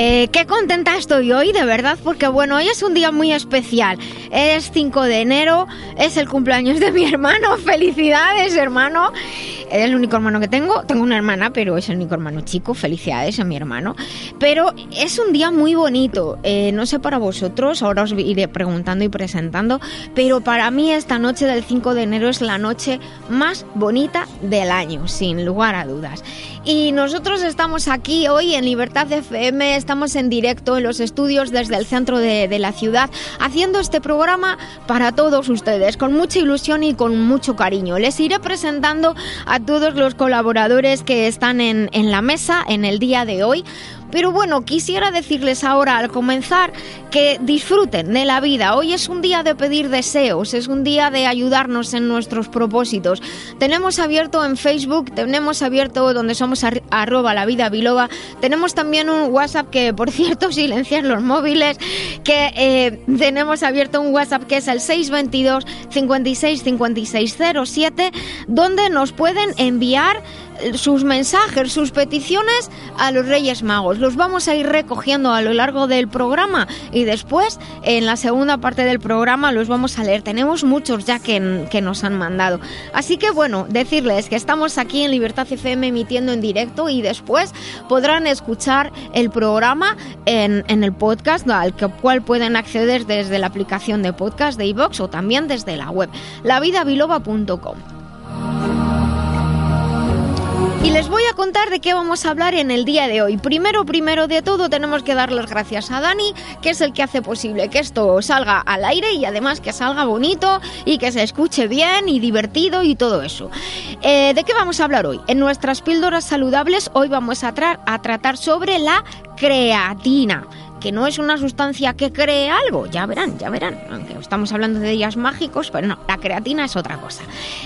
Eh, qué contenta estoy hoy, de verdad, porque bueno, hoy es un día muy especial. Es 5 de enero, es el cumpleaños de mi hermano. Felicidades, hermano. Es el único hermano que tengo. Tengo una hermana, pero es el único hermano chico. Felicidades a mi hermano. Pero es un día muy bonito. Eh, no sé para vosotros, ahora os iré preguntando y presentando. Pero para mí esta noche del 5 de enero es la noche más bonita del año, sin lugar a dudas. Y nosotros estamos aquí hoy en Libertad FM, estamos en directo en los estudios desde el centro de, de la ciudad, haciendo este programa para todos ustedes, con mucha ilusión y con mucho cariño. Les iré presentando a todos los colaboradores que están en, en la mesa en el día de hoy. Pero bueno, quisiera decirles ahora al comenzar que disfruten de la vida. Hoy es un día de pedir deseos, es un día de ayudarnos en nuestros propósitos. Tenemos abierto en Facebook, tenemos abierto donde somos arroba la vida biloba, tenemos también un WhatsApp que, por cierto, silenciar los móviles, que eh, tenemos abierto un WhatsApp que es el 622 56 5607, donde nos pueden enviar sus mensajes, sus peticiones a los Reyes Magos. Los vamos a ir recogiendo a lo largo del programa y después en la segunda parte del programa los vamos a leer. Tenemos muchos ya que, nos han mandado. Así que bueno, decirles que estamos aquí en Libertad FM emitiendo en directo y después podrán escuchar el programa en, en el podcast al cual pueden acceder desde la aplicación de podcast de iVox o también desde la web lavidabiloba.com. Y les voy a contar de qué vamos a hablar en el día de hoy. Primero, primero de todo, tenemos que dar las gracias a Dani, que es el que hace posible que esto salga al aire y además que salga bonito y que se escuche bien y divertido y todo eso. Eh, ¿De qué vamos a hablar hoy? En nuestras píldoras saludables, hoy vamos a, tra a tratar sobre la creatina que no es una sustancia que cree algo, ya verán, ya verán, aunque estamos hablando de días mágicos, pero no, la creatina es otra cosa.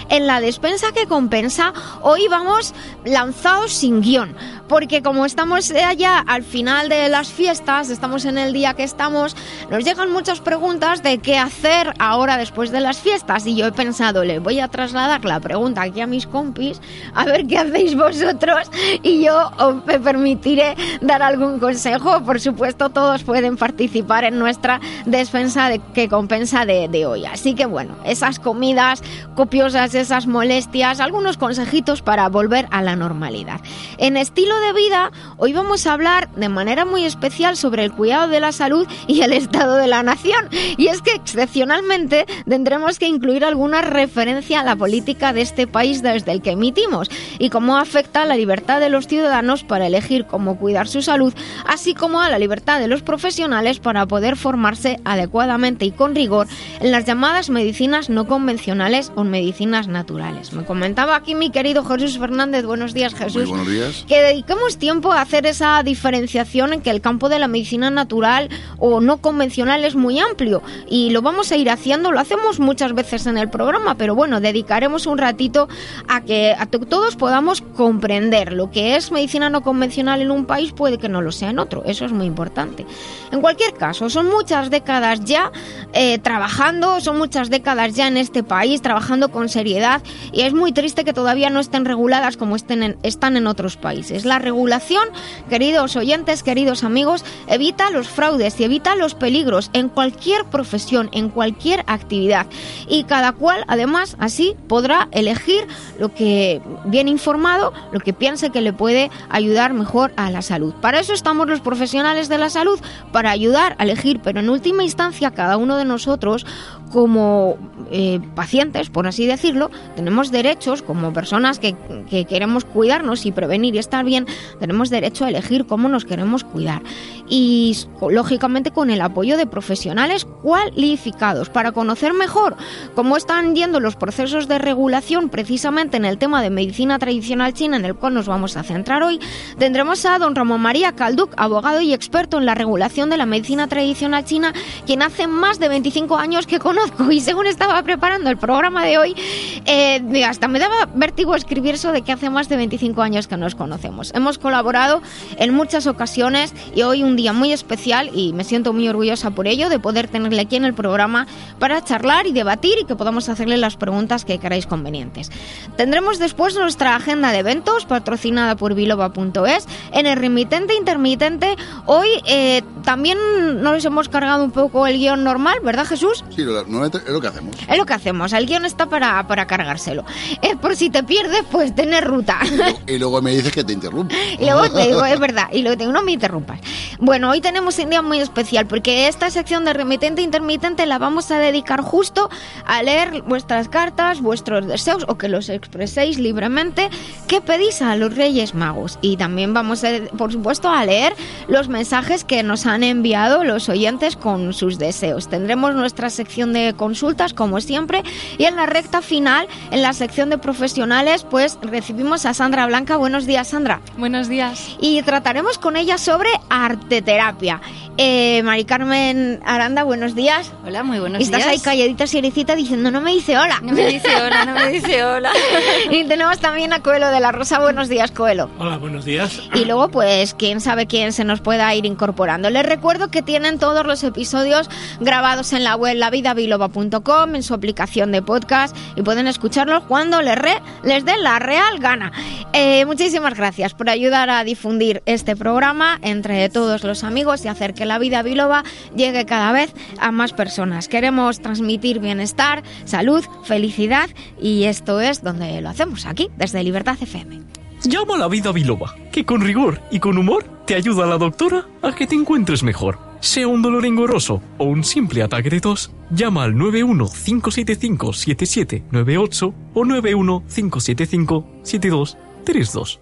En la despensa que compensa, hoy vamos lanzados sin guion, porque como estamos allá al final de las fiestas, estamos en el día que estamos, nos llegan muchas preguntas de qué hacer ahora después de las fiestas, y yo he pensado, le voy a trasladar la pregunta aquí a mis compis, a ver qué hacéis vosotros, y yo me permitiré dar algún consejo, por supuesto, todo todos pueden participar en nuestra despensa de, que compensa de, de, hoy. Así que bueno, esas comidas copiosas, esas molestias, algunos consejitos para volver a la normalidad. En estilo de vida, hoy vamos a hablar de manera muy especial sobre el cuidado de la salud y el estado de la nación. Y es que excepcionalmente tendremos que incluir alguna referencia a la política de este país desde el que emitimos y cómo afecta a la libertad de los ciudadanos para elegir cómo cuidar su salud, así como a la libertad de los profesionales para poder formarse adecuadamente y con rigor en las llamadas medicinas no convencionales o medicinas naturales. Me comentaba aquí mi querido Jesús Fernández, buenos días Jesús, buenos días. que dediquemos tiempo a hacer esa diferenciación en que el campo de la medicina natural o no convencional es muy amplio y lo vamos a ir haciendo, lo hacemos muchas veces en el programa, pero bueno, dedicaremos un ratito a que a todos podamos comprender lo que es medicina no convencional en un país puede que no lo sea en otro, eso es muy importante. En cualquier caso, son muchas décadas ya eh, trabajando, son muchas décadas ya en este país, trabajando con seriedad y es muy triste que todavía no estén reguladas como están en otros países. La regulación, queridos oyentes, queridos amigos, evita los fraudes y evita los peligros en cualquier profesión, en cualquier actividad. Y cada cual, además, así podrá elegir lo que, bien informado, lo que piense que le puede ayudar mejor a la salud. Para eso estamos los profesionales de la salud para ayudar a elegir, pero en última instancia cada uno de nosotros como eh, pacientes, por así decirlo, tenemos derechos, como personas que, que, queremos cuidarnos y prevenir y estar bien, tenemos derecho a elegir cómo nos queremos cuidar. Y lógicamente con el apoyo de profesionales cualificados para conocer mejor cómo están yendo los procesos de regulación precisamente en el tema de medicina tradicional china en el cual nos vamos a centrar hoy, tendremos a don Ramón María Calduc, abogado y experto en la regulación de la medicina tradicional china, quien hace más de 25 años que conoce y según estaba preparando el programa de hoy, eh, hasta me daba vértigo escribir eso de que hace más de 25 años que nos conocemos. Hemos colaborado en muchas ocasiones y hoy un día muy especial y me siento muy orgullosa por ello de poder tenerle aquí en el programa para charlar y debatir y que podamos hacerle las preguntas que queráis convenientes. Tendremos después nuestra agenda de eventos patrocinada por biloba.es en el remitente intermitente. Hoy eh, también nos hemos cargado un poco el guion normal, ¿verdad Jesús? Sí, es lo que hacemos. Es lo que hacemos. El guion está para, para cargárselo. Es por si te pierdes, pues tener ruta. Y luego, me dices que te interrumpo. Y luego te digo, es verdad. Y luego te digo, no me interrumpas. Bueno, hoy tenemos un día muy especial porque esta sección de remitente intermitente la vamos a dedicar justo a leer vuestras cartas, vuestros deseos o que los expreséis libremente que pedís a los Reyes Magos. Y también vamos, a, por supuesto, a leer los mensajes que nos han enviado los oyentes con sus deseos. Tendremos nuestra sección de consultas, como siempre. Y en la recta final, en la sección de profesionales, pues recibimos a Sandra Blanca. Buenos días, Sandra. Buenos días. Y trataremos con ella sobre arteterapia. Eh, Mari Carmen Aranda, buenos días. Hola, muy buenos días. Estás ahí calladita, siericita, diciendo, no me dice hola. No me dice hola, no me dice hola. y tenemos también a Coelho de la Rosa. Buenos días, Coelho. Hola, buenos días. Y luego, pues, quién sabe quién se nos pueda ir incorporando. Les recuerdo que tienen todos los episodios grabados en la web lavidabiloba.com, en su aplicación de podcast, y pueden escucharlos cuando les, re, les dé la real gana. Eh, muchísimas gracias por ayudar a difundir este programa entre todos los amigos y hacer que la vida biloba llegue cada vez a más personas. Queremos transmitir bienestar, salud, felicidad y esto es donde lo hacemos, aquí, desde Libertad FM. Llama a la vida biloba, que con rigor y con humor te ayuda a la doctora a que te encuentres mejor. Sea un dolor engorroso o un simple ataque de tos, llama al 915757798 o 915757232.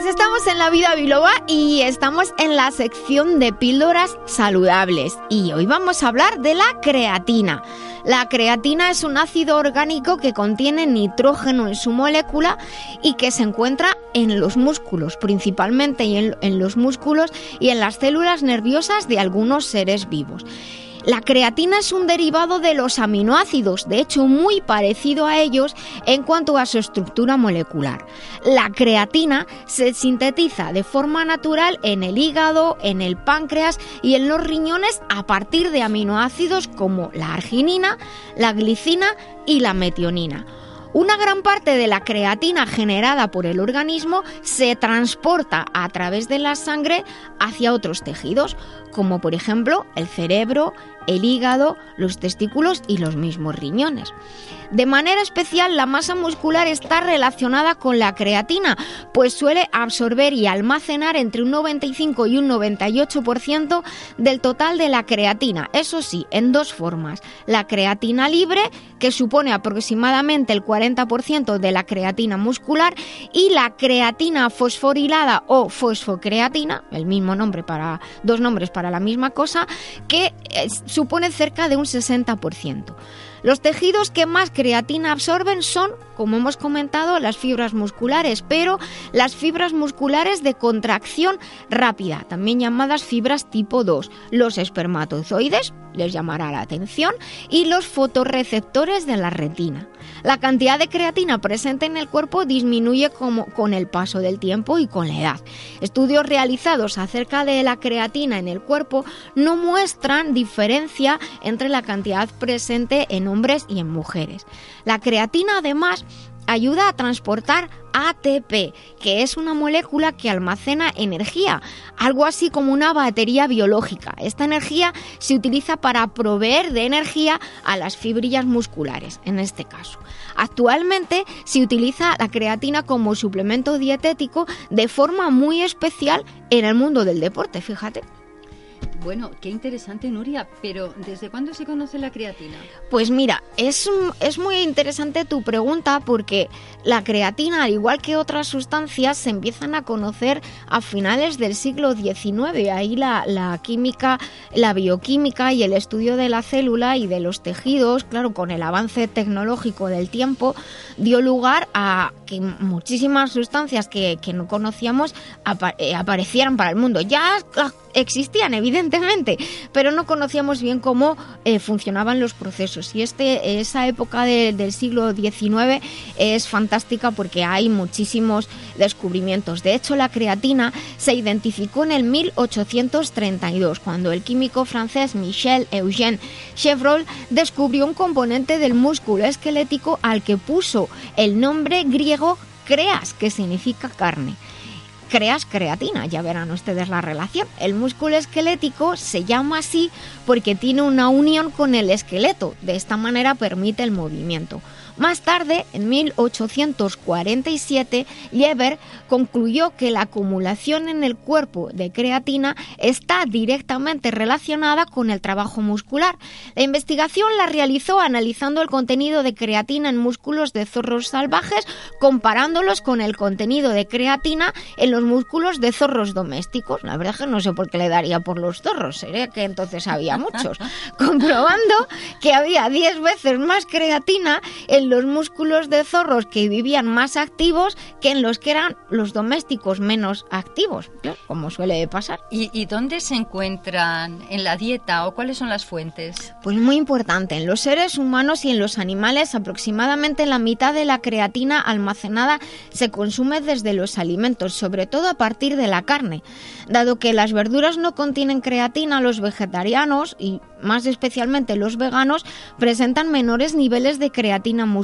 Pues estamos en la vida biloba y estamos en la sección de píldoras saludables y hoy vamos a hablar de la creatina. La creatina es un ácido orgánico que contiene nitrógeno en su molécula y que se encuentra en los músculos, principalmente en, en los músculos y en las células nerviosas de algunos seres vivos. La creatina es un derivado de los aminoácidos, de hecho muy parecido a ellos en cuanto a su estructura molecular. La creatina se sintetiza de forma natural en el hígado, en el páncreas y en los riñones a partir de aminoácidos como la arginina, la glicina y la metionina. Una gran parte de la creatina generada por el organismo se transporta a través de la sangre hacia otros tejidos, como por ejemplo el cerebro, el hígado, los testículos y los mismos riñones. De manera especial, la masa muscular está relacionada con la creatina, pues suele absorber y almacenar entre un 95 y un 98% del total de la creatina. Eso sí, en dos formas. La creatina libre, que supone aproximadamente el 40% de la creatina muscular, y la creatina fosforilada o fosfocreatina, el mismo nombre para dos nombres para la misma cosa, que eh, supone cerca de un 60%. Los tejidos que más creatina absorben son, como hemos comentado, las fibras musculares, pero las fibras musculares de contracción rápida, también llamadas fibras tipo 2, los espermatozoides, les llamará la atención, y los fotorreceptores de la retina. La cantidad de creatina presente en el cuerpo disminuye como, con el paso del tiempo y con la edad. Estudios realizados acerca de la creatina en el cuerpo no muestran diferencia entre la cantidad presente en hombres y en mujeres. La creatina además ayuda a transportar ATP, que es una molécula que almacena energía, algo así como una batería biológica. Esta energía se utiliza para proveer de energía a las fibrillas musculares, en este caso. Actualmente se utiliza la creatina como suplemento dietético de forma muy especial en el mundo del deporte, fíjate. Bueno, qué interesante, Nuria, pero ¿desde cuándo se conoce la creatina? Pues mira, es, es muy interesante tu pregunta porque la creatina, al igual que otras sustancias, se empiezan a conocer a finales del siglo XIX. Ahí la, la química, la bioquímica y el estudio de la célula y de los tejidos, claro, con el avance tecnológico del tiempo, dio lugar a que muchísimas sustancias que, que no conocíamos eh, aparecieran para el mundo. Ya existían, evidentemente, pero no conocíamos bien cómo eh, funcionaban los procesos. Y este, esa época de- del siglo XIX es fantástica porque hay muchísimos descubrimientos. De hecho, la creatina se identificó en el 1832, cuando el químico francés Michel Eugène Chevreul descubrió un componente del músculo esquelético al que puso el nombre griego creas, que significa carne creas creatina. Ya verán ustedes la relación. El músculo esquelético se llama así porque tiene una unión con el esqueleto. De esta manera permite el movimiento. Más tarde, en 1847, Lieber concluyó que la acumulación en el cuerpo de creatina está directamente relacionada con el trabajo muscular. La investigación la realizó analizando el contenido de creatina en músculos de zorros salvajes, comparándolos con el contenido de creatina en los músculos de zorros domésticos. La verdad es que no sé por qué le daría por los zorros, sería que entonces había muchos. Comprobando que había 10 veces más creatina en los músculos de zorros que vivían más activos que en los que eran los domésticos menos activos, claro, como suele pasar. ¿Y, y dónde se encuentran en la dieta o cuáles son las fuentes? Pues muy importante, en los seres humanos y en los animales aproximadamente la mitad de la creatina almacenada se consume desde los alimentos, sobre todo a partir de la carne. Dado que las verduras no contienen creatina, los vegetarianos y más especialmente los veganos presentan menores niveles de creatina muscular,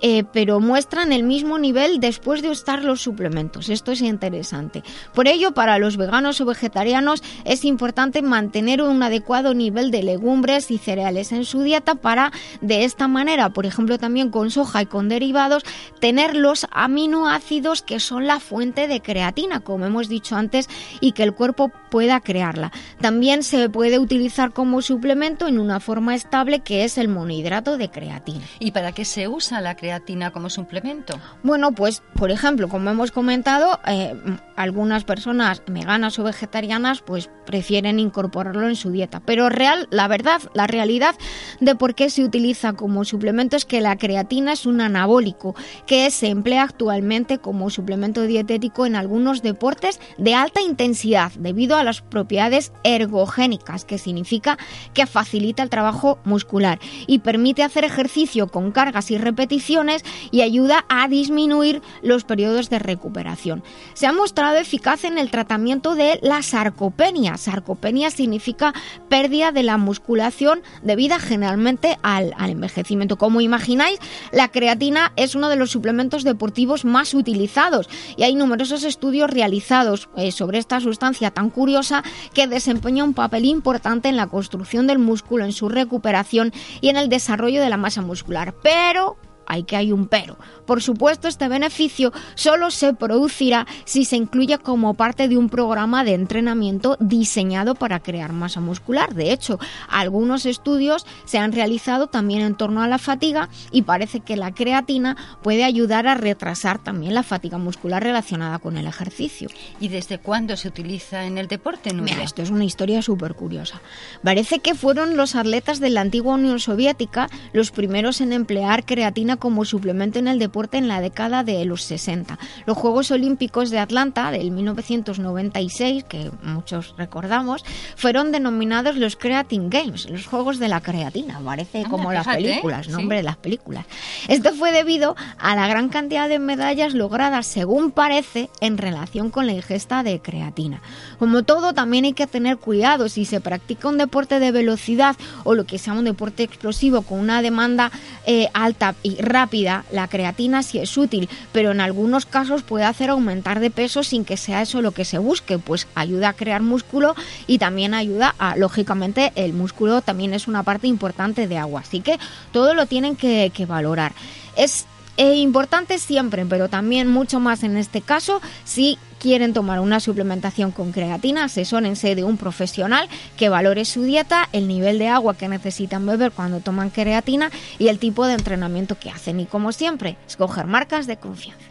eh, pero muestran el mismo nivel después de usar los suplementos. Esto es interesante. Por ello, para los veganos o vegetarianos es importante mantener un adecuado nivel de legumbres y cereales en su dieta para, de esta manera, por ejemplo, también con soja y con derivados, tener los aminoácidos que son la fuente de creatina, como hemos dicho antes, y que el cuerpo pueda crearla. También se puede utilizar como suplemento en una forma estable que es el monohidrato de creatina. ¿Y para qué se usa la creatina como suplemento? Bueno, pues por ejemplo, como hemos comentado, eh, algunas personas veganas o vegetarianas pues prefieren incorporarlo en su dieta. Pero real, la verdad, la realidad de por qué se utiliza como suplemento es que la creatina es un anabólico que se emplea actualmente como suplemento dietético en algunos deportes de alta intensidad debido a las propiedades ergogénicas, que significa que facilita el trabajo muscular y permite hacer ejercicio con cargas y repeticiones y ayuda a disminuir los periodos de recuperación. Se ha mostrado eficaz en el tratamiento de la sarcopenia. Sarcopenia significa pérdida de la musculación debida generalmente al, envejecimiento. Como imagináis, la creatina es uno de los suplementos deportivos más utilizados y hay numerosos estudios realizados eh, sobre esta sustancia tan curiosa que desempeña un papel importante en la construcción del músculo, en su recuperación y en el desarrollo de la masa muscular. Pero hay que hay un pero. Por supuesto, este beneficio solo se producirá si se incluye como parte de un programa de entrenamiento diseñado para crear masa muscular. De hecho, algunos estudios se han realizado también en torno a la fatiga y parece que la creatina puede ayudar a retrasar también la fatiga muscular relacionada con el ejercicio. ¿Y desde cuándo se utiliza en el deporte, Nuria? Mira, esto es una historia súper curiosa. Parece que fueron los atletas de la antigua Unión Soviética los primeros en emplear creatina como suplemento en el deporte en la década de los 60. Los Juegos Olímpicos de Atlanta del 1996, que muchos recordamos, fueron denominados los Creatine Games, los Juegos de la Creatina. Parece Anda, como las fíjate, películas, nombre de las películas. Esto fue debido a la gran cantidad de medallas logradas, según parece, en relación con la ingesta de creatina. Como todo, también hay que tener cuidado si se practica un deporte de velocidad o lo que sea un deporte explosivo con una demanda eh, alta y rápida, la creatina sí es útil, pero en algunos casos puede hacer aumentar de peso sin que sea eso lo que se busque, pues ayuda a crear músculo y también ayuda a, lógicamente, el músculo también es una parte importante de agua, así que todo lo tienen que, valorar. Es eh, importante siempre, pero también mucho más en este caso, si quieren tomar una suplementación con creatina, asesórense de un profesional que valore su dieta, el nivel de agua que necesitan beber cuando toman creatina y el tipo de entrenamiento que hacen. Y como siempre, escoger marcas de confianza.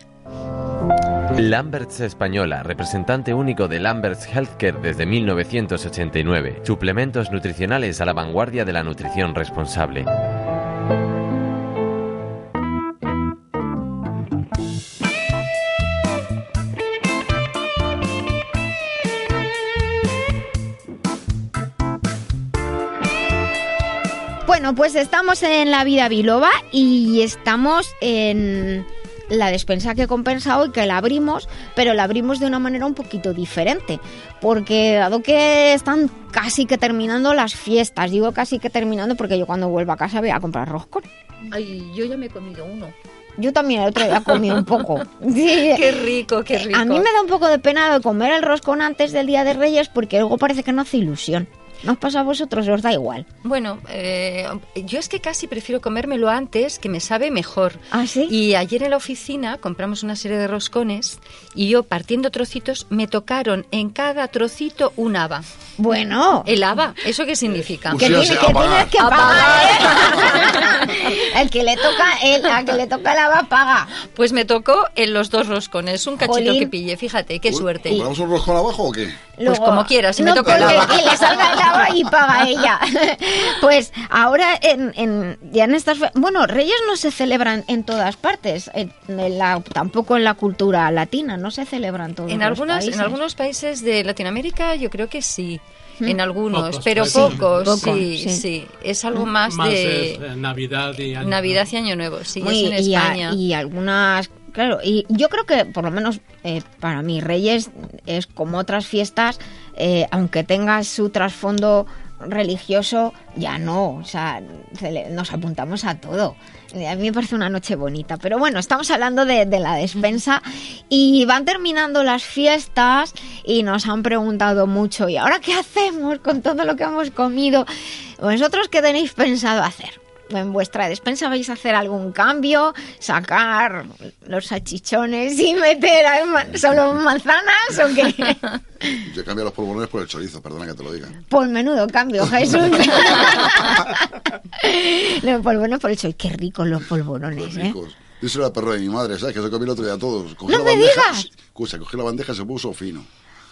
Lamberts Española, representante único de Lamberts Healthcare desde 1989. Suplementos nutricionales a la vanguardia de la nutrición responsable. Bueno, pues estamos en la vida biloba y estamos en la despensa que compensa hoy, que la abrimos, pero la abrimos de una manera un poquito diferente, porque dado que están casi que terminando las fiestas, digo casi que terminando porque yo cuando vuelvo a casa voy a comprar roscón. Ay, yo ya me he comido uno. Yo también el otro día comí un poco. Sí. Qué rico, qué rico. A mí me da un poco de pena de comer el roscón antes del Día de Reyes porque luego parece que no hace ilusión. ¿No os pasa a vosotros? ¿Os da igual? Bueno, eh, yo es que casi prefiero comérmelo antes, que me sabe mejor. ¿Ah, sí? Y ayer en la oficina compramos una serie de roscones y yo partiendo trocitos me tocaron en cada trocito un haba. Bueno. ¿El haba? ¿Eso qué significa? Pues que, tiene, que a pagar. tienes que pagar. ¿eh? el que le toca, el, al que le toca la va paga. Pues me tocó en los dos roscones, un cachito Jolín. que pillé, fíjate, qué suerte. ¿Compramos un roscón abajo o qué? Pues como quieras, si me toca el porque haba. que le salga el haba y paga ella. Pues ahora en, en- ya en estas bueno Reyes no se celebran en todas partes, en- en la- tampoco en la cultura latina, no se celebran todos En, los algunas, países. en algunos países de Latinoamérica yo creo que sí. Hmm. En algunos, Pocos pero países. pocos, Pocos, sí, sí. sí, Es algo más, Más de es, eh, Navidad y Año Navidad Nuevo. y Año Nuevo, sí, Muy- es en y, a- España. y algunas, claro, y yo creo que por lo menos eh, para mí Reyes es como otras fiestas, eh, aunque tenga su trasfondo religioso, ya no, o sea, nos apuntamos a todo. Eh, A mí me parece una noche bonita, pero bueno, estamos hablando de, de la despensa y van terminando las fiestas y nos han preguntado mucho, ¿y ahora qué hacemos con todo lo que hemos comido? ¿Vosotros qué tenéis pensado hacer? En vuestra despensa vais a hacer algún cambio, sacar los salchichones y meter solo manzanas o qué? Yo cambio los polvorones por el chorizo, perdona que te lo diga. Por menudo cambio, Jesús. Los polvorones por eso, qué ricos los polvorones, ¿eh? Ricos. Díselo a la perra de mi madre, ¿sabes? Que se comió el otro día a todos. Cogió ¡No la me bandeja, digas! Escucha, cogió la bandeja y se puso fino.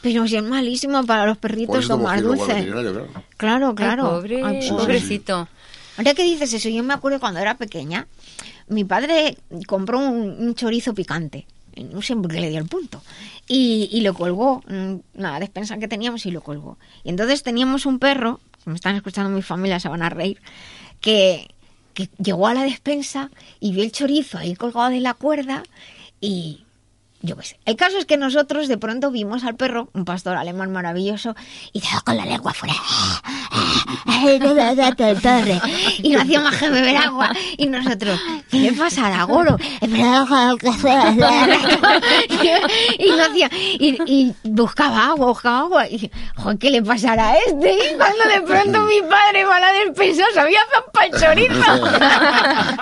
Pero si es malísimo para los perritos tomar dulce. veterinario, claro. Claro, Ay, claro. pobre, Ay, pobre. pobrecito. Ahora que dices eso, yo me acuerdo cuando era pequeña, mi padre compró un, chorizo picante. No sé por qué le dio el punto. Y, lo colgó, la despensa que teníamos y lo colgó. Y entonces teníamos un perro, me están escuchando mi familia, se van a reír, que llegó a la despensa y vio el chorizo ahí colgado de la cuerda y yo qué sé. El caso es que nosotros de pronto vimos al perro, un pastor alemán maravilloso, y quedó con la lengua fuera. Y no hacía más que beber agua. Y nosotros, ¿qué le pasa al agoro? Y no hacía, y, y buscaba agua, buscaba agua. Y "Joder, ¿qué le pasará a este? Y cuando de pronto mi padre va a la despensa, sabía el chorizo.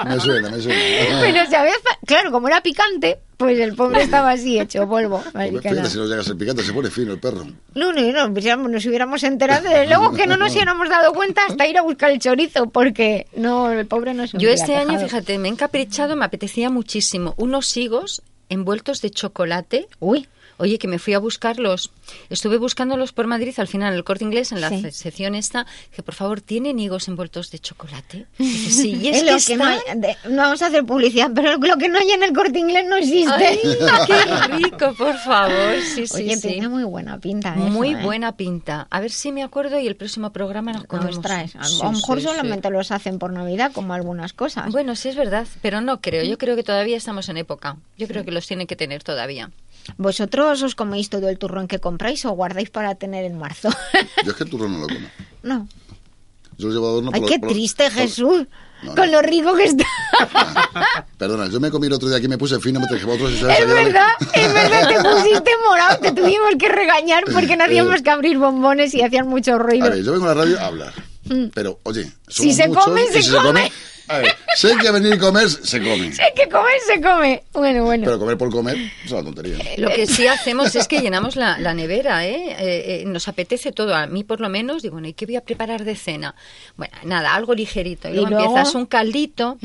me suena, me suena. Pero sabía, claro, como era picante, pues el pobre estaba así hecho polvo. Pues si no llega a ser picante, se pone fino el perro. No, no, no, hubiéramos- nos hubiéramos enterado, desde luego que no nos hubiéramos dado cuenta hasta ir a buscar el chorizo, porque no, el pobre no se Yo este año, fíjate, me he encaprichado, me apetecía muchísimo unos higos envueltos de chocolate. Uy, Oye, que me fui a buscarlos. Estuve buscándolos por Madrid, al final, en el corte inglés, en la Sí. se- sección esta, que por favor, ¿tienen higos envueltos de chocolate? Dice, sí, y es, es que, que no, de- no vamos a hacer publicidad, pero lo que no hay en el corte inglés no existe. Ay, qué rico, por favor. Sí, sí, Oye, sí. tiene muy buena pinta. eso, Muy ¿eh? buena pinta. A ver si me acuerdo y el próximo programa nos comemos. Nos traes. A, Sí, a lo mejor sí, sí. solamente los hacen por Navidad, como algunas cosas. Bueno, sí es verdad, pero no creo. Yo creo que todavía estamos en época. Yo creo que los tienen que tener todavía. ¿Vosotros os coméis todo el turrón que compráis o guardáis para tener en marzo? Yo es que el turrón no lo como. no. Yo los llevo adorno Ay, por- qué por- triste, Jesús. No, Con no. lo rico que está. Perdona, yo me comí el otro día aquí, me puse fino, me traje otros Es verdad, es verdad, te pusiste morado, te tuvimos que regañar porque no hacíamos que abrir bombones y hacían mucho ruido. A ver, yo vengo a la radio a hablar. Pero, oye, somos Mm. Si se muchos come, y se come. A ver, sé que venir y comer, se come. Sé que comer se come. Bueno, bueno. Pero comer por comer es una tontería. Lo que sí hacemos es que llenamos la, la nevera, ¿eh? Eh, eh, Nos apetece todo. A mí, por lo menos, digo, ¿y qué voy a preparar de cena? Bueno, nada, algo ligerito. Y Y luego, luego- empiezas un caldito,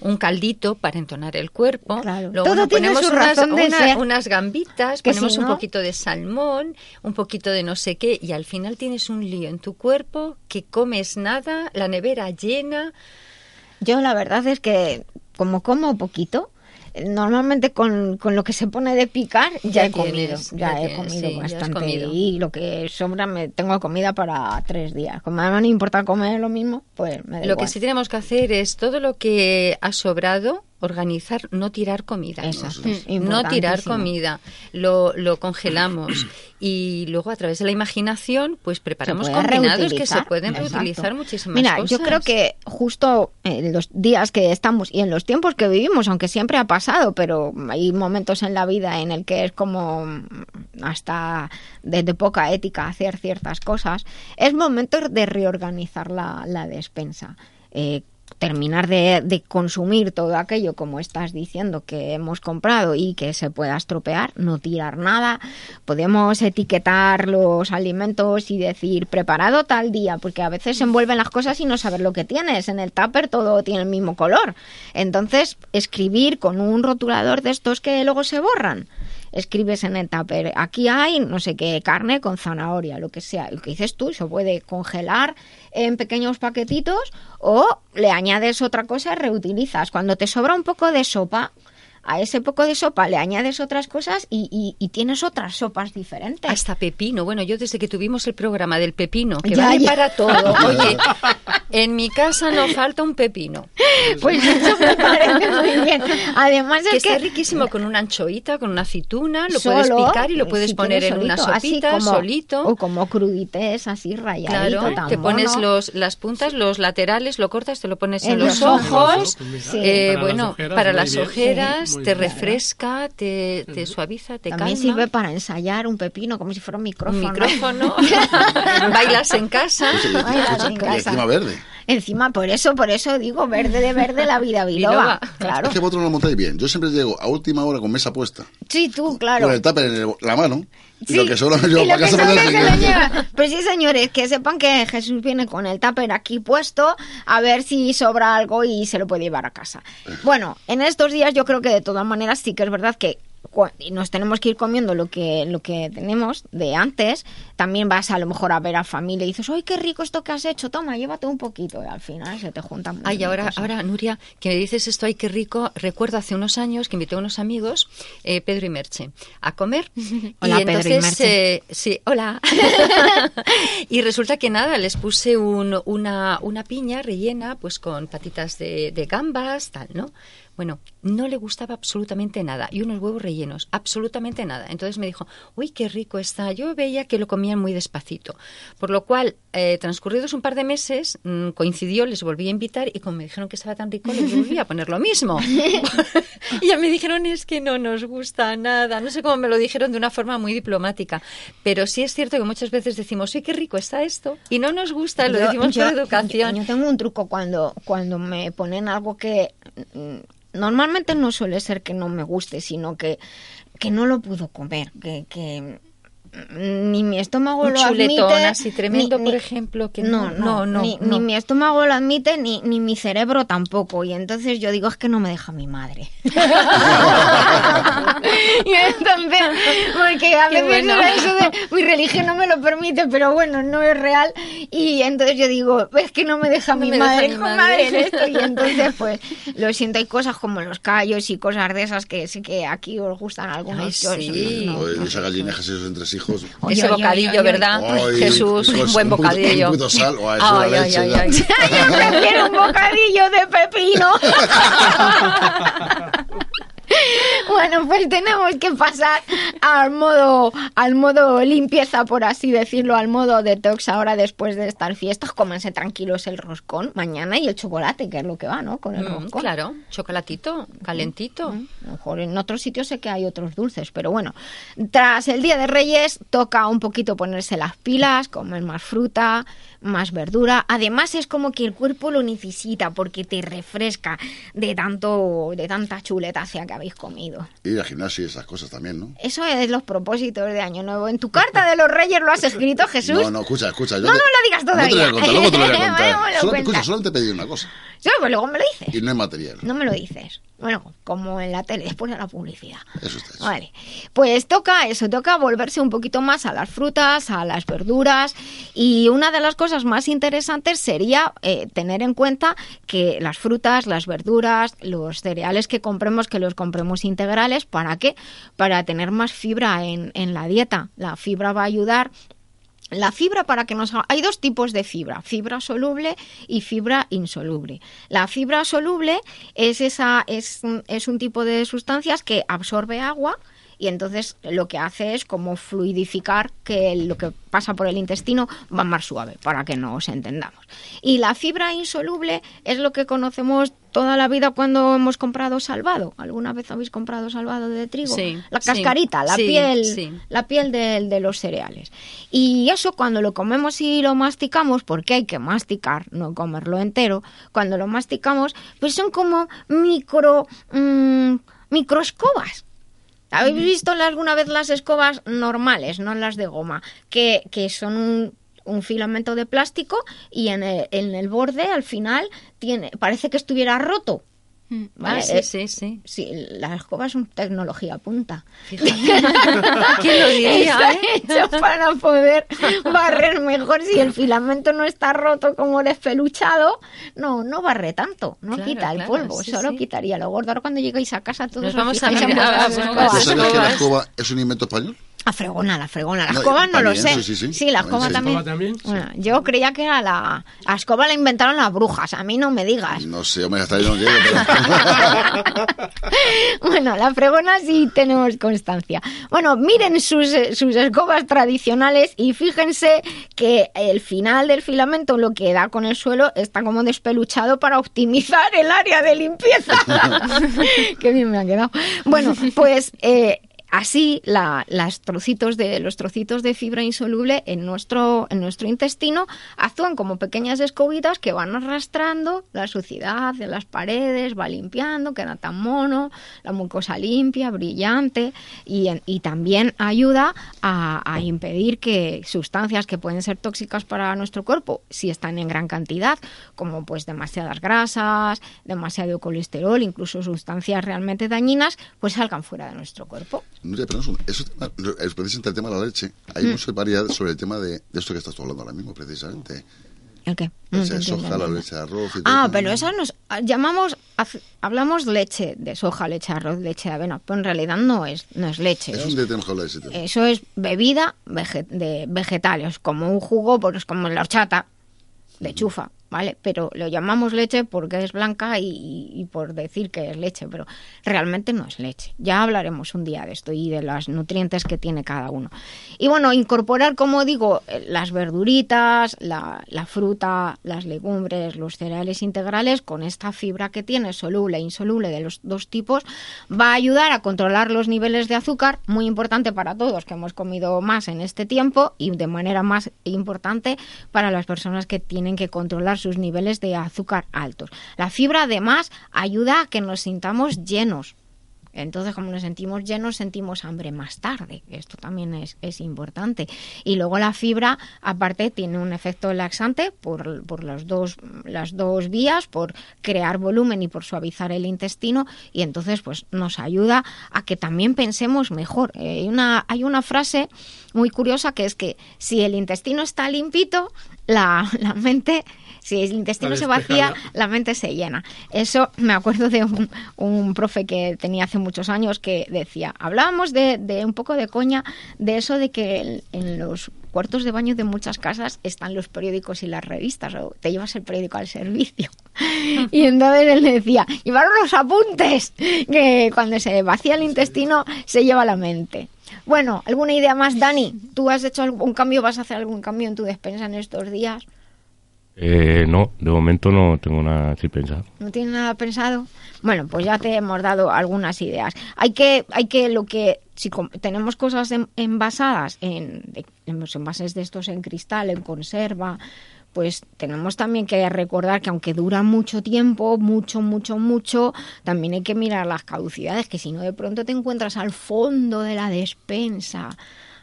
un caldito para entonar el cuerpo. Claro. Luego Todo bueno, tiene ponemos su unas, razón de una- ser. unas gambitas, Que ponemos si un no- poquito de salmón, un poquito de no sé qué, y al final tienes un lío en tu cuerpo que comes nada, la nevera llena. Yo la verdad es que como como poquito, normalmente con, con lo que se pone de picar ya, Ya he comido, tienes, ya, ya he tienes, comido sí, bastante comido. y lo que sobra me tengo comida para tres días. Como además no importa comer lo mismo, pues me da Lo igual. que sí tenemos que hacer es todo lo que ha sobrado, organizar, no tirar comida. Exacto, Mm, No tirar comida, lo, lo congelamos y luego a través de la imaginación pues preparamos combinados que se pueden exacto. reutilizar muchísimas Mira, cosas. yo creo que justo en los días que estamos y en los tiempos que vivimos, aunque siempre ha pasado, pero hay momentos en la vida en el que es como mm, hasta de, de poca ética hacer ciertas cosas, es momento de reorganizar la, la despensa. Eh, terminar de, de consumir todo aquello como estás diciendo que hemos comprado y que se pueda estropear, no tirar nada. Podemos etiquetar los alimentos y decir preparado tal día, porque a veces se envuelven las cosas y no saber lo que tienes. En el tupper todo tiene el mismo color. Entonces, escribir con un rotulador de estos que luego se borran. Escribes en el tupper, aquí hay no sé qué, carne con zanahoria, lo que sea. Lo que dices tú, se puede congelar en pequeños paquetitos o le añades otra cosa y reutilizas. Cuando te sobra un poco de sopa, a ese poco de sopa le añades otras cosas y, y- y tienes otras sopas diferentes. Hasta pepino. Bueno, yo desde que tuvimos el programa del pepino, que Ya, vale ya. para todo. Oye, en mi casa no falta un pepino. Pues eso me parece muy bien. Además Que es que está riquísimo con una anchoita, con una aceituna, lo solo, puedes picar y lo eh, puedes si poner en una solito, sopita como- solito. O como crudités, así rayadito, Claro, tan te pones los, las puntas, los laterales, lo cortas, te lo pones en, En los los ojos. ojos, Sí. Eh, Para las bueno, ojeras, para las ojeras, Muy te bien. refresca, te, te suaviza, te También calma. sirve para ensayar un pepino, como si fuera un un micrófono. micrófono. Bailas en casa. Pues sí, y- Ay, y- las en y casa. encima verde. Encima, por eso, por eso digo, verde de verde la vida biloba. Claro. Es que vosotros lo montáis bien. Yo siempre llego a última hora con mesa puesta, Sí, tú, claro. con el tupper en el- la mano, y Sí, lo que sobra me llevo para casa para se lleva. Pues sí, señores, que sepan que Jesús viene con el tupper aquí puesto a ver si sobra algo y se lo puede llevar a casa. Bueno, en estos días yo creo que de todas maneras sí que es verdad que y nos tenemos que ir comiendo lo que lo que tenemos de antes. También vas a lo mejor a ver a familia y dices, ¡ay, qué rico esto que has hecho! Toma, llévate un poquito. Y al final se te juntan Ay, ahora, cosas. ahora, Nuria, que me dices esto, ay, qué rico. Recuerdo hace unos años que invité a unos amigos, eh, Pedro y Merche, a comer. Hola, y Pedro y Merche. eh, sí, hola. y resulta que nada, les puse un- una, una piña rellena, pues con patitas de, de gambas, tal, ¿no? Bueno, no le gustaba absolutamente nada. Y unos huevos rellenos, absolutamente nada. Entonces me dijo, uy, qué rico está. Yo veía que lo comían muy despacito. Por lo cual, eh, transcurridos un par de meses, mm, coincidió, les volví a invitar y como me dijeron que estaba tan rico, les volví a poner lo mismo. y ya me dijeron, es que no nos gusta nada. No sé cómo me lo dijeron de una forma muy diplomática. Pero sí es cierto que muchas veces decimos, uy, qué rico está esto. Y no nos gusta, lo Yo- decimos yo- por educación. Yo, yo tengo un truco cuando, cuando me ponen algo que mm, normalmente no suele ser que no me guste, sino que, que no lo puedo comer, que, que ni mi estómago Un lo chuletón admite. así tremendo, ni- por ni- ejemplo, que no, no, no, no, ni, no. ni mi estómago lo admite, ni, ni mi cerebro tampoco. Y entonces yo digo, es que no me deja mi madre. y entonces, porque a Qué veces bueno. eso de, mi religión no me lo permite, pero bueno, no es real. Y entonces yo digo, es que no me deja No mi me deja madre, mi hijo, madre. madre, en esto. Y entonces, pues, lo siento, hay cosas como los callos y cosas de esas que sí que aquí os gustan algunos. Ay, yo sí. Joder, gallinejas y esos entresijos. Oye, Ese bocadillo, oye, oye. ¿verdad? Ay, Jesús, un buen bocadillo. un sal, Ay, la ay, leche, ay, ya. ay. Yo prefiero un bocadillo de pepino. Bueno, pues tenemos que pasar al modo, al modo limpieza, por así decirlo, al modo detox ahora después de estas fiestas. Cómense tranquilos el roscón mañana y el chocolate, que es lo que va, ¿no? Con el Mm, roscón. claro, chocolatito, calentito. Lo mejor en otros sitios sé que hay otros dulces, pero bueno, tras el Día de Reyes toca un poquito ponerse las pilas, comer más fruta, más verdura. Además es como que el cuerpo lo necesita porque te refresca de tanto de tanta chuletacia que habéis comido. Ir al gimnasio y esas cosas también, ¿no? Eso es los propósitos de Año Nuevo. En tu carta de los Reyes lo has escrito, Jesús. No, no, escucha, escucha. yo No, te- no lo digas No te lo voy a todavía. contar, luego te lo voy a contar. lo Solo- escucha, solamente he pedido una cosa. Sí, pues luego me lo dices. Y no es material. No me lo dices. Bueno, como en la tele, después de la publicidad. Eso está hecho. Vale, pues toca eso, toca volverse un poquito más a las frutas, a las verduras y una de las cosas más interesantes sería eh, tener en cuenta que las frutas, las verduras, los cereales que compremos, que los compremos integrales, ¿para qué? Para tener más fibra en, en la dieta. La fibra va a ayudar la fibra para que nos hay dos tipos de fibra, fibra soluble y fibra insoluble. La fibra soluble es esa es, es un tipo de sustancias que absorbe agua y entonces lo que hace es como fluidificar que lo que pasa por el intestino va más suave para que nos entendamos. Y la fibra insoluble es lo que conocemos toda la vida cuando hemos comprado salvado. ¿Alguna vez habéis comprado salvado de trigo? Sí, la sí, cascarita, la sí, piel, la piel de, de los cereales. Y eso cuando lo comemos y lo masticamos, porque hay que masticar, no comerlo entero, cuando lo masticamos, pues son como micro, mm, microescobas. ¿Habéis visto alguna vez las escobas normales, no las de goma, que, que son un, un filamento de plástico y en el, en el borde, al final, tiene, parece que estuviera roto? ¿Vale? Ah, sí, Eh, sí, sí. Sí, la escoba es una tecnología punta. Fíjate. ¿Quién lo diría, Está eh? hecho para poder barrer mejor. Si el filamento no está roto como el espeluchado, no, no barre tanto, no Claro, quita el claro, polvo, sí, solo sí. quitaría lo gordo. Ahora cuando lleguéis a casa todos Nos os vamos a mirar a- escobas. ¿Vos sabés que la escobas. escoba es un invento español? La fregona, la fregona. La escoba no lo sé. sí, sí, sí. la También, escoba sí. también. Yo creía que era la... La escoba la inventaron las brujas, a mí no me digas. No sé, hombre, hasta ahí no llego, pero... Bueno, la fregona sí tenemos constancia. Bueno, miren sus, eh, sus escobas tradicionales y fíjense que el final del filamento, lo que da con el suelo, está como despeluchado para optimizar el área de limpieza. Qué bien me ha quedado. Bueno, pues eh, así la- trocitos de, los trocitos de fibra insoluble en nuestro, en nuestro intestino actúan como pequeñas escobitas que van arrastrando la suciedad de las paredes, va limpiando, queda tan mono, la mucosa limpia, brillante y también ayuda a, a impedir que sustancias que pueden ser tóxicas para nuestro cuerpo, si están en gran cantidad, como pues demasiadas grasas, demasiado colesterol, incluso sustancias realmente dañinas, pues salgan fuera de nuestro cuerpo. Nuria, pero eso, eso es precisamente el tema de la leche. Hay Mm. mucha variedad sobre el tema de, de esto que estás hablando ahora mismo, precisamente. ¿El qué? No leche te de soja, la leche de arroz y todo Ah, eso. pero eso nos ah, llamamos, hablamos leche de soja, leche de arroz, leche de avena, pero en realidad no es, no es leche. Es es- un de ese tema. eso es bebida vege- de vegetales, como un jugo, pues como la horchata de chufa, ¿vale? Pero lo llamamos leche porque es blanca y, por decir que es leche, pero realmente no es leche. Ya hablaremos un día de esto y de los nutrientes que tiene cada uno. Y bueno, incorporar, como digo, las verduritas, la, la fruta, las legumbres, los cereales integrales con esta fibra que tiene, soluble e insoluble de los dos tipos, va a ayudar a controlar los niveles de azúcar, muy importante para todos que hemos comido más en este tiempo y de manera más importante para las personas que tienen que controlar sus niveles de azúcar altos. La fibra además ayuda a que nos sintamos llenos. Entonces, como nos sentimos llenos, sentimos hambre más tarde. Esto también es, importante. Y luego la fibra, aparte, tiene un efecto laxante por, por las, dos, las dos vías, por crear volumen y por suavizar el intestino. Y entonces, pues nos ayuda a que también pensemos mejor. Eh, hay, una, hay una frase muy curiosa que es que si el intestino está limpito, la, la mente, si el intestino se vacía, la mente se llena. Eso me acuerdo de un, un profe que tenía hace muchos años que decía, hablábamos de, de un poco de coña, de eso de que en, en los cuartos de baño de muchas casas están los periódicos y las revistas, o te llevas el periódico al servicio. Y entonces él decía, llevaron los apuntes, que cuando se vacía el intestino se lleva la mente. Bueno, ¿alguna idea más, Dani? ¿Tú has hecho algún cambio, vas a hacer algún cambio en tu despensa en estos días? Eh, no, de momento no tengo nada así pensado. ¿No tienes nada pensado? Bueno, pues ya te hemos dado algunas ideas. Hay que, hay que lo que, si tenemos cosas en- envasadas en, en los envases de estos en cristal, en conserva, pues tenemos también que recordar que aunque dura mucho tiempo, mucho, mucho, mucho, también hay que mirar las caducidades, que si no de pronto te encuentras al fondo de la despensa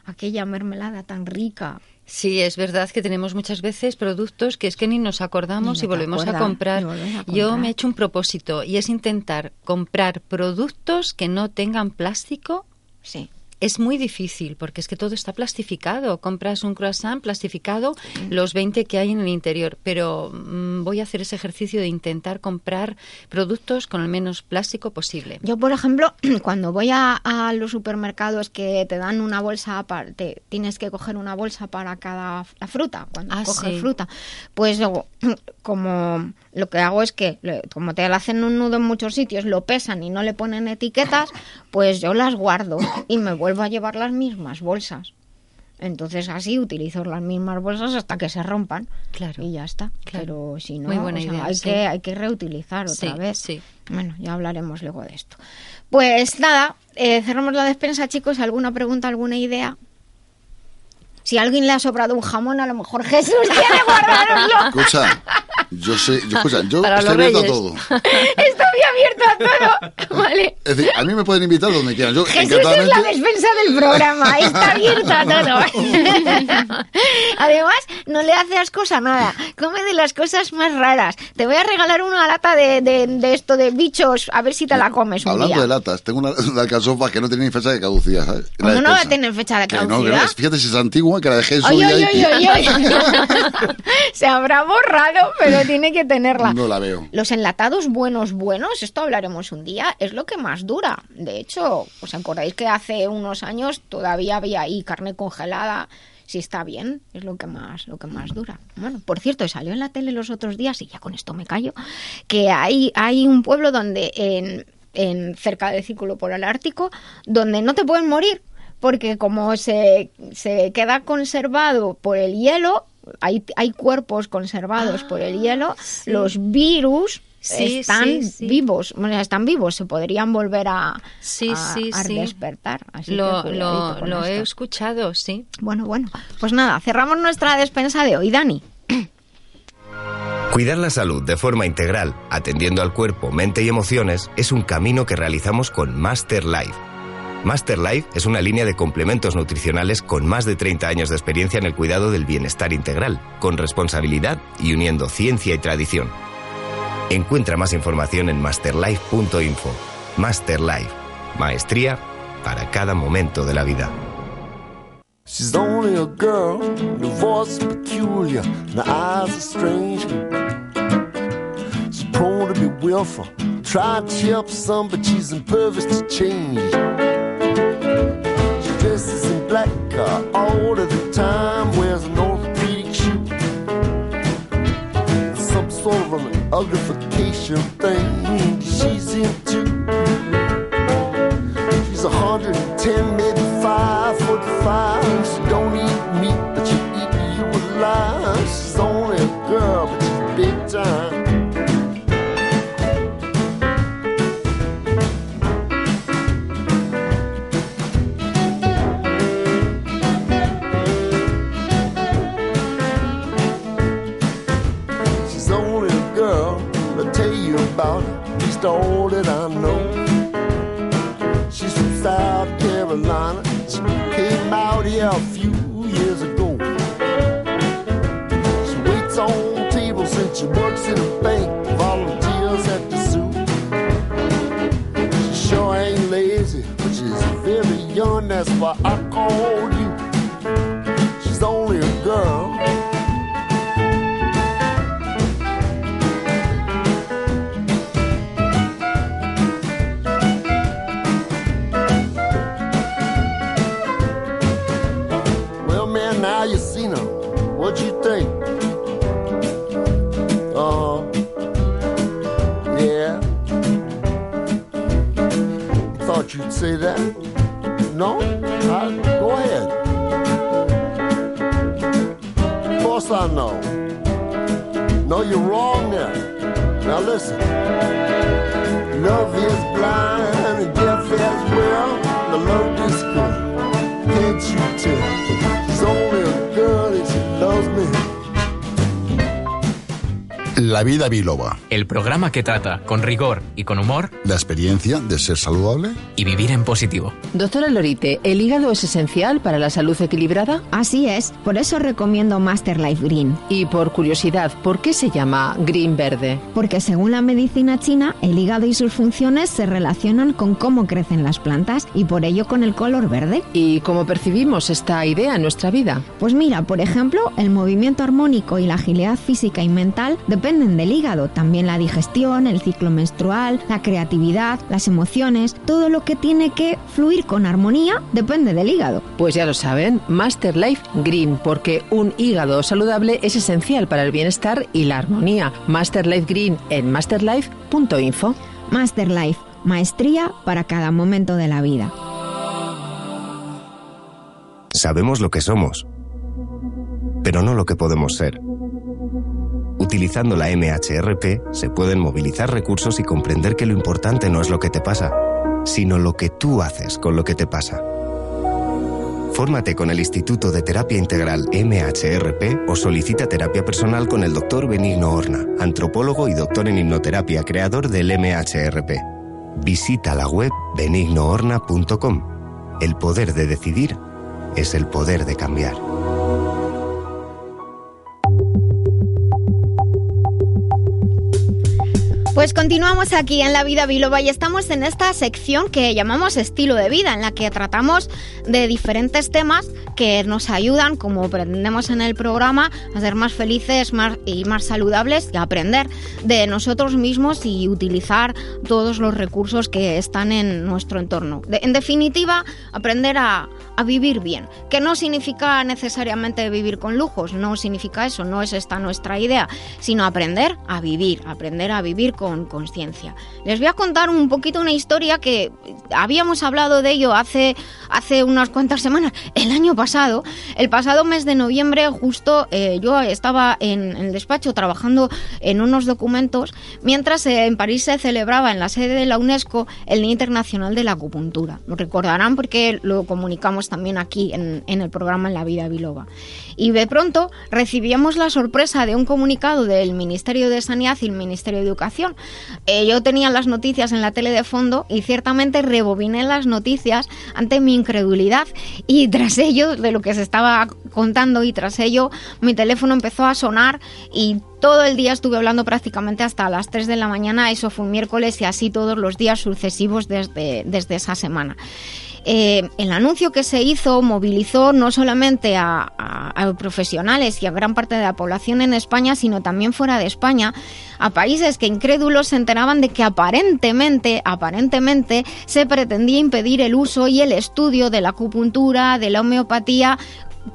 aquella mermelada tan rica. Sí, es verdad que tenemos muchas veces productos que es que ni nos acordamos Ni y volvemos a comprar. volvemos a Yo comprar. me he hecho un propósito y es intentar comprar productos que no tengan plástico. Sí. Es muy difícil porque es que todo está plastificado. Compras un croissant plastificado, los 20 que hay en el interior. Pero mm, voy a hacer ese ejercicio de intentar comprar productos con el menos plástico posible. Yo, por ejemplo, cuando voy a, a los supermercados que te dan una bolsa, para, te, tienes que coger una bolsa para cada la fruta, cuando Ah, coges sí. fruta, pues luego, como lo que hago es que, como te lo hacen un nudo en muchos sitios, lo pesan y no le ponen etiquetas, pues yo las guardo y me vuelvo a llevar las mismas bolsas. Entonces así utilizo las mismas bolsas hasta que se rompan. Claro. Y ya está. Claro. Pero si no, Muy buena o sea, idea, hay, sí. que, hay que reutilizar otra Sí, vez. sí. Bueno, ya hablaremos luego de esto. Pues nada, eh, cerramos la despensa, chicos. ¿Alguna pregunta, alguna idea? Si a alguien le ha sobrado un jamón, a lo mejor Jesús quiere guardároslo. Escucha, yo sé, yo, escucha, yo Para estoy abierto a todo. Estoy Vale. Es decir, a mí me pueden invitar donde quieran. Yo Jesús es la despensa del programa, está abierto a todo. Además, no le hace ascos a nada. Come de las cosas más raras. Te voy a regalar una lata de, de, de esto de bichos, a ver si te la comes un Hablando día. de latas, tengo una, una alcachofa que no tiene ni fecha de caducidad. ¿sabes? La ¿Cómo no va a tener fecha de Que no, que no, caducidad? fíjate si es antigua, que la dejé en su día. Se habrá borrado, pero tiene que tenerla. No la veo. Los enlatados buenos, buenos, esto hablaremos un día, es lo que más dura. De hecho, ¿os acordáis que hace unos años todavía había ahí carne congelada? Si está bien, es lo que más, lo que más dura. Bueno, por cierto, salió en la tele los otros días, y ya con esto me callo, que hay, hay un pueblo donde en, en cerca del Círculo Polar Ártico, donde no te pueden morir, porque como se, se queda conservado por el hielo, hay, hay cuerpos conservados por el hielo, sí. los virus Sí, están sí, sí. vivos, bueno, están vivos, se podrían volver a, Sí, a- sí, a sí. despertar. Así Lo, he escuchado, sí. Bueno, bueno, pues nada, cerramos nuestra despensa de hoy, Dani. Cuidar la salud de forma integral, atendiendo al cuerpo, mente y emociones, es un camino que realizamos con Master Life. Master Life es una línea de complementos nutricionales con más de 30 años de experiencia en el cuidado del bienestar integral, con responsabilidad y uniendo ciencia y tradición. Encuentra más información en masterlife.info. Master Life, maestría para cada momento de la vida. She's only a girl, the voice peculiar, the eyes are strange. She's prone to be willful, tried to help some, but she's impervious to change. She dresses in black uh, all of the time, wears an orthopedic shoe. Some sort of an uglification thing she's into. She's a hundred and ten, maybe five foot five. She don't eat meat, but she eat you alive. She's only a girl, about at least all that I know. She's from South Carolina. She came out here a few years ago. She waits on tables and she works in a bank, volunteers at the zoo. She sure ain't lazy, but she's very young, that's why I called you. She's only a girl. You'd say that. No? I, go ahead. Of course I know. No, you're wrong there. Now listen. Love is blind and deaf as well. The love is good. Can't you tell? She's only La vida biloba. El programa que trata con rigor y con humor La experiencia de ser saludable. y vivir en positivo. Doctora Lorite, ¿el hígado es esencial para la salud equilibrada? Así es, por eso recomiendo Master Life Green. Y por curiosidad, ¿por qué se llama Green Verde? Porque según la medicina china, el hígado y sus funciones se relacionan con cómo crecen las plantas y por ello con el color verde. ¿Y cómo percibimos esta idea en nuestra vida? Pues mira, por ejemplo, el movimiento armónico y la agilidad física y mental dependen del hígado. También la digestión, el ciclo menstrual, la creatividad, las emociones, todo lo que tiene que fluir con armonía depende del hígado. Pues ya lo saben, Master Life Green, porque un hígado saludable es esencial para el bienestar y la armonía. Master Life Green en masterlife.info. Master Life, maestría para cada momento de la vida. Sabemos lo que somos, pero no lo que podemos ser. Utilizando la MHRP se pueden movilizar recursos y comprender que lo importante no es lo que te pasa, sino lo que tú haces con lo que te pasa. Fórmate con el Instituto de Terapia Integral MHRP o solicita terapia personal con el doctor Benigno Horna, antropólogo y doctor en hipnoterapia, creador del MHRP. Visita la web benignohorna.com. El poder de decidir es el poder de cambiar. Pues continuamos aquí en La Vida Biloba y estamos en esta sección que llamamos estilo de vida, en la que tratamos de diferentes temas que nos ayudan, como pretendemos en el programa, a ser más felices más, y más saludables y aprender de nosotros mismos y utilizar todos los recursos que están en nuestro entorno. En definitiva, aprender a, a vivir bien, que no significa necesariamente vivir con lujos, no significa eso, no es esta nuestra idea, sino aprender a vivir, aprender a vivir con conciencia. Les voy a contar un poquito una historia que habíamos hablado de ello hace, hace unas cuantas semanas, el año pasado, el pasado mes de noviembre, justo eh, yo estaba en, el despacho trabajando en unos documentos, mientras eh, en París se celebraba en la sede de la UNESCO el Día Internacional de la Acupuntura. Lo recordarán porque lo comunicamos también aquí en, en el programa En la Vida Biloba. Y de pronto recibíamos la sorpresa de un comunicado del Ministerio de Sanidad y el Ministerio de Educación. Eh, yo tenía las noticias en la tele de fondo y ciertamente rebobiné las noticias ante mi incredulidad y tras ello, de lo que se estaba contando y tras ello, mi teléfono empezó a sonar y todo el día estuve hablando prácticamente hasta las 3 de la mañana, eso fue un miércoles y así todos los días sucesivos desde, desde esa semana. Eh, el anuncio que se hizo movilizó no solamente a, a- a profesionales y a gran parte de la población en España, sino también fuera de España, a países que incrédulos se enteraban de que aparentemente, aparentemente, se pretendía impedir el uso y el estudio de la acupuntura, de la homeopatía,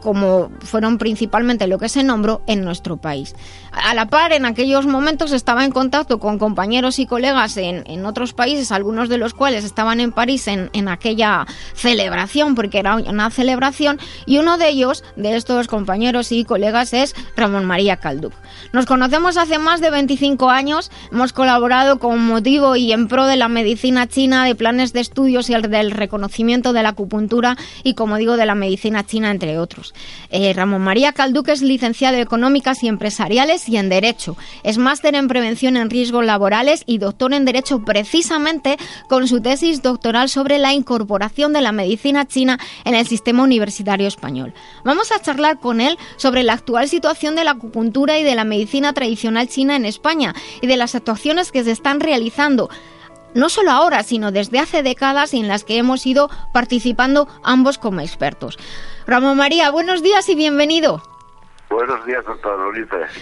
como fueron principalmente lo que se nombró en nuestro país. A la par, en aquellos momentos estaba en contacto con compañeros y colegas en, en otros países, algunos de los cuales estaban en París en, en aquella celebración, porque era una celebración, y uno de ellos, de estos compañeros y colegas, es Ramón María Calduc. Nos conocemos hace más de 25 años, hemos colaborado con motivo y en pro de la medicina china, de planes de estudios y el del reconocimiento de la acupuntura y, como digo, de la medicina china, entre otros. Eh, Ramón María Calduc es licenciado en Económicas y Empresariales y en Derecho. Es máster en Prevención en Riesgos Laborales y doctor en Derecho precisamente con su tesis doctoral sobre la incorporación de la medicina china en el sistema universitario español. Vamos a charlar con él sobre la actual situación de la acupuntura y de la medicina tradicional china en España y de las actuaciones que se están realizando no solo ahora, sino desde hace décadas y en las que hemos ido participando ambos como expertos. Ramón María, buenos días y bienvenido. Buenos días, doctor.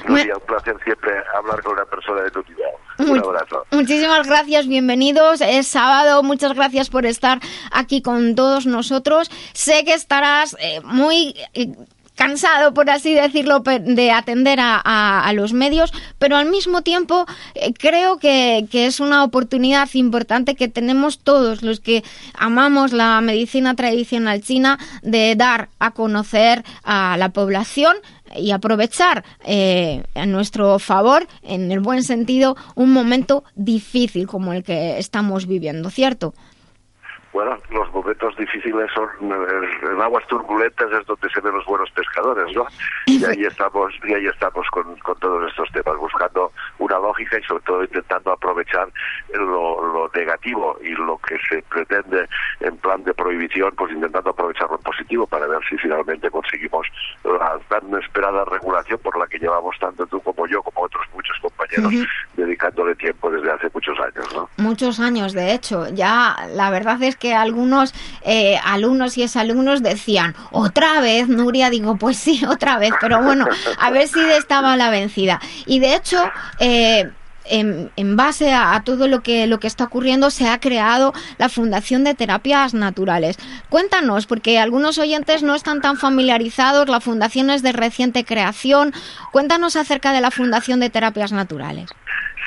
Nuria, un placer siempre hablar con una persona de tu nivel. Un abrazo. Muchísimas gracias, bienvenidos. Es sábado, muchas gracias por estar aquí con todos nosotros. Sé que estarás eh, muy eh, cansado, por así decirlo, de atender a, a- a los medios, pero al mismo tiempo eh, creo que, que es una oportunidad importante que tenemos todos los que amamos la medicina tradicional china de dar a conocer a la población y aprovechar eh, a nuestro favor, en el buen sentido, un momento difícil como el que estamos viviendo, ¿cierto? Bueno, los momentos difíciles son eh, en aguas turbulentas es donde se ven los buenos pescadores, ¿no? Y ahí estamos, y ahí estamos con, con todos estos temas, buscando una lógica y sobre todo intentando aprovechar lo, lo negativo y lo que se pretende en plan de prohibición, pues intentando aprovechar lo positivo para ver si finalmente conseguimos la tan esperada regulación por la que llevamos tanto tú como yo, como otros muchos compañeros, dedicándole tiempo desde hace muchos años, ¿no? Muchos años, de hecho. Ya la verdad es que algunos eh, alumnos y exalumnos decían, otra vez, Nuria, digo, pues sí, otra vez, pero bueno, a ver si de esta va la vencida. Y de hecho, eh, en, en base a, a todo lo que, lo que está ocurriendo, se ha creado la Fundación de Terapias Naturales. Cuéntanos, porque algunos oyentes no están tan familiarizados, la fundación es de reciente creación. Cuéntanos acerca de la Fundación de Terapias Naturales.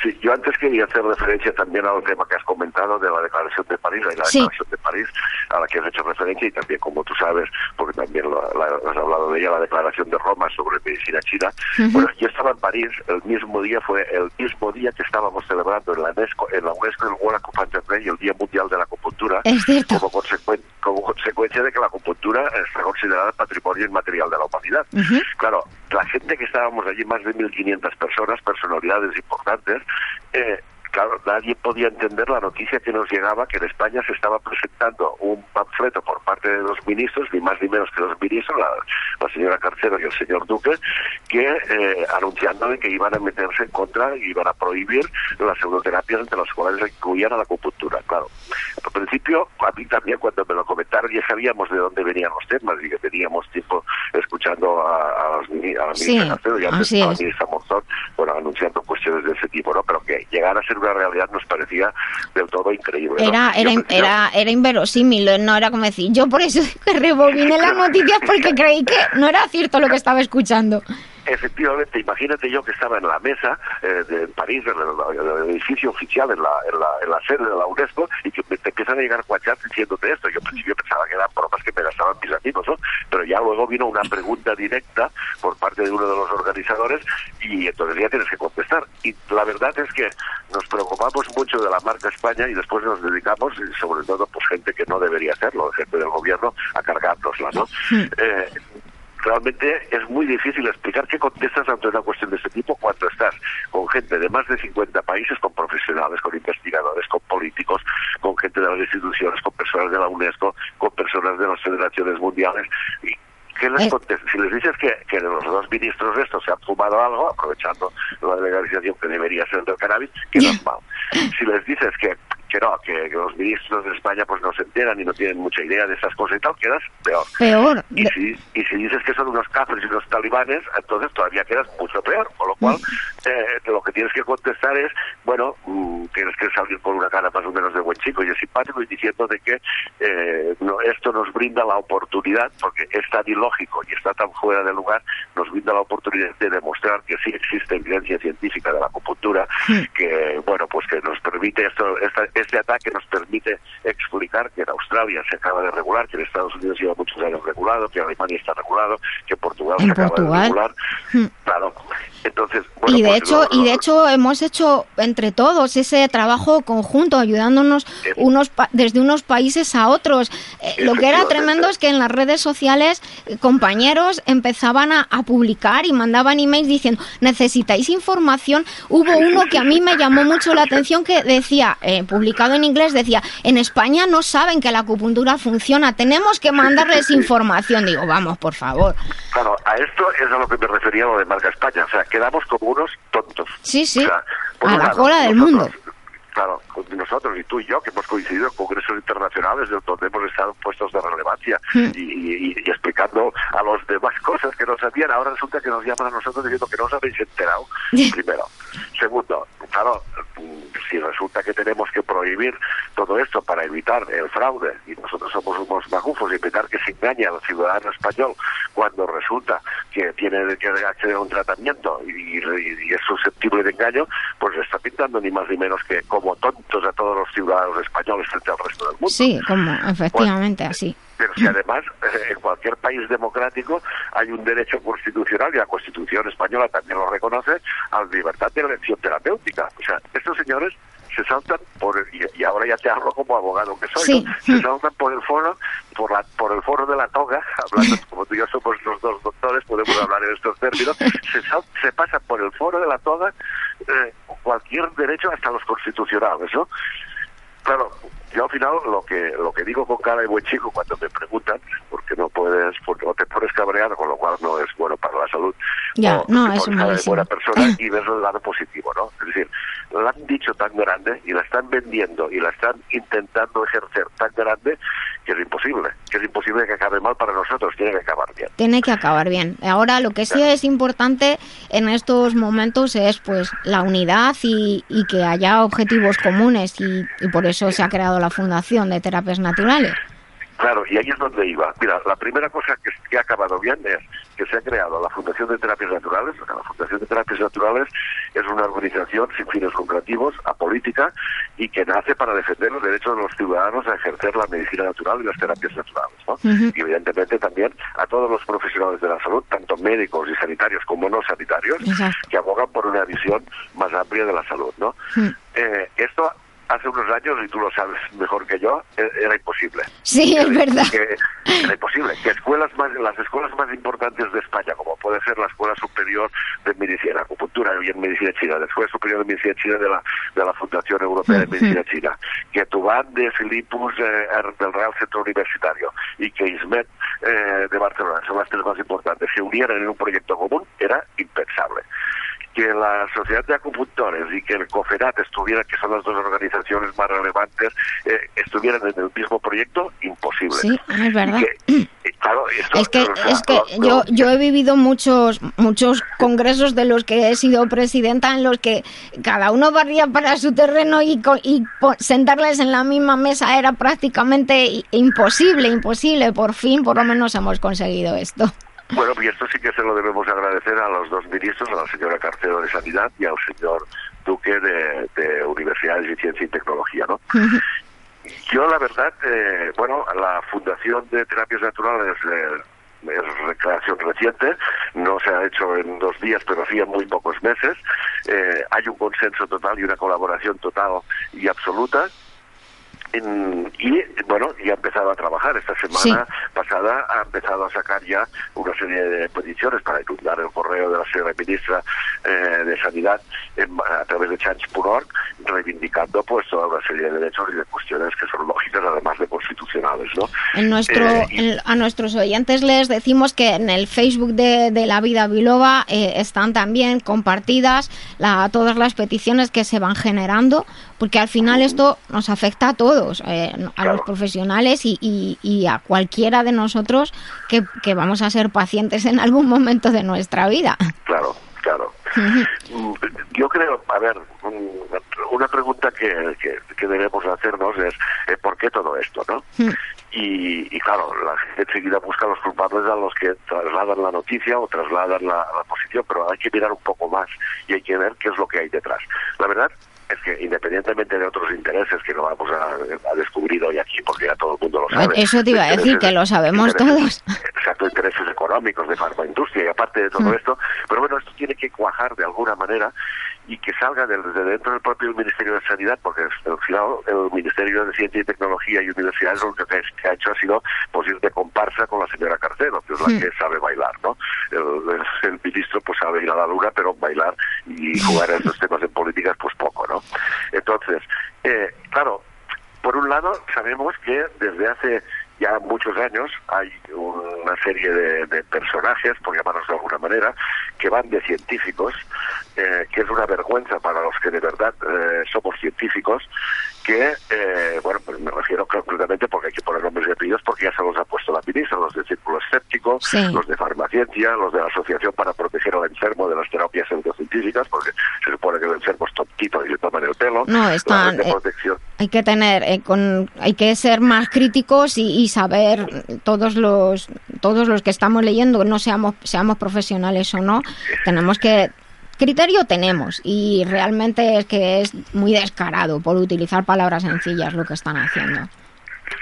Sí, yo antes quería hacer referencia también al tema que has comentado de la Declaración de París, la Sí. Declaración de París a la que has hecho referencia y también, como tú sabes, porque también lo- la- has hablado de ella, la Declaración de Roma sobre medicina china. Bueno, yo estaba en París, el mismo día fue el mismo día que estábamos celebrando en la UNESCO, en la UNESCO el World Acupuncture Day, el Día Mundial de la Acupuntura, como, consecuen- como consecuencia de que la acupuntura está considerada patrimonio inmaterial de la humanidad. Claro, la gente que estábamos allí, más de 1.500 personas, personalidades importantes, eh, claro, nadie podía entender la noticia que nos llegaba que en España se estaba presentando un panfleto por parte de los ministros, ni más ni menos que los ministros, la, la señora Carcero y el señor Duque, que eh, anunciando que iban a meterse en contra y iban a prohibir las pseudoterapias entre las cuales incluían a la acupuntura. Claro, al principio, a mí también cuando me lo comentaron ya sabíamos de dónde venían los temas y que teníamos tiempo escuchando a, a, los a la Sí, ministra Carcero y antes a la ministra Monzón, bueno, anunciando cuestiones de ese tipo, ¿no? Pero que llegara a ser una realidad nos parecía del todo increíble. ¿no? Era, era, era, era inverosímil, no era como decir, yo por eso rebobiné las noticias porque creí que no era cierto lo que estaba escuchando. Efectivamente, imagínate yo que estaba en la mesa eh, de en París, en el, edificio oficial, en la, en, la, en la sede de la UNESCO, y que me- te empiezan a llegar WhatsApp diciéndote esto. Yo al principio pensaba que eran bromas que me gastaban mis amigos, ¿no? Pero ya luego vino una pregunta directa por parte de uno de los organizadores y entonces ya tienes que contestar. Y la verdad es que nos preocupamos mucho de la marca España y después nos dedicamos, y sobre todo, pues gente que no debería hacerlo, gente del gobierno, a cargárnosla, ¿no? Eh, realmente es muy difícil explicar qué contestas ante una cuestión de este tipo cuando estás con gente de más de 50 países, con profesionales, con investigadores, con políticos, con gente de las instituciones, con personas de la UNESCO, con personas de las federaciones mundiales. Y ¿Qué les Es- contestas? Si les dices que, que los dos ministros de estos se han fumado algo, aprovechando la legalización que debería ser del cannabis, quedan mal. Si les dices que, que no, que, los ministros de España pues no se enteran y no tienen mucha idea de esas cosas y tal, quedas peor. Peor. Y si, y si dices que son unos cafres y unos talibanes, entonces todavía quedas mucho peor. Con lo cual, eh, lo que tienes que contestar es, bueno, mm, tienes que salir con una cara más o menos de buen chico y de simpático y diciendo de que eh, no, esto nos brinda la oportunidad, porque es tan ilógico y está tan fuera de lugar, nos brinda la oportunidad de demostrar que sí existe evidencia científica de la acupuntura, que, bueno, pues que nos permite, esto, esta- este ataque nos permite explicar que en Australia se acaba de regular, que en Estados Unidos lleva muchos años regulado, que Alemania está regulado, que Portugal se acaba Portugal. de regular. Hmm. Claro. Entonces, bueno, y de pues, hecho y de hecho hemos hecho entre todos ese trabajo conjunto ayudándonos unos pa- desde unos países a otros Eh, lo que era tremendo es que en las redes sociales eh, compañeros empezaban a, a publicar y mandaban emails diciendo necesitáis información hubo uno que a mí me llamó mucho la atención que decía eh, publicado en inglés decía en España no saben que la acupuntura funciona tenemos que mandarles información digo vamos por favor Claro, a esto es a lo que me refería lo de marca España. O sea, quedamos como unos tontos. sí sí O sea, por a la lado, cola del nosotros, mundo Claro, nosotros y tú y yo, que hemos coincidido en congresos internacionales de donde hemos estado puestos de relevancia y, y- y explicando a los demás cosas que no sabían, ahora resulta que nos llaman a nosotros diciendo que no os habéis enterado. Primero. Segundo, claro, si resulta que tenemos que prohibir todo esto para evitar el fraude, y nosotros somos unos magufos, y evitar que se engañe al ciudadano español cuando resulta que tiene que acceder a un tratamiento y, y- y es susceptible de engaño, pues le está pintando ni más ni menos que como tontos a todos los ciudadanos españoles frente al resto del mundo. Sí, como efectivamente así. Pero si además eh, en cualquier país democrático hay un derecho constitucional y la Constitución española también lo reconoce a la libertad de elección terapéutica. O sea, estos señores se saltan por el- y, y ahora ya te hablo como abogado que soy, Sí. ¿no? se saltan por el foro por la por el foro de la toga, hablando como tú y yo somos los dos doctores, podemos hablar en estos términos, se, sal- se pasa por el foro de la toga eh, cualquier derecho hasta los constitucionales, ¿no? Claro, yo al final lo que lo que digo con cara de buen chico cuando me preguntan, porque no puedes, porque no te pones cabreado, con lo cual no es bueno para la salud. Ya, o no, es malísimo. buena persona y ves el lado positivo, ¿no? Es decir, la han dicho tan grande y la están vendiendo y la están intentando ejercer tan grande que es imposible, que es imposible que acabe mal para nosotros, tiene que acabar bien. Tiene que acabar bien. Ahora lo que sí es importante en estos momentos es pues la unidad y, y que haya objetivos comunes y, y por eso se ha creado la Fundación de Terapias Naturales. Claro, y ahí es donde iba. Mira, la primera cosa que, que ha acabado bien es que se ha creado la Fundación de Terapias Naturales. La Fundación de Terapias Naturales es una organización sin fines lucrativos, apolítica, y que nace para defender los derechos de los ciudadanos a ejercer la medicina natural y las terapias naturales. ¿no? Y evidentemente también a todos los profesionales de la salud, tanto médicos y sanitarios como no sanitarios, Exacto. que abogan por una visión más amplia de la salud. ¿no? Eh, esto hace unos años, y tú lo sabes mejor que yo, e- era imposible. Sí, es verdad. Que era imposible. Que escuelas más, las escuelas más importantes de España, como puede ser la Escuela Superior de Medicina, Acupuntura y en Medicina China, la Escuela Superior de Medicina China de la, de la Fundación Europea de Medicina China, que Tuban de Filipus eh, del Real Centro Universitario y que ISMET eh, de Barcelona, son las tres más importantes, se unieran en un proyecto común, era impensable que la Sociedad de Acupuntores y que el COFERAT estuvieran, que son las dos organizaciones más relevantes, eh, estuvieran en el mismo proyecto, imposible. Sí, es verdad. Claro, esto- Es que, o sea, es que yo, yo he vivido muchos, muchos congresos de los que he sido presidenta en los que cada uno barría para su terreno y, y sentarles en la misma mesa era prácticamente imposible, imposible. Por fin, por lo menos hemos conseguido esto. Bueno, y esto sí que se lo debemos agradecer a los dos ministros, a la señora Carcero de Sanidad y al señor Duque de, de Universidades de Ciencia y Tecnología, ¿no? Yo, la verdad, eh, bueno, la Fundación de Terapias Naturales eh, es recreación reciente, no se ha hecho en dos días, pero sí en muy pocos meses. Eh, hay un consenso total y una colaboración total y absoluta. En- y bueno, ya ha empezado a trabajar. Esta semana pasada ha empezado a sacar ya una serie de peticiones para inundar el correo de la señora ministra eh, de Sanidad en- a través de change.org, reivindicando pues toda una serie de derechos y de cuestiones que son lógicas, además de constitucionales, ¿no? En nuestro, Eh, en- a nuestros oyentes les decimos que en el Facebook de, de La Vida Biloba eh, están también compartidas la- todas las peticiones que se van generando, porque al final esto nos afecta a todos, eh, a los profesionales y, y- y a cualquiera de nosotros que, que vamos a ser pacientes en algún momento de nuestra vida. Claro, claro. Mm, Yo creo, a ver, mm, una pregunta que, que, que debemos hacernos es eh, ¿por qué todo esto, no? Y, y claro, la gente enseguida busca a los culpables a los que trasladan la noticia o trasladan la, la posición, pero hay que mirar un poco más y hay que ver qué es lo que hay detrás. La verdad es que independientemente de otros intereses que no vamos a, a descubrir hoy aquí, porque ya todo el mundo lo sabe. Eso te iba a decir, que lo sabemos intereses- todos. exacto, intereses económicos de farmaindustria y aparte de todo Mm. esto, pero bueno, esto tiene que cuajar de alguna manera y que salga desde dentro del propio Ministerio de Sanidad, porque al final el Ministerio de Ciencia y Tecnología y Universidades lo que, ha- que ha hecho ha sido pues ir de comparsa con la señora Carcero, que es la Mm. que sabe bailar, ¿no? El, el ministro pues sabe ir a la luna, pero bailar y jugar a estos temas en políticas pues poco, ¿no? Entonces, eh, claro, por un lado, sabemos que desde hace ya muchos años hay una serie de, personajes, por llamarlos de alguna manera, que van de científicos, eh, que es una vergüenza para los que de verdad eh, somos científicos, que, eh, bueno, pues me refiero concretamente porque hay que poner nombres y apellidos porque ya se los ha puesto la ministra, los del Círculo Escéptico, Sí. los de Farmaciencia, los de la Asociación para Proteger al Enfermo de las Terapias Pseudocientíficas, porque se supone que el enfermo es y le toman el pelo. No, están, de eh. Hay que tener, eh, con, hay que ser más críticos y, y saber todos los, todos los que estamos leyendo, no seamos, seamos profesionales o no, tenemos que criterio tenemos y realmente es que es muy descarado por utilizar palabras sencillas lo que están haciendo.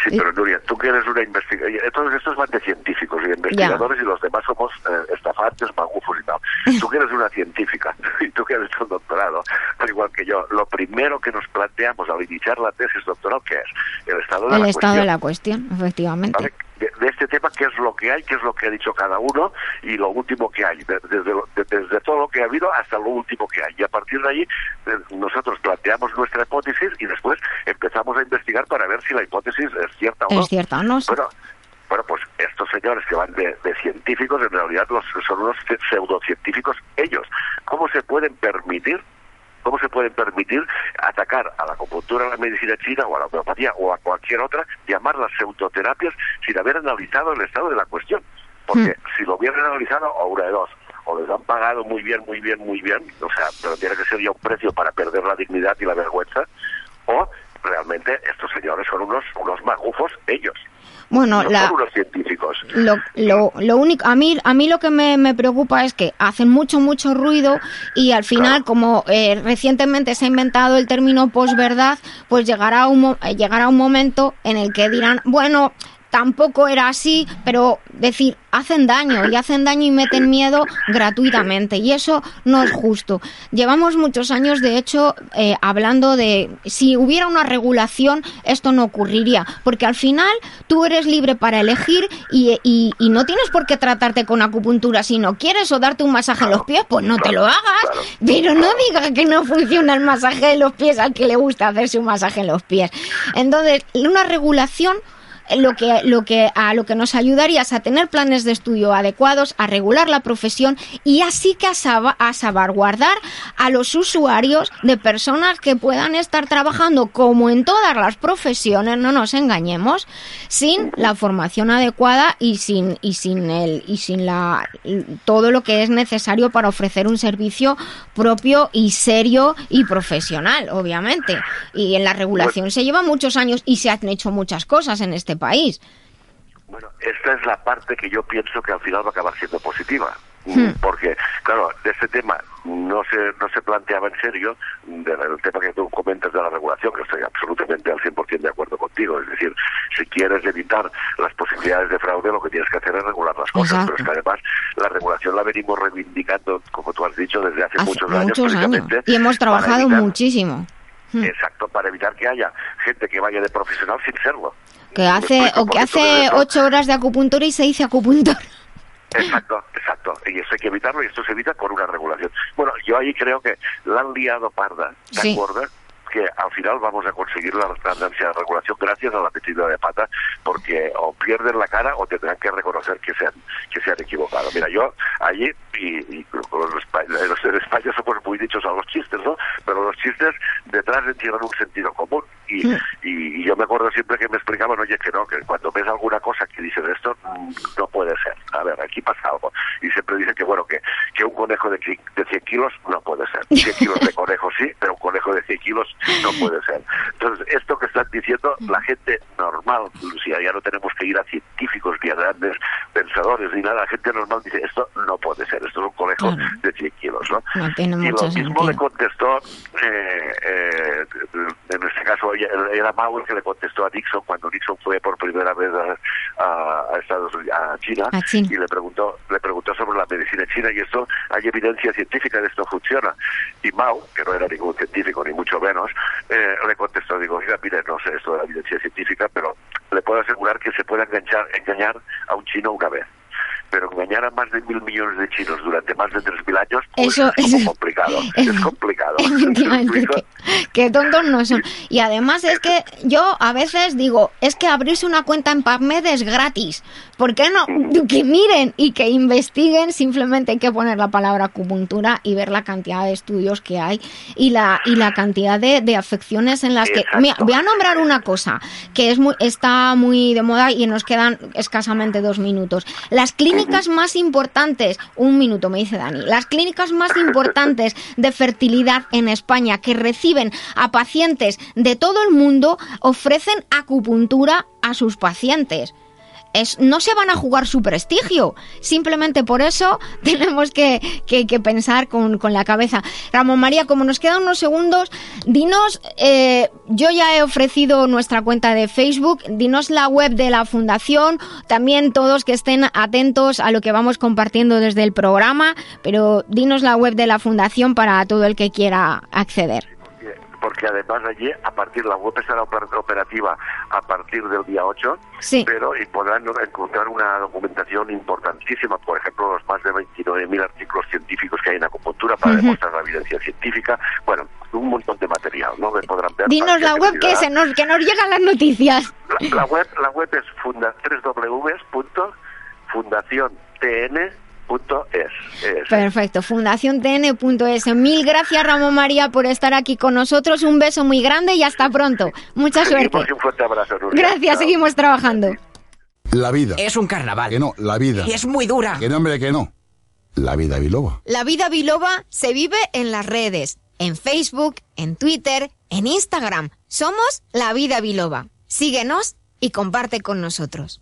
Sí, pero Nuria, tú que eres una investigadora, todos estos van de científicos y investigadores y los demás somos eh, estafantes, magufos y tal. Tú que eres una científica y tú que has hecho un doctorado, al igual que yo, lo primero que nos planteamos al iniciar la tesis doctoral, ¿qué es? El estado de El la estado cuestión. de la cuestión, efectivamente. ¿vale? De, de este tema, qué es lo que hay, qué es lo que ha dicho cada uno y lo último que hay, de- desde, lo- de- desde todo lo que ha habido hasta lo último que hay. Y a partir de ahí, nosotros planteamos nuestra hipótesis y después empezamos a investigar para ver si la hipótesis es cierta o no. Es cierto, ¿no? Bueno, bueno, pues estos señores que van de, de científicos, en realidad los, son unos pseudocientíficos ellos. ¿Cómo se pueden permitir ¿Cómo se pueden permitir atacar a la acupuntura, a la medicina china o a la homeopatía o a cualquier otra, llamarlas pseudoterapias sin haber analizado el estado de la cuestión? Porque si lo hubieran analizado, o una de dos, o les han pagado muy bien, muy bien, muy bien, o sea, pero tiene que ser ya un precio para perder la dignidad y la vergüenza, o realmente estos señores son unos, unos magufos ellos. Bueno, no la, unos científicos. lo, lo, lo único, a mí, a mí lo que me, me preocupa es que hacen mucho, mucho ruido y al final, como eh, recientemente se ha inventado el término posverdad, pues llegará un, eh, llegará un momento en el que dirán, bueno, tampoco era así, pero decir, hacen daño y hacen daño y meten miedo gratuitamente y eso no es justo. Llevamos muchos años, de hecho, eh, hablando de si hubiera una regulación, esto no ocurriría, porque al final tú eres libre para elegir y, y- y no tienes por qué tratarte con acupuntura. Si no quieres o darte un masaje en los pies, pues no te lo hagas, pero no digas que no funciona el masaje de los pies al que le gusta hacerse un masaje en los pies. Entonces, una regulación lo que, lo que, a lo que nos ayudaría es a tener planes de estudio adecuados, a regular la profesión y así que a, salvaguardar a los usuarios de personas que puedan estar trabajando como en todas las profesiones, no nos engañemos, sin la formación adecuada y sin, y sin el, y sin la, todo lo que es necesario para ofrecer un servicio propio y serio y profesional, obviamente. Y en la regulación se lleva muchos años y se han hecho muchas cosas en este país. Bueno, esta es la parte que yo pienso que al final va a acabar siendo positiva. Hmm. Porque, claro, de este tema no se, no se planteaba en serio, del tema que tú comentas de la regulación, que estoy absolutamente al 100% de acuerdo contigo. Es decir, si quieres evitar las posibilidades de fraude, lo que tienes que hacer es regular las cosas. Exacto. Pero es que además la regulación la venimos reivindicando, como tú has dicho, desde hace, Hace muchos años. muchos años. precisamente Y hemos trabajado muchísimo. Hmm. Exacto, para evitar que haya gente que vaya de profesional sin serlo. Que hace, explico, o que hace ocho horas de acupuntura y se dice acupuntor. Exacto, exacto. Y eso hay que evitarlo y esto se evita con una regulación. Bueno, yo ahí creo que la han liado parda, tan Sí. gorda, que al final vamos a conseguir la, ansia de regulación gracias a la metida de pata, porque o pierden la cara o tendrán que reconocer que se han, que se han equivocado. Mira, yo allí, y, y los, en España somos muy dichos a los chistes, ¿no? Pero los chistes detrás encierran un sentido común. Y, y, y yo me acuerdo siempre que me explicaban, oye, que no, que cuando ves alguna cosa que dicen esto, mm, no puede ser. A ver, aquí pasa algo. Y siempre dicen que, bueno, que, que un conejo de, de 100 kilos no puede ser. 100 kilos de conejo sí, pero un conejo de 100 kilos no puede ser. Entonces, esto que están diciendo, la gente normal, Lucía, ya no tenemos que ir a científicos ni a grandes pensadores ni nada, la gente normal dice, esto no puede ser, esto es un conejo Claro. de 100 kilos, ¿no? No tiene y lo mismo sentido. le contestó, eh, eh, en este caso era el que le contestó a Nixon cuando Nixon fue por primera vez a, a- a Estados Unidos, a China, A China. y le preguntó le preguntó sobre la medicina china y esto hay evidencia científica de esto funciona y Mao que no era ningún científico ni mucho menos eh, le contestó digo oiga mire no sé esto de la evidencia científica pero le puedo asegurar que se puede enganchar engañar a un chino una vez pero engañar a más de mil millones de chinos durante más de tres mil años pues, Eso- es eso- complicado es complicado Efectivamente, que que tontos no son. Y además es que yo a veces digo, es que abrirse una cuenta en PubMed es gratis. ¿Por qué no? Que miren y que investiguen, simplemente hay que poner la palabra acupuntura y ver la cantidad de estudios que hay y la, y la cantidad de, de afecciones en las que... Mira, voy a nombrar una cosa que es muy, está muy de moda y nos quedan escasamente dos minutos. Las clínicas más importantes, un minuto me dice Dani, las clínicas más importantes de fertilidad en España que reciben a pacientes de todo el mundo ofrecen acupuntura a sus pacientes. Es, no se van a jugar su prestigio. Simplemente por eso tenemos que, que- pensar con, con la cabeza. Ramón María, como nos quedan unos segundos, dinos, eh, yo ya he ofrecido nuestra cuenta de Facebook, dinos la web de la fundación, también todos que estén atentos a lo que vamos compartiendo desde el programa, pero dinos la web de la fundación para todo el que quiera acceder. Porque además allí a partir la web estará oper- operativa a partir del día 8 Sí. pero y podrán encontrar una documentación importantísima por ejemplo los más de 29.000 artículos científicos que hay en acupuntura para demostrar la evidencia científica bueno un montón de material no que podrán ver Dinos la web que, se nos, que nos llegan las noticias. la, la web la web es funda, es. Perfecto, fundaciontn.es. Mil gracias Ramón María por estar aquí con nosotros. Un beso muy grande y hasta pronto. Mucha suerte. Seguimos y un fuerte abrazo Nuria. Gracias, Chao. seguimos trabajando. La vida. Es un carnaval. Que no, la vida. Y es muy dura. Que no, hombre, que no. La vida biloba. La vida biloba se vive en las redes, en Facebook, en Twitter, en Instagram. Somos La Vida Biloba. Síguenos y comparte con nosotros.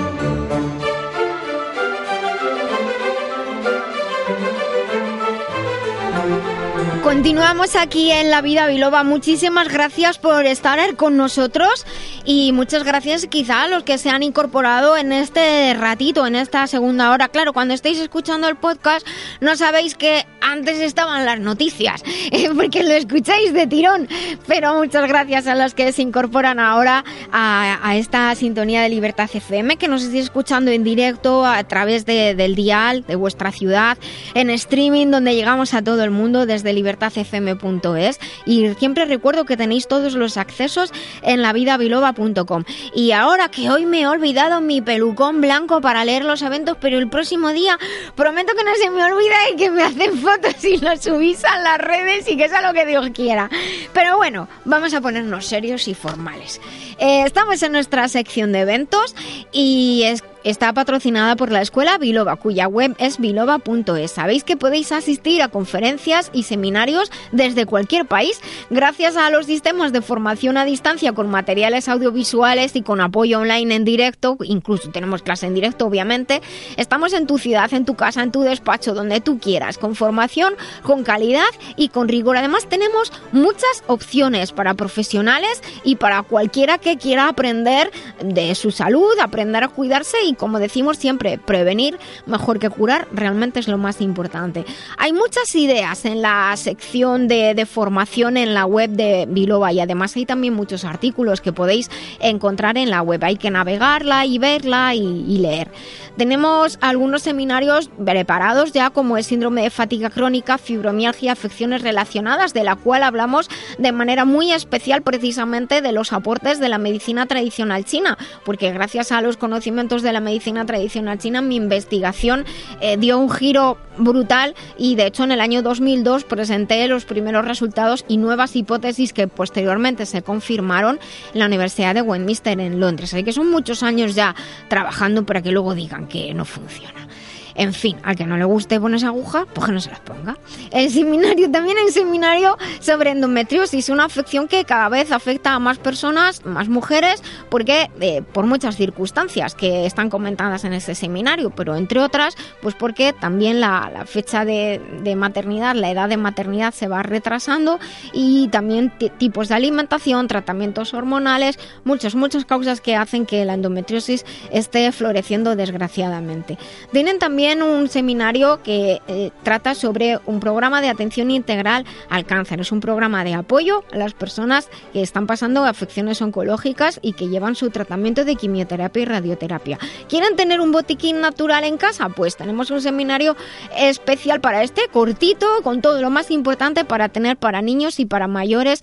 Continuamos aquí en La Vida Biloba. Muchísimas gracias por estar con nosotros y muchas gracias quizá a los que se han incorporado en este ratito, en esta segunda hora. Claro, cuando estáis escuchando el podcast no sabéis que antes estaban las noticias, eh, porque lo escucháis de tirón. Pero muchas gracias a los que se incorporan ahora a, esta sintonía de Libertad FM, que nos estéis escuchando en directo a través de- del dial de vuestra ciudad, en streaming, donde llegamos a todo el mundo desde libertadfm.es. Y siempre recuerdo que tenéis todos los accesos en lavidabiloba.com. Y ahora que hoy me he olvidado mi pelucón blanco para leer los eventos, pero el próximo día prometo que no se me olvida y que me hacen fotos y lo subís a las redes y que sea lo que Dios quiera. Pero bueno, vamos a ponernos serios y formales. Eh, estamos en nuestra sección de eventos y es- está patrocinada por la Escuela Biloba, cuya web es biloba.es. Sabéis que podéis asistir a conferencias y seminarios desde cualquier país gracias a los sistemas de formación a distancia con materiales audiovisuales y con apoyo online en directo, incluso tenemos clase en directo obviamente. Estamos en tu ciudad, en tu casa, en tu despacho, donde tú quieras, con formación, con calidad y con rigor. Además tenemos muchas opciones para profesionales y para cualquiera que quiera aprender de su salud, aprender a cuidarse como decimos siempre, prevenir mejor que curar realmente es lo más importante. Hay muchas ideas en la sección de, formación en la web de Biloba y además hay también muchos artículos que podéis encontrar en la web. Hay que navegarla y verla y, y leer. Tenemos algunos seminarios preparados ya como el síndrome de fatiga crónica, fibromialgia, afecciones relacionadas, de la cual hablamos de manera muy especial precisamente de los aportes de la medicina tradicional china, porque gracias a los conocimientos de la medicina tradicional china mi investigación eh, dio un giro brutal y de hecho en el año 2002 presenté los primeros resultados y nuevas hipótesis que posteriormente se confirmaron en la Universidad de Westminster en Londres. Así que son muchos años ya trabajando para que luego digan que no funciona. En fin, al que no le guste ponerse agujas, pues que no se las ponga. El seminario, también hay un seminario sobre endometriosis, una afección que cada vez afecta a más personas, más mujeres, porque eh, por muchas circunstancias que están comentadas en este seminario, pero entre otras, pues porque también la, fecha de, maternidad, la edad de maternidad se va retrasando y también ti- tipos de alimentación, tratamientos hormonales, muchas, muchas causas que hacen que la endometriosis esté floreciendo desgraciadamente. Tienen también un seminario que eh, trata sobre un programa de atención integral al cáncer. Es un programa de apoyo a las personas que están pasando afecciones oncológicas y que llevan su tratamiento de quimioterapia y radioterapia. ¿Quieren tener un botiquín natural en casa? Pues tenemos un seminario especial para este, cortito, con todo lo más importante para tener para niños y para mayores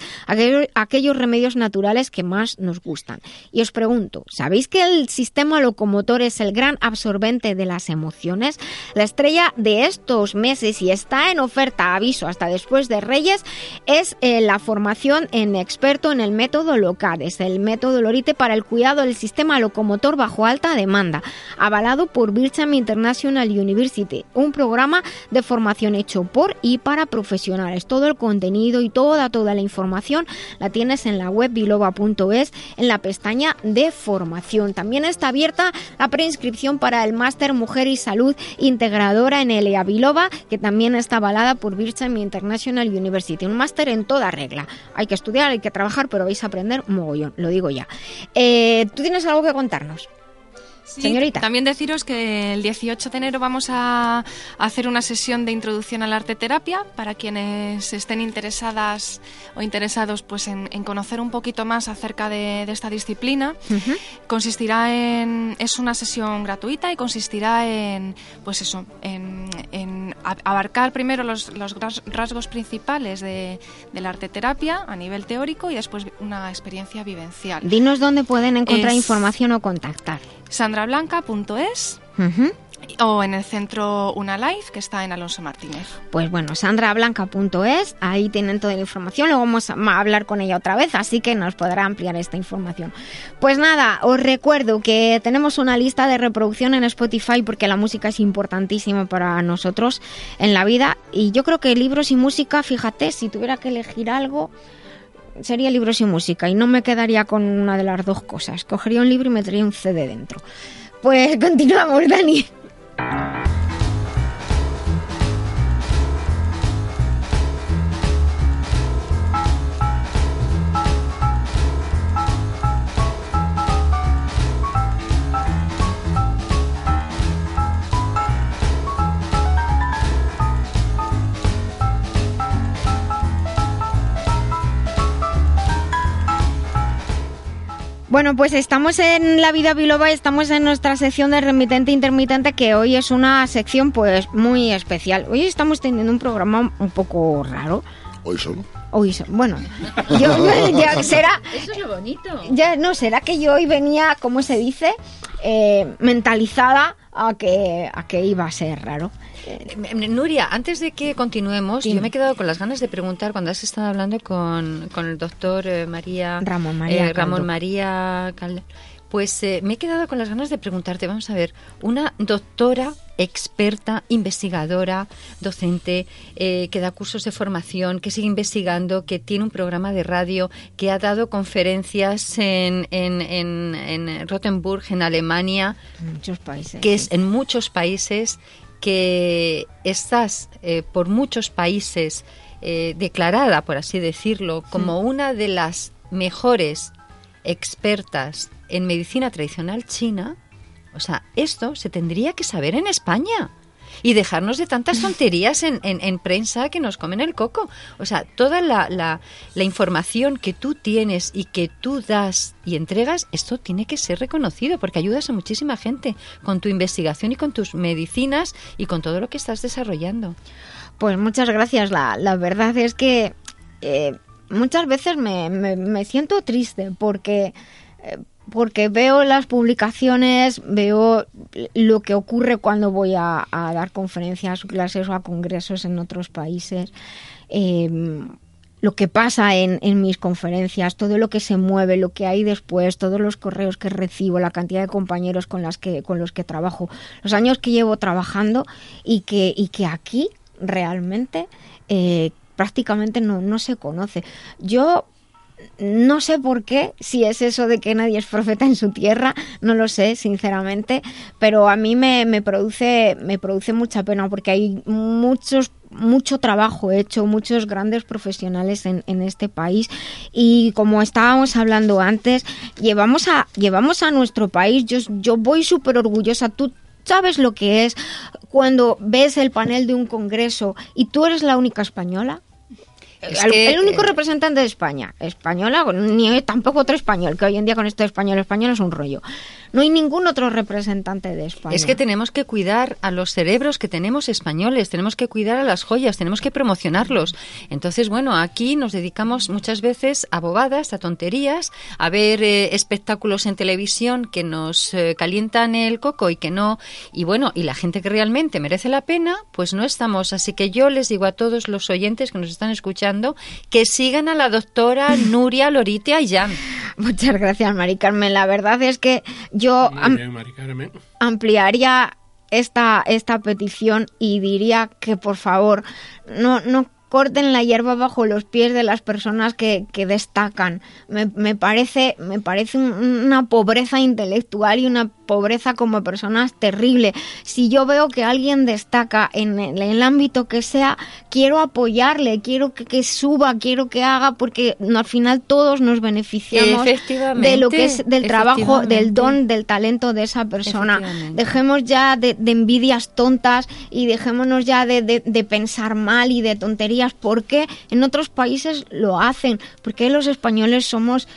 aquellos remedios naturales que más nos gustan. Y os pregunto, ¿sabéis que el sistema locomotor es el gran absorbente de las emociones? La estrella de estos meses y está en oferta, aviso, hasta después de Reyes, es eh, la formación en experto en el método local, es el método Lorite para el cuidado del sistema locomotor bajo alta demanda, avalado por Bircham International University, un programa de formación hecho por y para profesionales. Todo el contenido y toda, toda la información la tienes en la web biloba.es en la pestaña de formación. También está abierta la preinscripción para el máster Mujer y Salud Integradora en Elea Biloba, que también está avalada por Bircham International University. Un máster en toda regla. Hay que estudiar, hay que trabajar, pero vais a aprender mogollón, lo digo ya. Eh, ¿Tú tienes algo que contarnos? Sí, Señorita. También deciros que el 18 de enero vamos a hacer una sesión de introducción a la arte terapia para quienes estén interesadas o interesados pues en, en conocer un poquito más acerca de, de esta disciplina. Consistirá en es una sesión gratuita y consistirá en pues eso en, en abarcar primero los, los rasgos principales de, de la arte terapia a nivel teórico y después una experiencia vivencial. Dinos dónde pueden encontrar Es- información o contactar. sandrablanca.es o en el centro Una Life que está en Alonso Martínez. Pues bueno, sandrablanca.es, ahí tienen toda la información, luego vamos a hablar con ella otra vez, así que nos podrá ampliar esta información. Pues nada, os recuerdo que tenemos una lista de reproducción en Spotify porque la música es importantísima para nosotros en la vida y yo creo que libros y música, fíjate, si tuviera que elegir algo, sería libros y música y no me quedaría con una de las dos cosas, cogería un libro y metería un CD dentro. Pues continuamos, Dani. Bueno, pues estamos en La Vida Biloba, estamos en nuestra sección de remitente intermitente, que hoy es una sección pues muy especial. Hoy estamos teniendo un programa un poco raro. Hoy solo. Hoy, so- bueno, yo, ya será, Eso es lo bonito. ya no, será que yo hoy venía, ¿cómo se dice? Eh, mentalizada a que, a que iba a ser raro. Eh, Nuria, antes de que continuemos, yo me he quedado con las ganas de preguntar cuando has estado hablando con, con el doctor eh, María Ramón María eh, Ramón. María Calde. Pues eh, me he quedado con las ganas de preguntarte, vamos a ver, una doctora experta, investigadora, docente, eh, que da cursos de formación, que sigue investigando, que tiene un programa de radio, que ha dado conferencias en, en, en, en Rottenburg, en Alemania, muchos países. que es en muchos países, que estás eh, por muchos países eh, declarada, por así decirlo, como una de las mejores expertas en medicina tradicional china, o sea, esto se tendría que saber en España. Y dejarnos de tantas tonterías en, en- en prensa que nos comen el coco. O sea, toda la, la- la información que tú tienes y que tú das y entregas, esto tiene que ser reconocido porque ayudas a muchísima gente con tu investigación y con tus medicinas y con todo lo que estás desarrollando. Pues muchas gracias. La, la verdad es que eh, muchas veces me, me- me siento triste porque, eh, porque veo las publicaciones, veo lo que ocurre cuando voy a, dar conferencias, clases o a congresos en otros países. Eh, lo que pasa en, en, mis conferencias, todo lo que se mueve, lo que hay después, todos los correos que recibo, la cantidad de compañeros con, las que, con los que trabajo, los años que llevo trabajando y que, y que aquí realmente eh, prácticamente no, no se conoce. Yo no sé por qué, si es eso de que nadie es profeta en su tierra, no lo sé, sinceramente, pero a mí me, produce, me produce mucha pena porque hay muchos mucho trabajo hecho, muchos grandes profesionales en, en, este país y como estábamos hablando antes, llevamos a, llevamos a nuestro país, yo, yo voy súper orgullosa, tú sabes lo que es cuando ves el panel de un congreso y tú eres la única española. Es el, que, el único eh, representante de España, española, ni tampoco otro español, que hoy en día con esto de español, español es un rollo. No hay ningún otro representante de España. Es que tenemos que cuidar a los cerebros que tenemos españoles, tenemos que cuidar a las joyas, tenemos que promocionarlos. Entonces, bueno, aquí nos dedicamos muchas veces a bobadas, a tonterías, a ver eh, espectáculos en televisión que nos eh, calientan el coco y que no. Y bueno, y la gente que realmente merece la pena, pues no estamos. Así que yo les digo a todos los oyentes que nos están escuchando que sigan a la doctora Nuria Lorite Ayán. Muchas gracias, Mari Carmen. La verdad es que yo ampliaría esta, esta petición y diría que por favor no, no corten la hierba bajo los pies de las personas que, que destacan. Me, me, parece, me parece un- una pobreza intelectual y una pobreza como personas terrible. Si yo veo que alguien destaca en el, en el ámbito que sea, quiero apoyarle, quiero que, que suba, quiero que haga, porque al final todos nos beneficiamos de lo que es del trabajo, del don, del talento de esa persona. Dejemos ya de, de envidias tontas y dejémonos ya de, de- de pensar mal y de tonterías, porque en otros países lo hacen, porque los españoles somos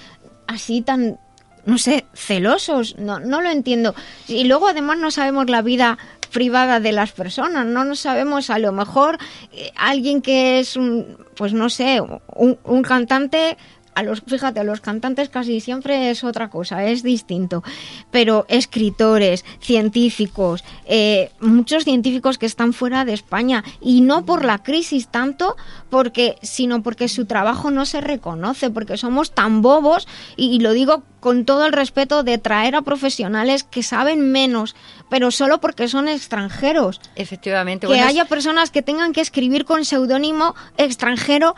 así tan no sé, celosos, no, no lo entiendo. Y luego además no sabemos la vida privada de las personas, no nos sabemos a lo mejor eh, alguien que es un, pues no sé, un cantante a los, fíjate, a los cantantes casi siempre es otra cosa, es distinto. Pero escritores, científicos, eh, muchos científicos que están fuera de España y no por la crisis tanto, porque, sino porque su trabajo no se reconoce, porque somos tan bobos y, y lo digo con todo el respeto de traer a profesionales que saben menos, pero solo porque son extranjeros. Efectivamente. Que bueno, haya personas que tengan que escribir con seudónimo extranjero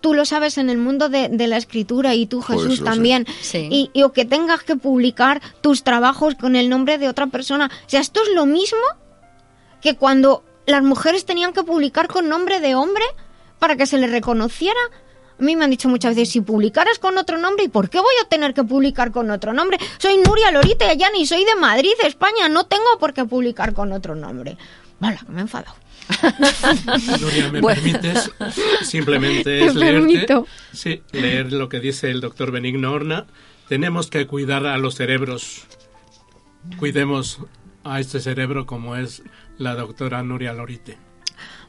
tú lo sabes en el mundo de, de la escritura y tú Jesús también Sí. y, y o que tengas que publicar tus trabajos con el nombre de otra persona o sea esto es lo mismo que cuando las mujeres tenían que publicar con nombre de hombre para que se les reconociera a mí me han dicho muchas veces, si publicaras con otro nombre, ¿y por qué voy a tener que publicar con otro nombre? Soy Nuria Lorita Ayani, soy de Madrid, España, no tengo por qué publicar con otro nombre. Vale, que me he enfadado. Nuria, ¿me Bueno. permites? Simplemente Te es leerte, sí, leer lo que dice el doctor Benigno Horna. Tenemos que cuidar a los cerebros. Cuidemos a este cerebro como es la doctora Nuria Lorite.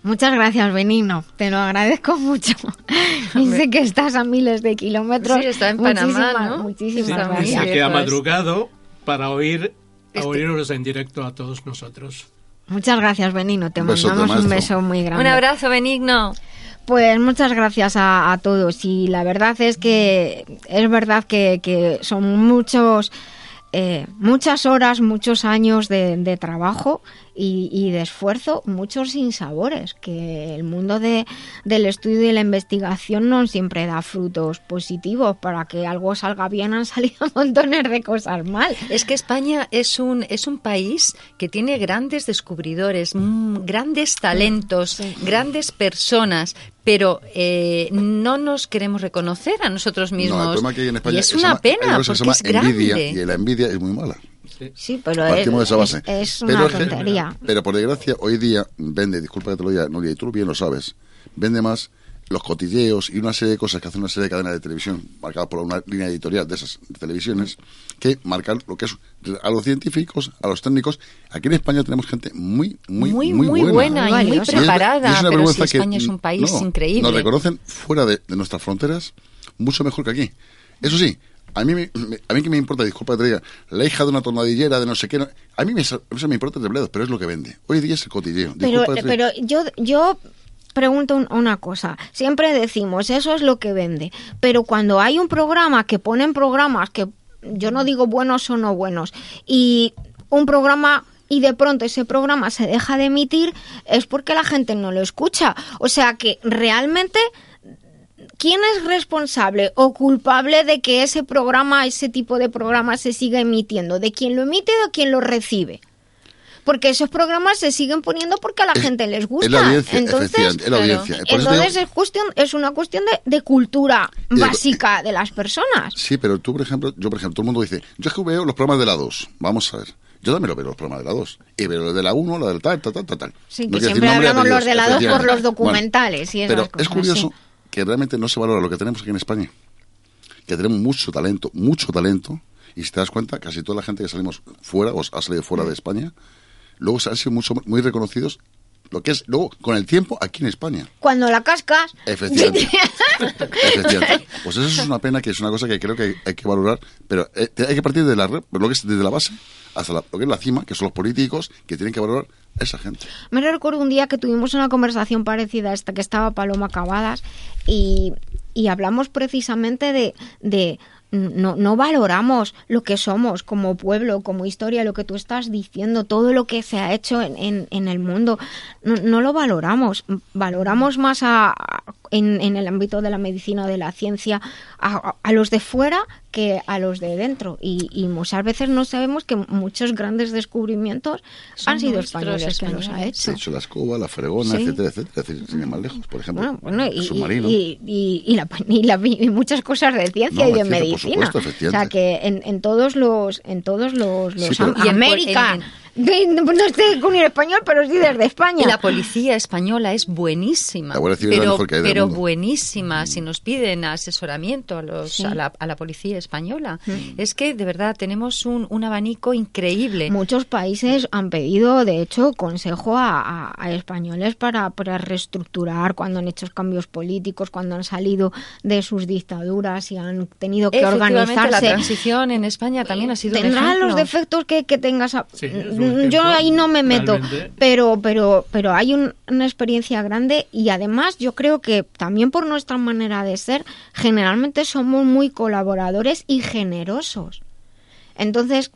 Muchas gracias, Benigno. Te lo agradezco mucho. Y sé que estás a miles de kilómetros. Sí, está en Panamá, Muchísimas, ¿no? Muchísimas Sí, gracias. sí. que ha lejos. madrugado para oír a Este- oíros en directo a todos nosotros. Muchas gracias, Benigno. Te Un mandamos un beso muy grande. Un abrazo, Benigno. Pues muchas gracias a, a todos y la verdad es que es verdad que, que son muchos eh, muchas horas, muchos años de, de trabajo y, y de esfuerzo, muchos sinsabores, que el mundo de, del estudio y la investigación no siempre da frutos positivos. Para que algo salga bien han salido montones de cosas mal. Es que España es un, es un país que tiene grandes descubridores, mm, grandes talentos, grandes personas, pero eh, no nos queremos reconocer a nosotros No, mismos. el problema que hay en España y es una llama- pena, porque se es llama envidia, grande. y la envidia es muy mala. Sí, pero es, Partimos de esa base. es- es Pero una es que- tontería. Pero por desgracia, hoy día vende, disculpa que te lo diga, Nuria, y tú bien lo sabes, vende más los cotilleos y una serie de cosas que hace una serie de cadenas de televisión marcadas por una línea editorial de esas televisiones que marcar lo que es a los científicos, a los técnicos. Aquí en España tenemos gente muy, muy, Muy, muy, muy buena y muy Y es- preparada, y es una pero si vergüenza que, España es un país no, increíble. Nos reconocen fuera de, de nuestras fronteras mucho mejor que aquí. Eso sí, a mí, me- a mí que me importa, disculpa que te diga, la hija de una tornadillera, de no sé qué, no- a mí me, eso me importa de bledos, pero es lo que vende. Hoy día es el cotilleo. Pero, pero yo, yo pregunto un- una cosa. Siempre decimos, eso es lo que vende. Pero cuando hay un programa que ponen programas que yo no digo buenos o no buenos, y un programa y de pronto ese programa se deja de emitir, es porque la gente no lo escucha. O sea que realmente ¿Quién es responsable o culpable de que ese programa, ese tipo de programa se siga emitiendo? ¿De quién lo emite o de quién lo recibe? Porque esos programas se siguen poniendo porque a la gente les gusta. la audiencia, entonces, la audiencia. Entonces digo- es, cuestión, es una cuestión de, de cultura de- básica de las personas. Sí, pero tú, por ejemplo, yo, por ejemplo, todo el mundo dice, yo es que veo los programas de la 2. Vamos a ver. Yo también lo veo los programas de la 2. Y veo los de la 1, la del tal, tal, tal, tal. Sí, No que siempre nombre hablamos los de la 2 por los documentales y esas Pero cosas, es curioso sí. Que realmente no se valora lo que tenemos aquí en España. Que tenemos mucho talento, mucho talento. Y si te das cuenta, casi toda la gente que salimos fuera, o ha salido fuera de España, luego se han sido mucho, muy reconocidos, lo que es luego, con el tiempo, aquí en España. Cuando la cascas... Efectivamente. Efectivamente. Pues eso es una pena que es una cosa que creo que hay, que valorar, pero eh, hay que partir de la, lo que es desde la base hasta la- lo que es la cima, que son los políticos, que tienen que valorar a esa gente. Me recuerdo un día que tuvimos una conversación parecida a esta que estaba Paloma Cavadas y, y hablamos precisamente de, de no, no valoramos lo que somos como pueblo, como historia, lo que tú estás diciendo, todo lo que se ha hecho en, en, en el mundo, no, lo valoramos. Valoramos más a, en, el ámbito de la medicina de la ciencia a, a los de fuera que a los de dentro. Y, y muchas veces no sabemos que muchos grandes descubrimientos Son han sido nuestros españoles que los ha españoles. hecho. De hecho, la escoba, la fregona, Sí. etcétera, etcétera. Es decir, sin ir más lejos, por ejemplo, Bueno, bueno, y, el submarino. y, y- y la, y la- y muchas cosas de ciencia No, y de ciencia, por medicina. supuesto, o sea que en, en todos los en todos los, los Sí, pero- Y en- América, en- de- no sé con el español, pero sí desde España. La policía española es buenísima. La la pero, mejor que pero mundo. Mm. buenísima. Si nos piden asesoramiento a, los, Sí. a, la, a la policía española, es que de verdad tenemos un, un abanico increíble. Muchos países han pedido, de hecho, consejo a, a- a españoles para, para reestructurar cuando han hecho cambios políticos, cuando han salido de sus dictaduras y han tenido que Efectivamente, la organizarse. transición en España también ha sido Tendrá los defectos que, que tengas. a- Sí, Mm, ejemplo, yo ahí no me meto, realmente. pero pero pero hay un- una experiencia grande y además yo creo que también por nuestra manera de ser generalmente somos muy colaboradores y generosos. Entonces,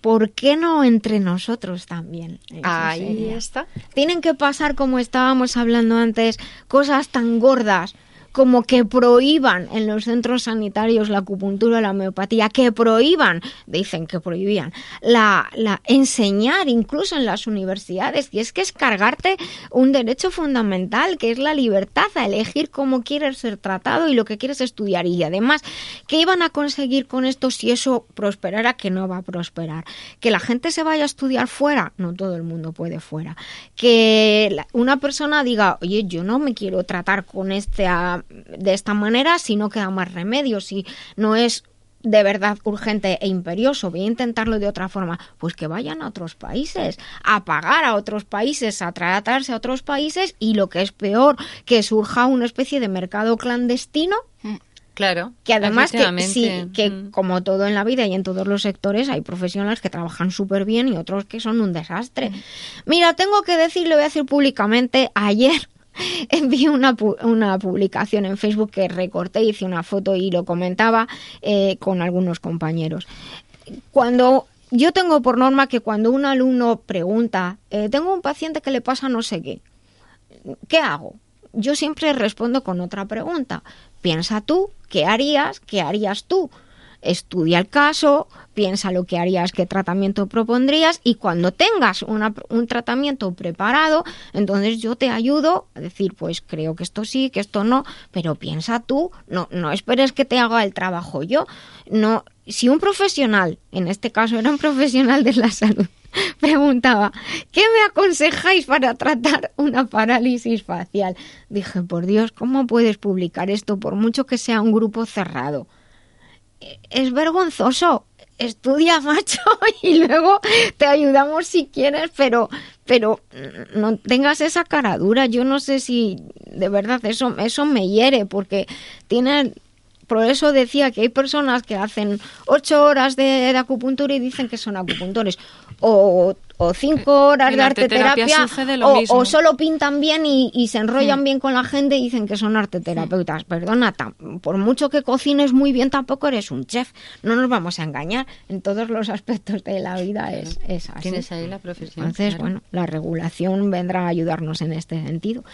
¿por qué no entre nosotros también? Eso Ahí sería. está. Tienen que pasar, como estábamos hablando antes, cosas tan gordas como que prohíban en los centros sanitarios la acupuntura la homeopatía, que prohíban, dicen que prohibían, la, enseñar incluso en las universidades, y es que es cargarte un derecho fundamental, que es la libertad a elegir cómo quieres ser tratado y lo que quieres estudiar. Y además, ¿qué iban a conseguir con esto si eso prosperara? Que no va a prosperar. Que la gente se vaya a estudiar fuera, no todo el mundo puede fuera. Que una persona diga, oye, yo no me quiero tratar con este ah, de esta manera si no queda más remedio, si no es de verdad urgente e imperioso, voy a intentarlo de otra forma, pues que vayan a otros países, a pagar a otros países, a tratarse a otros países y lo que es peor, que surja una especie de mercado clandestino Claro. que además que, sí, que Mm. como todo en la vida y en todos los sectores hay profesionales que trabajan súper bien y otros que son un desastre. Mira, tengo que decir, lo voy a decir públicamente, ayer envié una, una publicación en Facebook que recorté, hice una foto y lo comentaba eh, con algunos compañeros. Cuando yo tengo por norma que cuando un alumno pregunta, eh, tengo un paciente que le pasa no sé qué, ¿qué hago? Yo siempre respondo con otra pregunta. Piensa tú, ¿qué harías? ¿Qué harías tú? Estudia el caso, piensa lo que harías, qué tratamiento propondrías y cuando tengas una- un tratamiento preparado, entonces yo te ayudo a decir, pues creo que esto sí, que esto no, pero piensa tú, no, no esperes que te haga el trabajo yo. No, si un profesional, en este caso era un profesional de la salud, preguntaba, ¿qué me aconsejáis para tratar una parálisis facial? Dije, por Dios, ¿cómo puedes publicar esto por mucho que sea un grupo cerrado? Es vergonzoso. Estudia, macho, y luego te ayudamos si quieres, pero, pero no tengas esa cara dura. Yo no sé si de verdad eso, eso me hiere, porque tiene por eso decía que hay personas que hacen ocho horas de, de acupuntura y dicen que son acupuntores. O, o cinco horas En de arte terapia o, solo pintan bien y, y se enrollan Mm. bien con la gente y dicen que son arteterapeutas. Perdona, tam- por mucho que cocines muy bien, tampoco eres un chef. No nos vamos a engañar. En todos los aspectos de la vida es, es así. Tienes ahí la profesión. Entonces, claro. bueno, la regulación vendrá a ayudarnos en este sentido.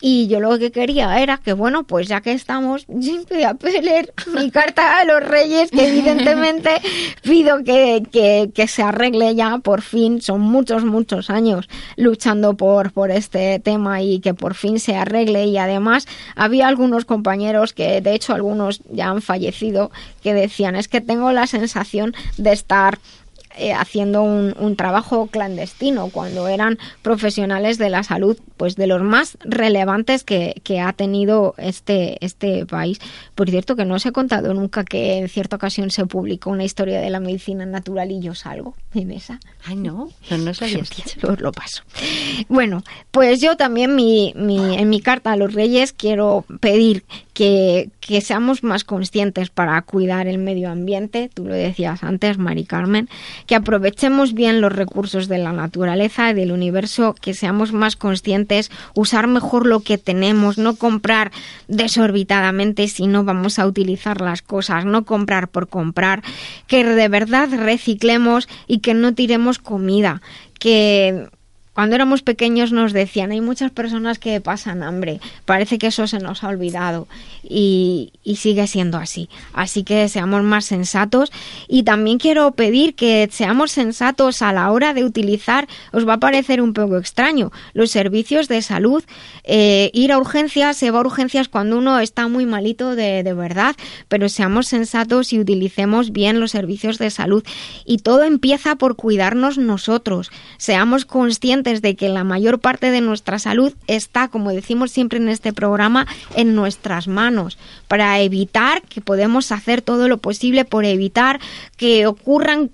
Y yo lo que quería era que, bueno, pues ya que estamos, yo voy a leer mi carta a los reyes, que evidentemente pido que, que, que se arregle ya por fin. Son muchos, muchos años luchando por, por este tema y que por fin se arregle. Y además había algunos compañeros que, de hecho, algunos ya han fallecido, que decían, es que tengo la sensación de estar eh, haciendo un, un trabajo clandestino cuando eran profesionales de la salud, pues de los más relevantes que, que ha tenido este, este país. Por cierto, que no os he contado nunca que en cierta ocasión se publicó una historia de la medicina natural y yo salgo en esa. Ay, no, no habías dicho. Os lo paso. Bueno, pues yo también mi, mi- en mi carta a los reyes quiero pedir que, seamos más conscientes para cuidar el medio ambiente, tú lo decías antes, Mari Carmen, que aprovechemos bien los recursos de la naturaleza y del universo, que seamos más conscientes, usar mejor lo que tenemos, no comprar desorbitadamente si no vamos a utilizar las cosas, no comprar por comprar, que de verdad reciclemos y que no tiremos comida, que cuando éramos pequeños nos decían, hay muchas personas que pasan hambre, parece que eso se nos ha olvidado y, sigue siendo así. Así que seamos más sensatos y también quiero pedir que seamos sensatos a la hora de utilizar, os va a parecer un poco extraño, los servicios de salud, eh, ir a urgencias, se va a urgencias cuando uno está muy malito de, de verdad, pero seamos sensatos y utilicemos bien los servicios de salud. Y todo empieza por cuidarnos nosotros, seamos conscientes de que la mayor parte de nuestra salud está, como decimos siempre en este programa, en nuestras manos, para evitar que podemos hacer todo lo posible por evitar que ocurran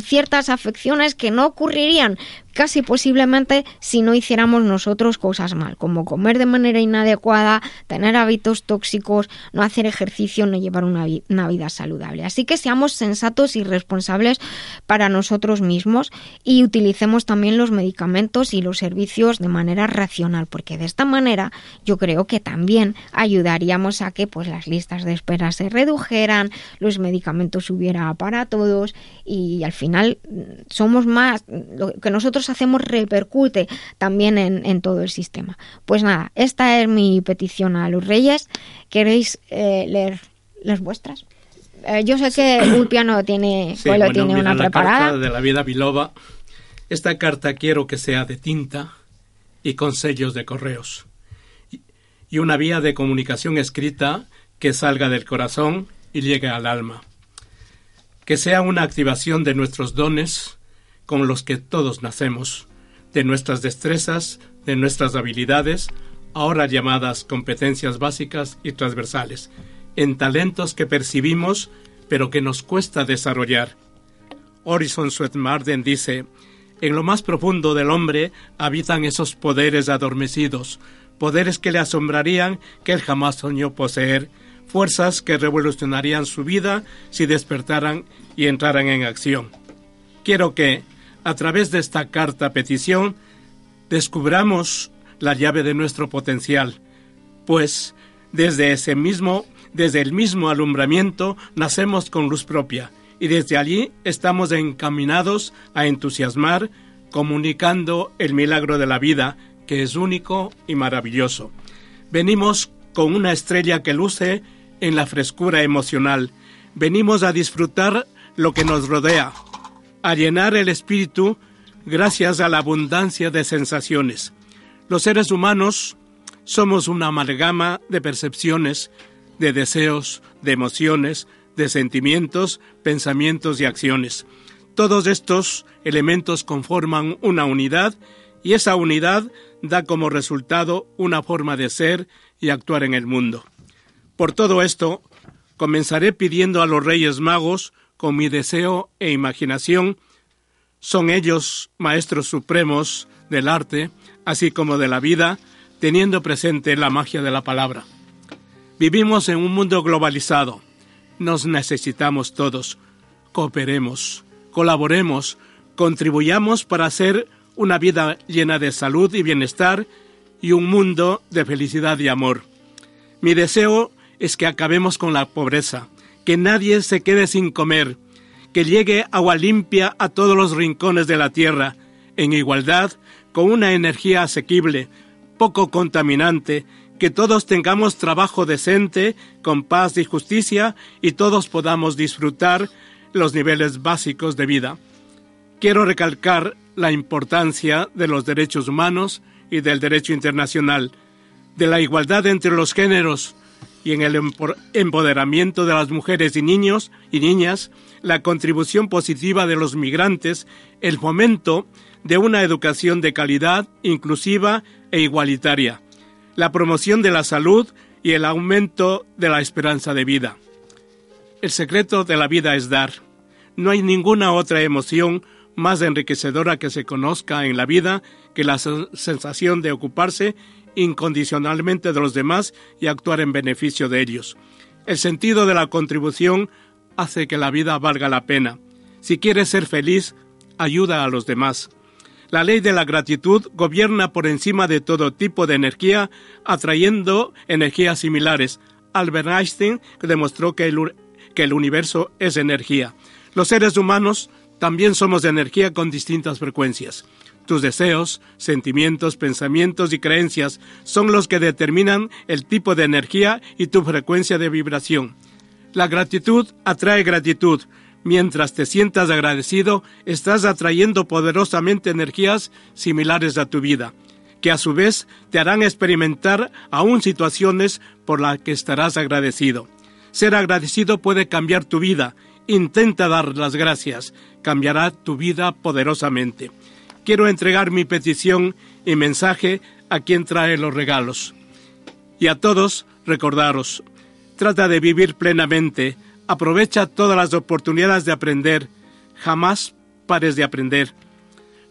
ciertas afecciones que no ocurrirían casi posiblemente si no hiciéramos nosotros cosas mal, como comer de manera inadecuada, tener hábitos tóxicos, no hacer ejercicio, no llevar una, una vida saludable. Así que seamos sensatos y responsables para nosotros mismos y utilicemos también los medicamentos y los servicios de manera racional, porque de esta manera yo creo que también ayudaríamos a que pues las listas de espera se redujeran, los medicamentos hubiera para todos y al final mm, somos más, lo que nosotros hacemos repercute también en, en todo el sistema. Pues nada, esta es mi petición a los reyes. ¿Queréis eh, leer las vuestras? Eh, yo sé que Ulpiano tiene, Sí, Pueblo bueno, tiene mira, una la preparada. carta de la vida biloba. Esta carta quiero que sea de tinta y con sellos de correos. Y una vía de comunicación escrita que salga del corazón y llegue al alma. Que sea una activación de nuestros dones con los que todos nacemos, de nuestras destrezas, de nuestras habilidades, ahora llamadas competencias básicas y transversales, en talentos que percibimos pero que nos cuesta desarrollar. Orison Swetmarden dice, en lo más profundo del hombre habitan esos poderes adormecidos, poderes que le asombrarían que él jamás soñó poseer, fuerzas que revolucionarían su vida si despertaran y entraran en acción. Quiero que, a través de esta carta petición, descubramos la llave de nuestro potencial, pues desde ese mismo, desde el mismo alumbramiento nacemos con luz propia y desde allí estamos encaminados a entusiasmar, comunicando el milagro de la vida, que es único y maravilloso. Venimos con una estrella que luce en la frescura emocional. Venimos a disfrutar lo que nos rodea, a llenar el espíritu gracias a la abundancia de sensaciones. Los seres humanos somos una amalgama de percepciones, de deseos, de emociones, de sentimientos, pensamientos y acciones. Todos estos elementos conforman una unidad y esa unidad da como resultado una forma de ser y actuar en el mundo. Por todo esto, comenzaré pidiendo a los Reyes Magos, con mi deseo e imaginación, son ellos maestros supremos del arte, así como de la vida, teniendo presente la magia de la palabra. Vivimos en un mundo globalizado. Nos necesitamos todos. Cooperemos, colaboremos, contribuyamos para hacer una vida llena de salud y bienestar y un mundo de felicidad y amor. Mi deseo es que acabemos con la pobreza, que nadie se quede sin comer, que llegue agua limpia a todos los rincones de la tierra, en igualdad, con una energía asequible, poco contaminante, que todos tengamos trabajo decente, con paz y justicia, y todos podamos disfrutar los niveles básicos de vida. Quiero recalcar la importancia de los derechos humanos y del derecho internacional, de la igualdad entre los géneros y en el empo- empoderamiento de las mujeres y niños y niñas, la contribución positiva de los migrantes, el fomento de una educación de calidad, inclusiva e igualitaria, la promoción de la salud y el aumento de la esperanza de vida. El secreto de la vida es dar. No hay ninguna otra emoción más enriquecedora que se conozca en la vida que la sen- sensación de ocuparse incondicionalmente de los demás y actuar en beneficio de ellos. El sentido de la contribución hace que la vida valga la pena. Si quieres ser feliz, ayuda a los demás. La ley de la gratitud gobierna por encima de todo tipo de energía, atrayendo energías similares. Albert Einstein demostró que el, que el universo es energía. Los seres humanos también somos de energía con distintas frecuencias. Tus deseos, sentimientos, pensamientos y creencias son los que determinan el tipo de energía y tu frecuencia de vibración. La gratitud atrae gratitud. Mientras te sientas agradecido, estás atrayendo poderosamente energías similares a tu vida, que a su vez te harán experimentar aún situaciones por las que estarás agradecido. Ser agradecido puede cambiar tu vida. Intenta dar las gracias. Cambiará tu vida poderosamente. Quiero entregar mi petición y mensaje a quien trae los regalos. Y a todos recordaros, trata de vivir plenamente, aprovecha todas las oportunidades de aprender, jamás pares de aprender.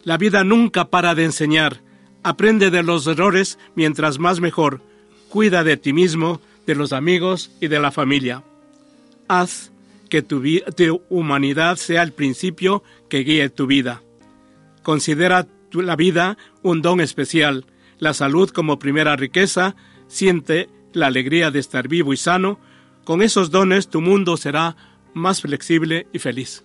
La vida nunca para de enseñar, aprende de los errores mientras más mejor, cuida de ti mismo, de los amigos y de la familia. Haz que tu, tu humanidad sea el principio que guíe tu vida. Considera tu- la vida un don especial, la salud como primera riqueza, siente la alegría de estar vivo y sano. Con esos dones tu mundo será más flexible y feliz.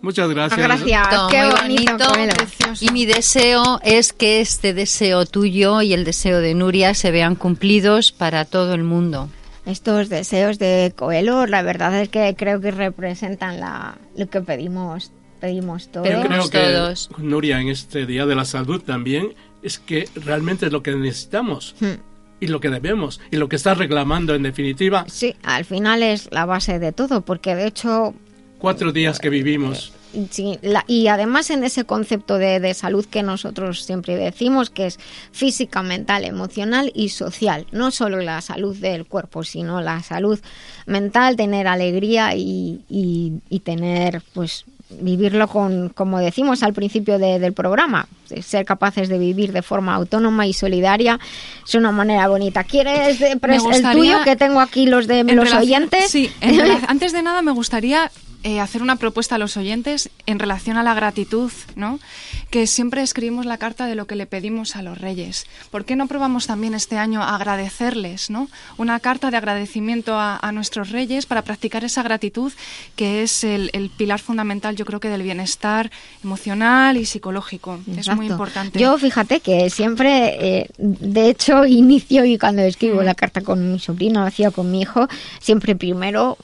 Muchas gracias. Gracias, qué muy bonito, Coelho. Y mi deseo es que este deseo tuyo y el deseo de Nuria se vean cumplidos para todo el mundo. Estos deseos de Coelho, la verdad es que creo que representan la, lo que pedimos, pedimos todos. Creo que, Nuria, en este Día de la Salud también, es que realmente es lo que necesitamos Hmm. y lo que debemos y lo que está reclamando en definitiva. Sí, al final es la base de todo, porque de hecho Cuatro días que vivimos. Sí, la- y además en ese concepto de, de salud que nosotros siempre decimos, que es física, mental, emocional y social. No solo la salud del cuerpo, sino la salud mental, tener alegría y, y- y tener, pues, vivirlo con, como decimos al principio de- del programa, ser capaces de vivir de forma autónoma y solidaria es una manera bonita. ¿Quieres de- pres- el tuyo que tengo aquí los de los relación- oyentes? Sí, antes de nada me gustaría eh, hacer una propuesta a los oyentes en relación a la gratitud, ¿no? Que siempre escribimos la carta de lo que le pedimos a los reyes. ¿Por qué no probamos también este año a agradecerles, ¿no? Una carta de agradecimiento a, a nuestros reyes para practicar esa gratitud que es el, el pilar fundamental, yo creo que del bienestar emocional y psicológico. Es muy importante. Yo fíjate que siempre, eh, de hecho, inicio y cuando escribo la carta con mi sobrino, lo hacía con mi hijo, siempre primero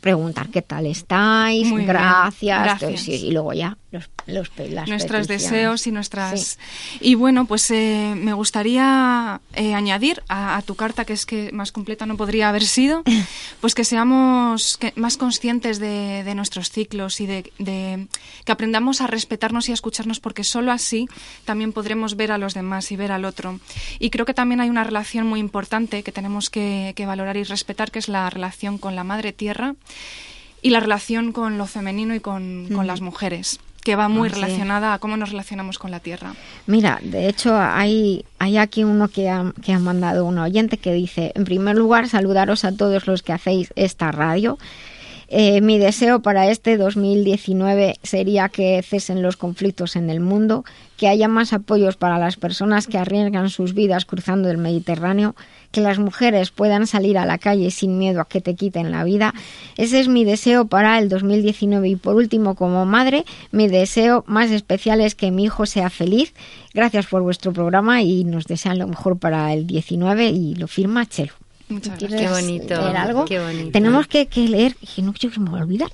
preguntar qué tal estáis, gracias, gracias. entonces, sí, y luego ya los, los pe- las nuestros deseos y nuestras y bueno pues eh, me gustaría eh, añadir a, a tu carta que es que más completa no podría haber sido pues que seamos que- más conscientes de, de nuestros ciclos y de, de- que aprendamos a respetarnos y a escucharnos porque solo así también podremos ver a los demás y ver al otro. Y creo que también hay una relación muy importante que tenemos que, que valorar y respetar que es la relación con la madre tierra y la relación con lo femenino y con, las mujeres, que va muy Ah, relacionada a cómo nos relacionamos con la tierra. Mira, de hecho hay, hay aquí uno que ha, que ha mandado un oyente que dice, en primer lugar, saludaros a todos los que hacéis esta radio. Eh, mi deseo para este 2019 sería que cesen los conflictos en el mundo, que haya más apoyos para las personas que arriesgan sus vidas cruzando el Mediterráneo, que las mujeres puedan salir a la calle sin miedo a que te quiten la vida. Ese es mi deseo para el 2019 y por último, como madre, mi deseo más especial es que mi hijo sea feliz. Gracias por vuestro programa y nos desean lo mejor para el 19 y lo firma Chelo. Muchas ¿Quieres Qué bonito, leer algo? qué bonito. Tenemos que, que leer, que no quiero que me voy a olvidar.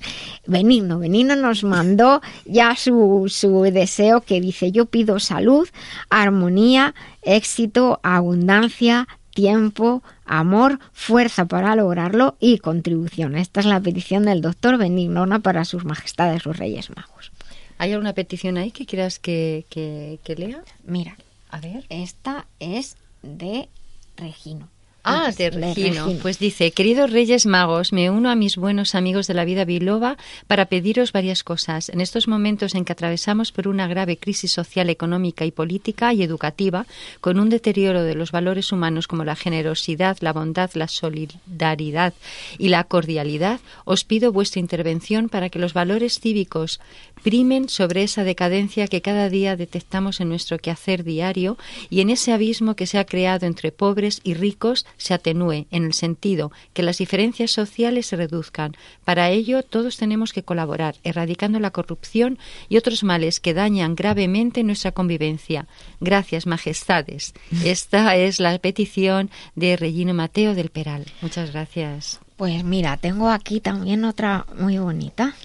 Benigno, Benigno nos mandó ya su, su deseo que dice, yo pido salud, armonía, éxito, abundancia, tiempo, amor, fuerza para lograrlo y contribución. Esta es la petición del doctor Benignona para sus majestades los Reyes Magos. ¿Hay alguna petición ahí que quieras que, que- que lea? Mira, A ver. esta es de Regino. Ah, de. Regino. Pues dice, queridos Reyes Magos, me uno a mis buenos amigos de la vida biloba para pediros varias cosas. En estos momentos en que atravesamos por una grave crisis social, económica y política y educativa, con un deterioro de los valores humanos como la generosidad, la bondad, la solidaridad y la cordialidad, os pido vuestra intervención para que los valores cívicos primen sobre esa decadencia que cada día detectamos en nuestro quehacer diario y en ese abismo que se ha creado entre pobres y ricos se atenúe en el sentido que las diferencias sociales se reduzcan. Para ello todos tenemos que colaborar, erradicando la corrupción y otros males que dañan gravemente nuestra convivencia. Gracias, majestades. Esta es la petición de Regino Mateo del Peral. Muchas gracias. Pues mira, tengo aquí también otra muy bonita.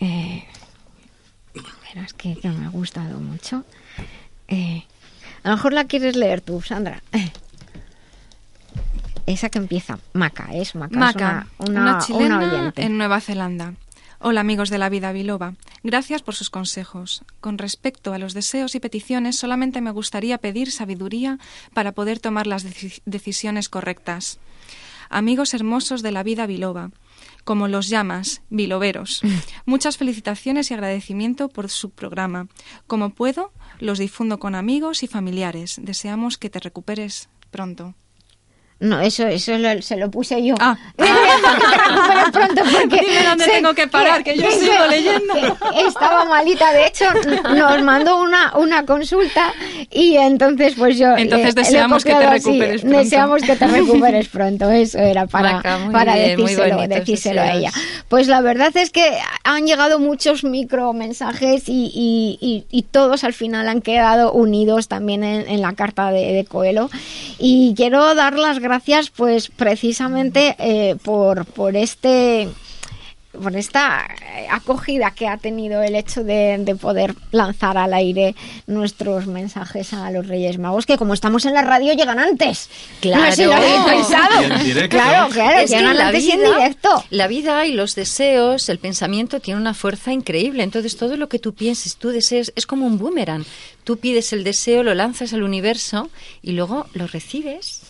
Eh, verás que, que me ha gustado mucho. Eh, a lo mejor la quieres leer tú, Sandra. Esa que empieza, Maca, es Maca. es Maca, una, una, una- chilena una oyente. en Nueva Zelanda. Hola amigos de la vida biloba, gracias por sus consejos. Con respecto a los deseos y peticiones, solamente me gustaría pedir sabiduría para poder tomar las deci- decisiones correctas. Amigos hermosos de la vida biloba, como los llamas, biloberos, muchas felicitaciones y agradecimiento por su programa. Como puedo, los difundo con amigos y familiares. Deseamos que te recuperes pronto. No, eso, eso lo- se lo puse yo. Ah. Que recuperes pronto porque Dime dónde tengo que parar, que yo sigo leyendo. que estaba malita, de hecho nos mandó una, una consulta y entonces pues yo Entonces le- le deseamos que te copiado así, recuperes pronto. Deseamos que te recuperes pronto, eso era para, Maca, para bien, decírselo, decírselo a ella. Pues la verdad es que han llegado muchos micro mensajes y, y- y- y todos al final han quedado unidos también en, en la carta de, de Coelho. Y quiero dar las gracias, pues precisamente eh, por, por este por esta eh, acogida que ha tenido el hecho de, de poder lanzar al aire nuestros mensajes a los Reyes Magos, que como estamos en la radio llegan antes. No sé si lo habéis pensado. Y en directo. Claro, claro, Es que llegan la antes y en vida- directo. La vida y los deseos, el pensamiento tiene una fuerza increíble. Entonces todo lo que tú pienses, tú desees, es como un boomerang. Tú pides el deseo, lo lanzas al universo y luego lo recibes.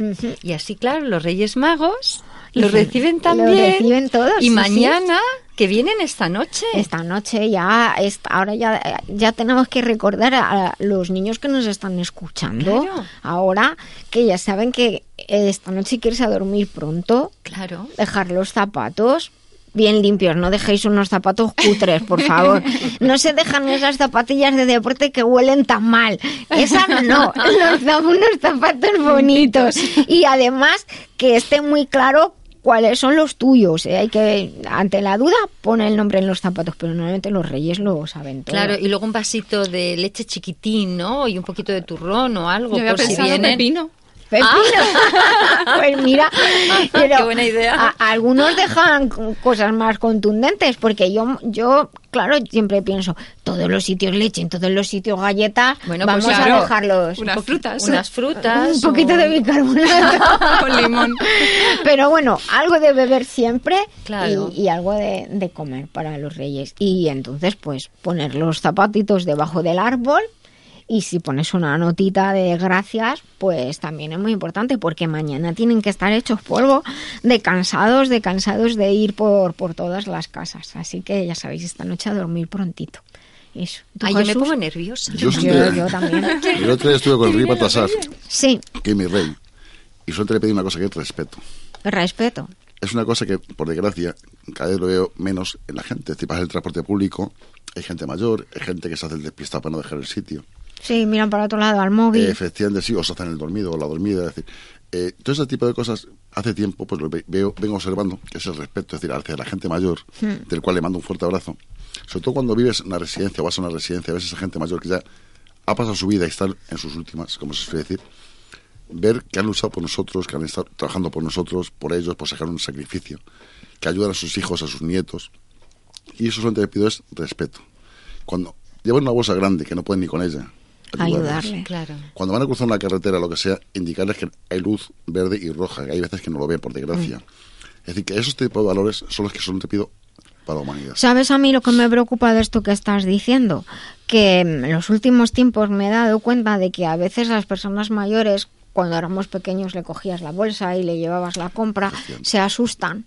Y así, claro, los Reyes Magos lo reciben Lo también. reciben todos, Y sí. mañana, que vienen esta noche. Esta noche ya, es- ahora ya, ya tenemos que recordar a, los niños que nos están escuchando Claro. ahora que ya saben que esta noche quieres a dormir pronto, Claro. dejar los zapatos bien limpios, no dejéis unos zapatos cutres, por favor. No se dejan esas zapatillas de deporte que huelen tan mal. Esas no, los, za- unos zapatos bonitos. Y además que esté muy claro cuáles son los tuyos. ¿eh? Hay que, ante la duda, pone el nombre en los zapatos, pero normalmente los reyes lo saben todo. Claro, y luego un vasito de leche chiquitín, ¿no? Y un poquito de turrón o algo Yo había por si pensado vienen. pepino. Pepino. pues mira, pero Qué buena idea. a- algunos dejan cosas más contundentes, porque yo, yo, claro, siempre pienso, todos los sitios leche, en todos los sitios galletas, Bueno, pues vamos claro, a dejarlos. Unas frutas. Unas frutas. Un poquito o- de bicarbonato. Con limón. Pero bueno, algo de beber siempre Claro. y, y algo de, de comer para los reyes. Y entonces, pues, poner los zapatitos debajo del árbol. Y si pones una notita de gracias, pues también es muy importante porque mañana tienen que estar hechos polvo de cansados, de cansados de ir por, por todas las casas. Así que ya sabéis, esta noche a dormir prontito. Eso. ¿Tú, Ay, yo me pongo nerviosa. Yo, Yo- yo también. El otro día estuve con el rey Baltasar, Sí, que es mi rey, y solo te le pedí una cosa que es respeto. respeto. es una cosa que, por desgracia, cada vez lo veo menos en la gente. Vas en el transporte público, hay gente mayor, hay gente que se hace el despistado para no dejar el sitio. Sí, miran para otro lado al móvil. Eh, efectivamente, sí, o se hacen el dormido o la dormida. Es decir, eh, todo ese tipo de cosas, hace tiempo, pues lo ve- veo, vengo observando, que es el respeto, es decir, hacia la gente mayor, Hmm. del cual le mando un fuerte abrazo. Sobre todo cuando vives en una residencia o vas a una residencia, ves a esa gente mayor que ya ha pasado su vida y está en sus últimas, como se suele decir, ver que han luchado por nosotros, que han estado trabajando por nosotros, por ellos, por sacar un sacrificio, que ayudan a sus hijos, a sus nietos. Y eso solamente le pido es respeto. Cuando llevan una bolsa grande que no pueden ni con ella, Ayudarle. Claro. cuando van a cruzar una carretera, lo que sea, indicarles que hay luz verde y roja, que hay veces que no lo ven, por desgracia. Es decir, que esos tipos de valores son los que solo te pido para la humanidad. ¿Sabes a mí lo que me preocupa de esto que estás diciendo? Que mm, en los últimos tiempos me he dado cuenta de que a veces las personas mayores, cuando éramos pequeños le cogías la bolsa y le llevabas la compra, se asustan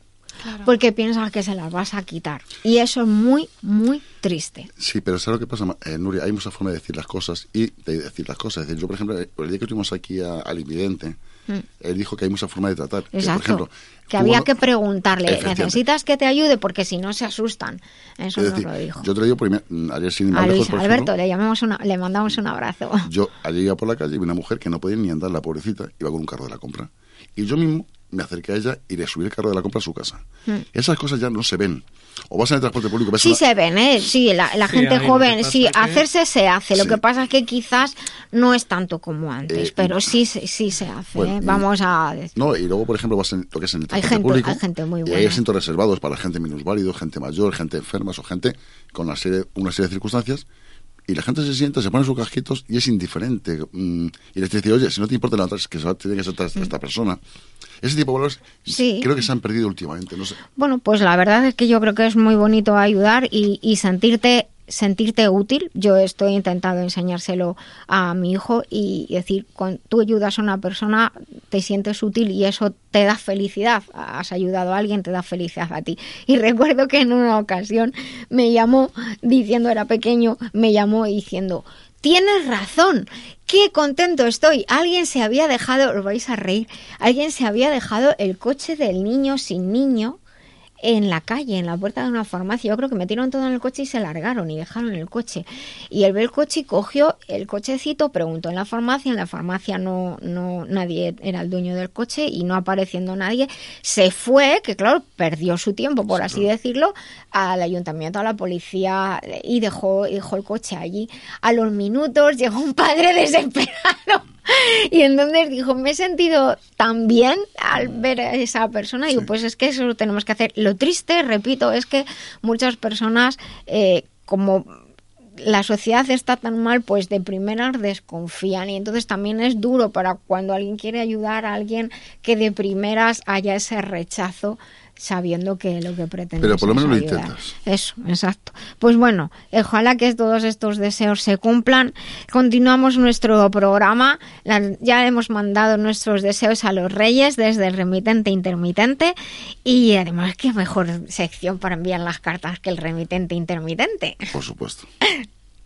porque piensan que se las vas a quitar. Y eso es muy, muy triste. Sí, pero ¿sabes lo que pasa, eh, Nuria? Hay muchas formas de decir las cosas y de decir las cosas. Es decir, yo, por ejemplo, el día que tuvimos aquí a- al invidente, Mm. él dijo que hay muchas formas de tratar. Que, por Exacto. ejemplo, que había no- que preguntarle. ¿necesitas que te ayude? Porque si no se asustan. Eso Es nos decir, lo dijo. yo te lo digo primero, mm, ayer sin A lejos, Luis por Alberto, ejemplo, le, llamamos una, le mandamos un abrazo. Yo ayer iba por la calle y vi una mujer que no podía ni andar, la pobrecita, iba con un carro de la compra. Y yo mismo me acerqué a ella y le subí el carro de la compra a su casa. Mm. Esas cosas ya no se ven. O vas en el transporte público, ves Sí se ven, ¿eh? Sí, la, la Sí, gente joven, sí, que- hacerse se hace. Lo Sí. que pasa es que quizás no es tanto como antes, Eh, pero sí, se- sí se hace. Bueno, ¿eh? Vamos a decir. No, y luego, por ejemplo, vas en lo que es en el Hay transporte gente, público. hay gente muy y hay buena. asientos reservados para gente minusválido, gente mayor, gente enferma o gente con una serie, una serie de circunstancias. Y la gente se sienta, se pone sus casquitos y es indiferente. mm, y les dice, oye, si no te importa levantar, es que tiene que ser esta, esta persona. Ese tipo de valores. Sí. creo que se han perdido últimamente. No sé. Bueno, pues la verdad es que yo creo que es muy bonito ayudar y, y sentirte sentirte útil. Yo estoy intentando enseñárselo a mi hijo y decir, cuando tú ayudas a una persona, te sientes útil y eso te da felicidad. Has ayudado a alguien, te da felicidad a ti. Y recuerdo que en una ocasión me llamó diciendo, era pequeño, me llamó diciendo, Tienes razón. Qué contento estoy. Alguien se había dejado, os vais a reír, alguien se había dejado el coche del niño sin niño en la calle, en la puerta de una farmacia. Yo creo que metieron todo en el coche y se largaron y dejaron el coche. Y él ve el coche y cogió el cochecito, preguntó en la farmacia, en la farmacia no, no, nadie era el dueño del coche y no apareciendo nadie, se fue, que claro, perdió su tiempo, por así decirlo, al ayuntamiento, a la policía y dejó, dejó el coche allí. A los minutos llegó un padre desesperado. Y entonces dijo, me he sentido tan bien al ver a esa persona. Digo, pues es que eso lo tenemos que hacer. Lo triste, repito, es que muchas personas, eh, como la sociedad está tan mal, pues de primeras desconfían. Y entonces también es duro para cuando alguien quiere ayudar a alguien que de primeras haya ese rechazo sabiendo que lo que pretende Pero por lo es menos lo intentas. Eso, exacto. Pues bueno, ojalá que todos estos deseos se cumplan. Continuamos nuestro programa. Ya hemos mandado nuestros deseos a los reyes desde el remitente intermitente. Y además, qué mejor sección para enviar las cartas que el remitente intermitente. Por supuesto.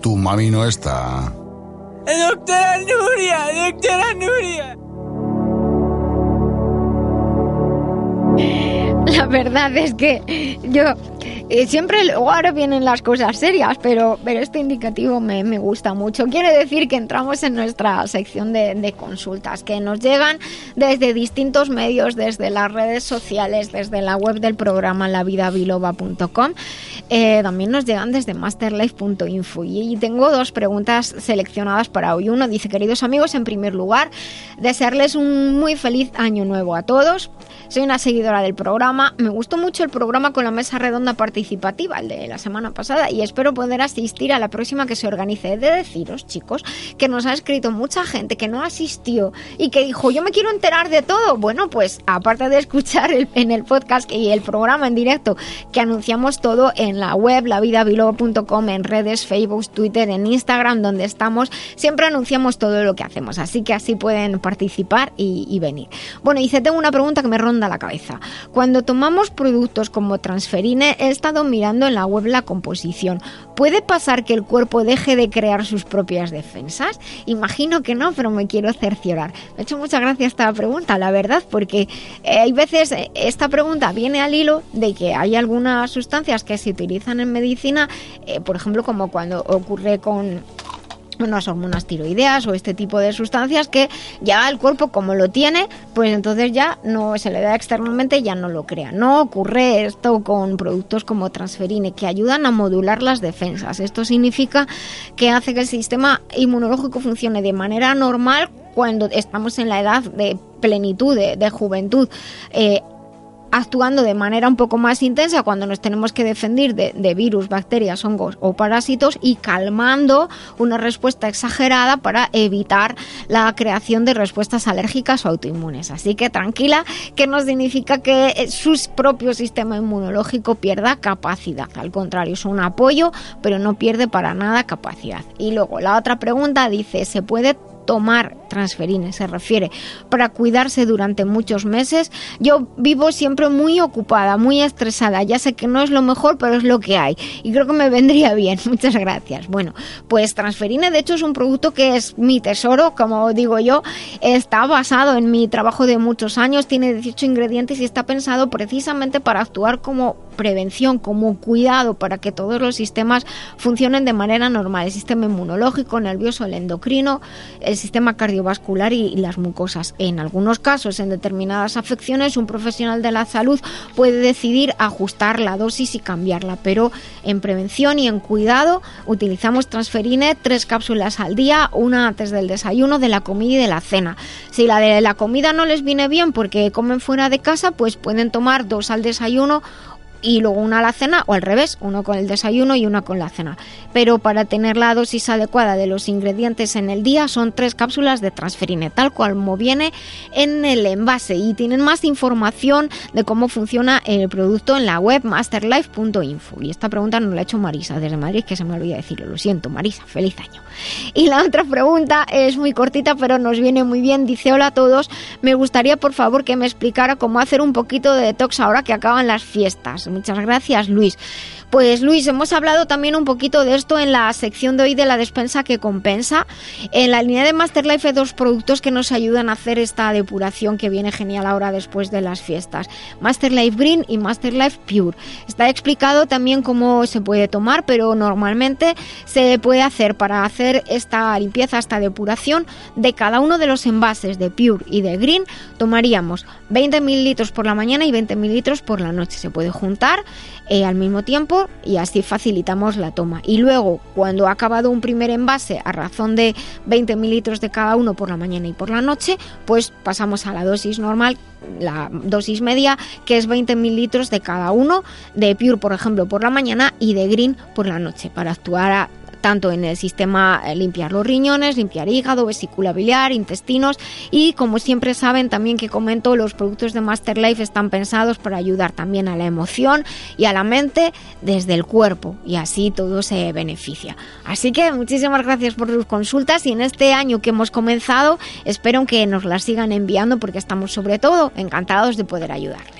Tu mami no está. Doctora Nuria, doctora Nuria. La verdad es que yo eh, siempre luego ahora vienen las cosas serias, pero, pero este indicativo me, me gusta mucho. Quiere decir que entramos en nuestra sección de, consultas que nos llegan desde distintos medios, desde las redes sociales, desde la web del programa lavidabiloba.com. Eh, también nos llegan desde masterlife.info y tengo dos preguntas seleccionadas para hoy. Uno dice, queridos amigos, en primer lugar, desearles un muy feliz año nuevo a todos. Soy una seguidora del programa. Me gustó mucho el programa con la mesa redonda participativa el de la semana pasada, y espero poder asistir a la próxima que se organice. He de deciros, chicos, que nos ha escrito mucha gente que no asistió y que dijo, yo me quiero enterar de todo. Bueno, pues aparte de escuchar en el podcast y el programa en directo, que anunciamos todo en la web, lavidabiloba.com, en redes, Facebook, Twitter, en Instagram, donde estamos, siempre anunciamos todo lo que hacemos. Así que así pueden participar y, venir. Bueno, dice, tengo una pregunta que me ronda la cabeza. Cuando tomamos productos como transferine, he estado mirando en la web la composición. ¿Puede pasar que el cuerpo deje de crear sus propias defensas? Imagino que no, pero me quiero cerciorar. Me ha hecho mucha gracia esta pregunta, la verdad, porque eh, hay veces eh, esta pregunta viene al hilo de que hay algunas sustancias que se utilizan en medicina, eh, por ejemplo, como cuando ocurre con unas hormonas tiroideas o este tipo de sustancias que ya el cuerpo como lo tiene, pues entonces ya no se le da externamente, ya no lo crea. No ocurre esto con productos como transferine que ayudan a modular las defensas. Esto significa que hace que el sistema inmunológico funcione de manera normal cuando estamos en la edad de plenitud, de, juventud. Eh, actuando de manera un poco más intensa cuando nos tenemos que defender de, virus, bacterias, hongos o parásitos y calmando una respuesta exagerada para evitar la creación de respuestas alérgicas o autoinmunes. Así que tranquila, que no significa que su propio sistema inmunológico pierda capacidad. Al contrario, es un apoyo, pero no pierde para nada capacidad. Y luego la otra pregunta dice, ¿se puede tomar transferines, se refiere, para cuidarse durante muchos meses. Yo vivo siempre muy ocupada, muy estresada. Ya sé que no es lo mejor, pero es lo que hay. Y creo que me vendría bien. Muchas gracias. Bueno, pues transferine, de hecho, es un producto que es mi tesoro, como digo yo. Está basado en mi trabajo de muchos años, tiene 18 ingredientes y está pensado precisamente para actuar como prevención, como cuidado, para que todos los sistemas funcionen de manera normal. El sistema inmunológico, nervioso, el endocrino, el sistema cardiovascular y, las mucosas. En algunos casos, en determinadas afecciones, un profesional de la salud puede decidir ajustar la dosis y cambiarla, pero en prevención y en cuidado utilizamos transferine tres cápsulas al día, una antes del desayuno, de la comida y de la cena. Si la de la comida no les viene bien porque comen fuera de casa, pues pueden tomar dos al desayuno y luego una a la cena o al revés, uno con el desayuno y una con la cena. Pero para tener la dosis adecuada de los ingredientes en el día son tres cápsulas de transferine, tal como viene en el envase y tienen más información de cómo funciona el producto en la web masterlife.info. Y esta pregunta nos la ha hecho Marisa desde Madrid, que se me olvida decirlo. Lo siento, Marisa, feliz año. Y la otra pregunta es muy cortita, pero nos viene muy bien. Dice, hola a todos, me gustaría por favor que me explicara cómo hacer un poquito de detox ahora que acaban las fiestas. Muchas gracias, Luis. Pues Luis, hemos hablado también un poquito de esto en la sección de hoy de la despensa que compensa. En la línea de Masterlife hay dos productos que nos ayudan a hacer esta depuración que viene genial ahora después de las fiestas. Masterlife Green y Masterlife Pure. Está explicado también cómo se puede tomar, pero normalmente se puede hacer para hacer esta limpieza, esta depuración de cada uno de los envases de Pure y de Green. Tomaríamos 20 mililitros por la mañana y 20 mililitros por la noche. Se puede juntar eh, al mismo tiempo y así facilitamos la toma. Y luego, cuando ha acabado un primer envase a razón de 20 mililitros de cada uno por la mañana y por la noche, pues pasamos a la dosis normal, la dosis media, que es 20 mililitros de cada uno, de Pure, por ejemplo, por la mañana y de Green por la noche, para actuar a, tanto en el sistema eh, limpiar los riñones, limpiar hígado, vesícula biliar, intestinos y como siempre saben también que comento los productos de Masterlife están pensados para ayudar también a la emoción y a la mente desde el cuerpo y así todo se beneficia. Así que muchísimas gracias por sus consultas y en este año que hemos comenzado espero que nos las sigan enviando porque estamos sobre todo encantados de poder ayudarles.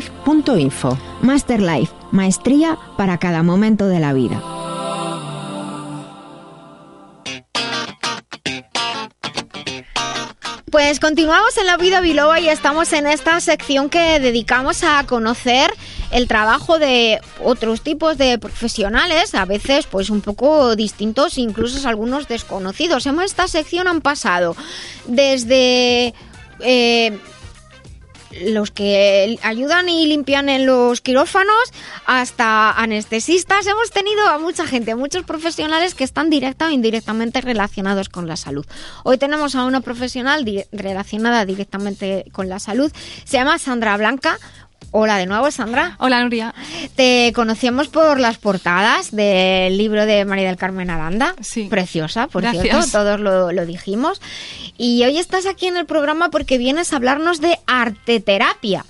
masterlife.info. Masterlife, maestría para cada momento de la vida. Pues continuamos en la vida biloba y estamos en esta sección que dedicamos a conocer el trabajo de otros tipos de profesionales, a veces pues un poco distintos, incluso algunos desconocidos. En esta sección han pasado desde eh, los que ayudan y limpian en los quirófanos hasta anestesistas. Hemos tenido a mucha gente, muchos profesionales que están directa o indirectamente relacionados con la salud. Hoy tenemos a una profesional di- relacionada directamente con la salud. Se llama Sandra Blanca. Hola de nuevo, Sandra. Hola, Nuria. Te conocíamos por las portadas del libro de María del Carmen Aranda. Sí. Preciosa, por Gracias. cierto, todos lo, lo dijimos. Y hoy estás aquí en el programa porque vienes a hablarnos de arteterapia.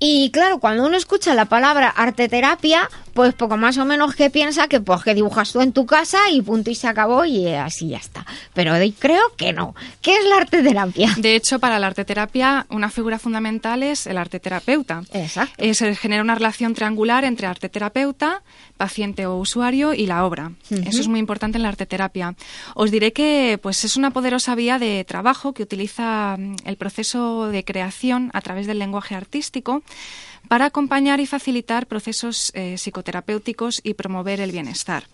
Y claro, cuando uno escucha la palabra arteterapia, pues poco más o menos que piensa que pues que dibujas tú en tu casa y punto y se acabó y así ya está. Pero hoy creo que no. ¿Qué es la arteterapia? De hecho, para la arteterapia, una figura fundamental es el arteterapeuta. Exacto. Eh, se genera una relación triangular entre arteterapeuta, paciente o usuario y la obra. Eso es muy importante en la arteterapia. Os diré que pues, es una poderosa vía de trabajo que utiliza mm, el proceso de creación a través del lenguaje artístico para acompañar y facilitar procesos eh, psicoterapéuticos y promover el bienestar.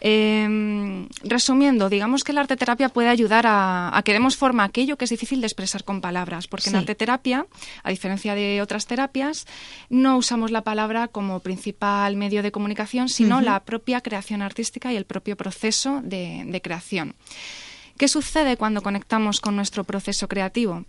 Eh, resumiendo, digamos que la arteterapia puede ayudar a, a que demos forma a aquello que es difícil de expresar con palabras, porque en Sí. arteterapia, a diferencia de otras terapias, no usamos la palabra como principal medio de comunicación, sino la propia creación artística y el propio proceso de, de creación. ¿Qué sucede cuando conectamos con nuestro proceso creativo?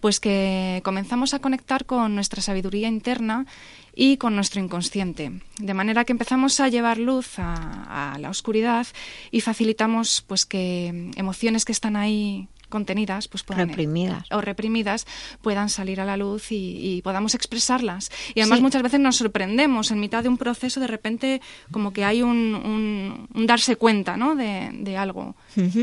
Pues que comenzamos a conectar con nuestra sabiduría interna y con nuestro inconsciente, de manera que empezamos a llevar luz a, la oscuridad y facilitamos pues que emociones que están ahí contenidas pues puedan Reprimidas. o reprimidas puedan salir a la luz y, y podamos expresarlas y además Sí. muchas veces nos sorprendemos en mitad de un proceso de repente como que hay un, un- un darse cuenta ¿no? de, de algo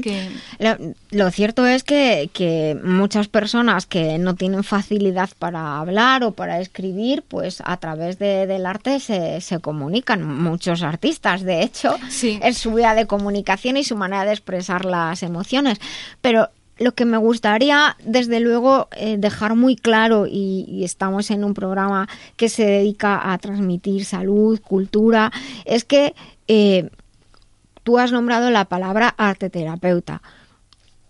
que Lo, lo cierto es que, que muchas personas que no tienen facilidad para hablar o para escribir, pues a través de- del arte se, se comunican. Muchos artistas, de hecho, es su vía de comunicación y su manera de expresar las emociones. Pero lo que me gustaría, desde luego, eh, dejar muy claro, y, estamos en un programa que se dedica a transmitir salud, cultura, es que eh, tú has nombrado la palabra arteterapeuta.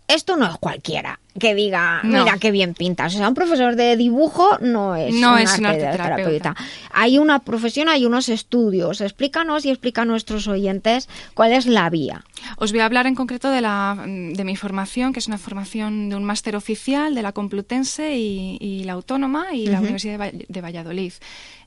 Esto no es cualquiera que diga, No. mira qué bien pintas. O sea, un profesor de dibujo no es No un es un arteterapeuta. Hay una profesión, hay unos estudios. Explícanos y explica a nuestros oyentes cuál es la vía. Os voy a hablar en concreto de, la, de mi formación, que es una formación de un máster oficial de la Complutense y, y la Autónoma y la. Universidad de Valladolid.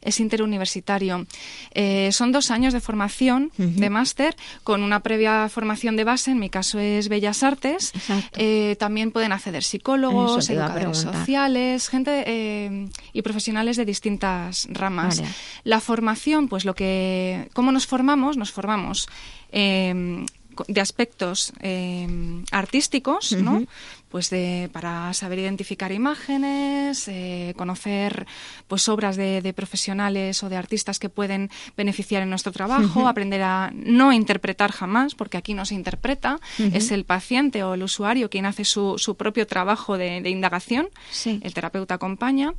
Es interuniversitario. Eh, son dos años de formación de máster con una previa formación de base, en mi caso es Bellas Artes. Eh, también pueden acceder psicólogos, educadores sociales, gente eh, y profesionales de distintas ramas. Vale. La formación, pues lo que, ¿cómo nos formamos? Nos formamos eh, de aspectos eh, artísticos, ¿no? Pues de, para saber identificar imágenes, eh, conocer pues obras de, de profesionales o de artistas que pueden beneficiar en nuestro trabajo, aprender a no interpretar jamás, porque aquí no se interpreta, es el paciente o el usuario quien hace su, su propio trabajo de, de indagación, Sí. el terapeuta acompaña.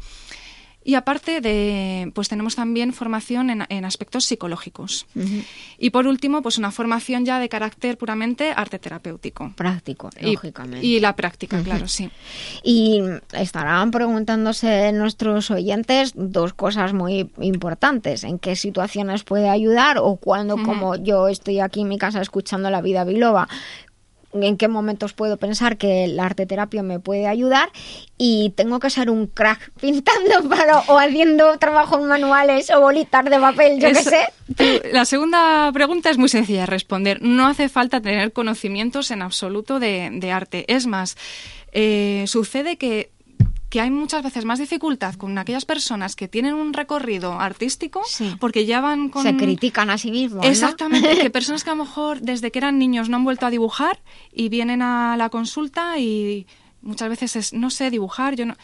Y aparte de, pues tenemos también formación en, en aspectos psicológicos. Y por último, pues una formación ya de carácter puramente arte terapéutico. Práctico, Y- lógicamente. Y, la práctica, claro, sí. Y estarán preguntándose nuestros oyentes dos cosas muy importantes. ¿En qué situaciones puede ayudar? O cuando, Ujú. como yo estoy aquí en mi casa escuchando La Vida Biloba, en qué momentos puedo pensar que la arteterapia me puede ayudar y tengo que ser un crack pintando para, o haciendo trabajos manuales o bolitas de papel, yo qué sé. la segunda pregunta es muy sencilla de responder. No hace falta tener conocimientos en absoluto de, de arte. Es más, eh, sucede que que hay muchas veces más dificultad con aquellas personas que tienen un recorrido artístico porque ya van con Se critican a sí mismos. ¿no? Exactamente, que personas que a lo mejor desde que eran niños no han vuelto a dibujar y vienen a la consulta y muchas veces es, no sé dibujar, yo no...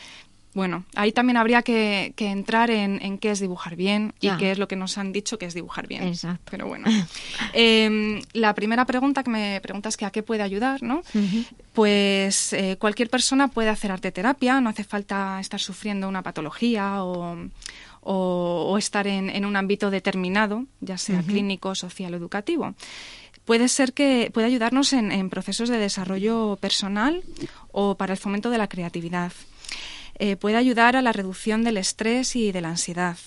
Bueno, ahí también habría que, que entrar en, en qué es dibujar bien y qué es lo que nos han dicho que es dibujar bien. Exacto. Pero bueno. Em, la primera pregunta que me preguntas que a qué puede ayudar, ¿no? Pues eh, cualquier persona puede hacer arte terapia, no hace falta estar sufriendo una patología o, o, o estar en, en un ámbito determinado, ya sea clínico, social o educativo. Puede ser que puede ayudarnos en, en procesos de desarrollo personal o para el fomento de la creatividad. Eh, puede ayudar a la reducción del estrés y de la ansiedad.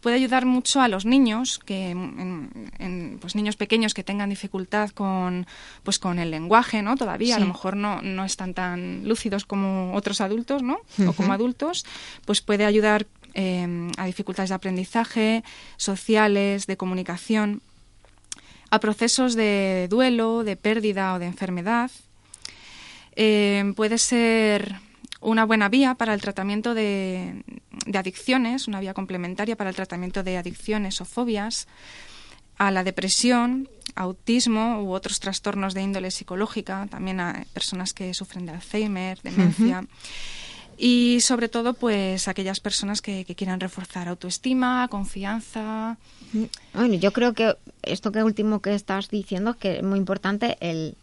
Puede ayudar mucho a los niños, que en, en, pues niños pequeños que tengan dificultad con, pues con el lenguaje, ¿no? Todavía a lo mejor no, no están tan lúcidos como otros adultos, ¿no? O como adultos, pues puede ayudar eh, a dificultades de aprendizaje, sociales, de comunicación, a procesos de duelo, de pérdida o de enfermedad. Eh, puede ser una buena vía para el tratamiento de, de adicciones, una vía complementaria para el tratamiento de adicciones o fobias, a la depresión, autismo u otros trastornos de índole psicológica, también a personas que sufren de Alzheimer, demencia. Y sobre todo, pues aquellas personas que, que quieran reforzar autoestima, confianza. Bueno, yo creo que esto que último que estás diciendo que es muy importante el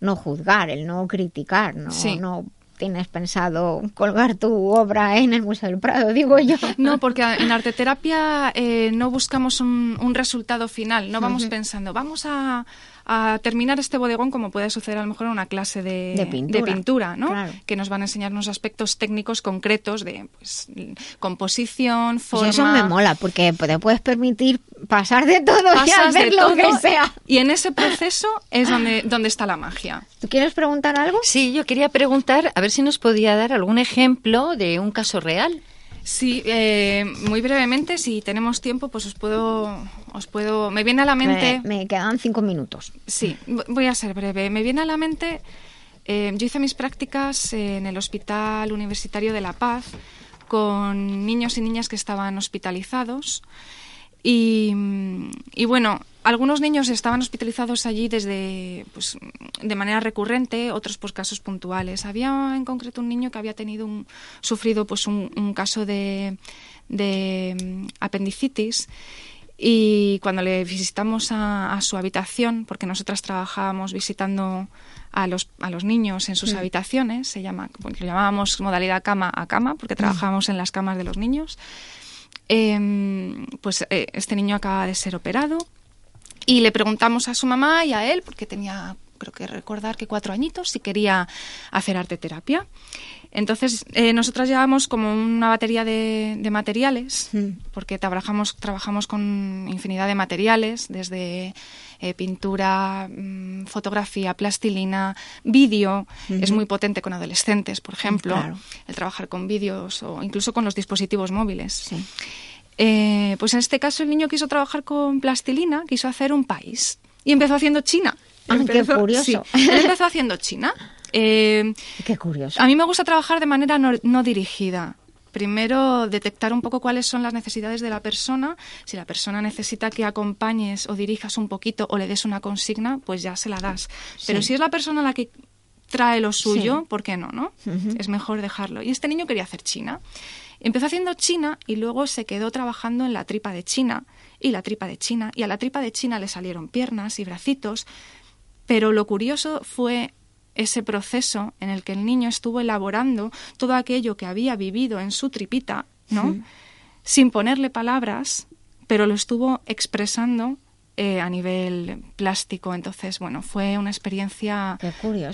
no juzgar, el no criticar, no, Sí. no tienes pensado colgar tu obra en el Museo del Prado, digo yo. No, porque en arteterapia eh, no buscamos un, un resultado final, no vamos pensando, vamos a, a terminar este bodegón como puede suceder a lo mejor en una clase de, De pintura, pintura, ¿no? claro. Que nos van a enseñar unos aspectos técnicos concretos de pues, composición, Pues forma. eso me mola, porque te puedes permitir pasar de todo y hacer lo todo, que sea. Y en ese proceso es donde, donde está la magia. ¿Tú quieres preguntar algo? Sí, yo quería preguntar a ver si nos podía dar algún ejemplo de un caso real. Sí, eh, muy brevemente, si tenemos tiempo, pues os puedo, os puedo, me viene a la mente. Me, me quedan cinco minutos. Sí, voy a ser breve. Me viene a la mente, eh, yo hice mis prácticas en el Hospital Universitario de La Paz con niños y niñas que estaban hospitalizados. Y, mm, y bueno, algunos niños estaban hospitalizados allí desde, pues, de manera recurrente, otros por casos puntuales. Había en concreto un niño que había tenido un, sufrido pues un, un caso de, de mm, apendicitis y cuando le visitamos a, a su habitación, porque nosotras trabajábamos visitando a los, a los niños en sus Mm. habitaciones, se llama, lo llamábamos modalidad cama a cama, porque trabajábamos en las camas de los niños. Em, pues eh, este niño acaba de ser operado y le preguntamos a su mamá y a él, porque tenía, creo que recordar que cuatro añitos, si quería hacer arte terapia. Entonces, eh, nosotras llevamos como una batería de, de materiales, porque trabajamos, trabajamos con infinidad de materiales, desde eh, pintura, mm, fotografía, plastilina, vídeo. Es muy potente con adolescentes, por ejemplo, Claro. el trabajar con vídeos o incluso con los dispositivos móviles. Eh, pues en este caso el niño quiso trabajar con plastilina, quiso hacer un país y empezó haciendo China. Ah, qué curioso. sí, él empezó haciendo China. Eh, Qué curioso. a mí me gusta trabajar de manera no, no dirigida. Primero, detectar un poco cuáles son las necesidades de la persona. Si la persona necesita que acompañes o dirijas un poquito o le des una consigna, pues ya se la das. Pero si es la persona la que trae lo suyo, Sí. ¿por qué no, no? Es mejor dejarlo. Y este niño quería hacer China. Empezó haciendo China y luego se quedó trabajando en la tripa de China y la tripa de China. Y a la tripa de China le salieron piernas y bracitos. Pero lo curioso fue ese proceso en el que el niño estuvo elaborando todo aquello que había vivido en su tripita, ¿no? Sin ponerle palabras, pero lo estuvo expresando eh, a nivel plástico. Entonces, bueno, fue una experiencia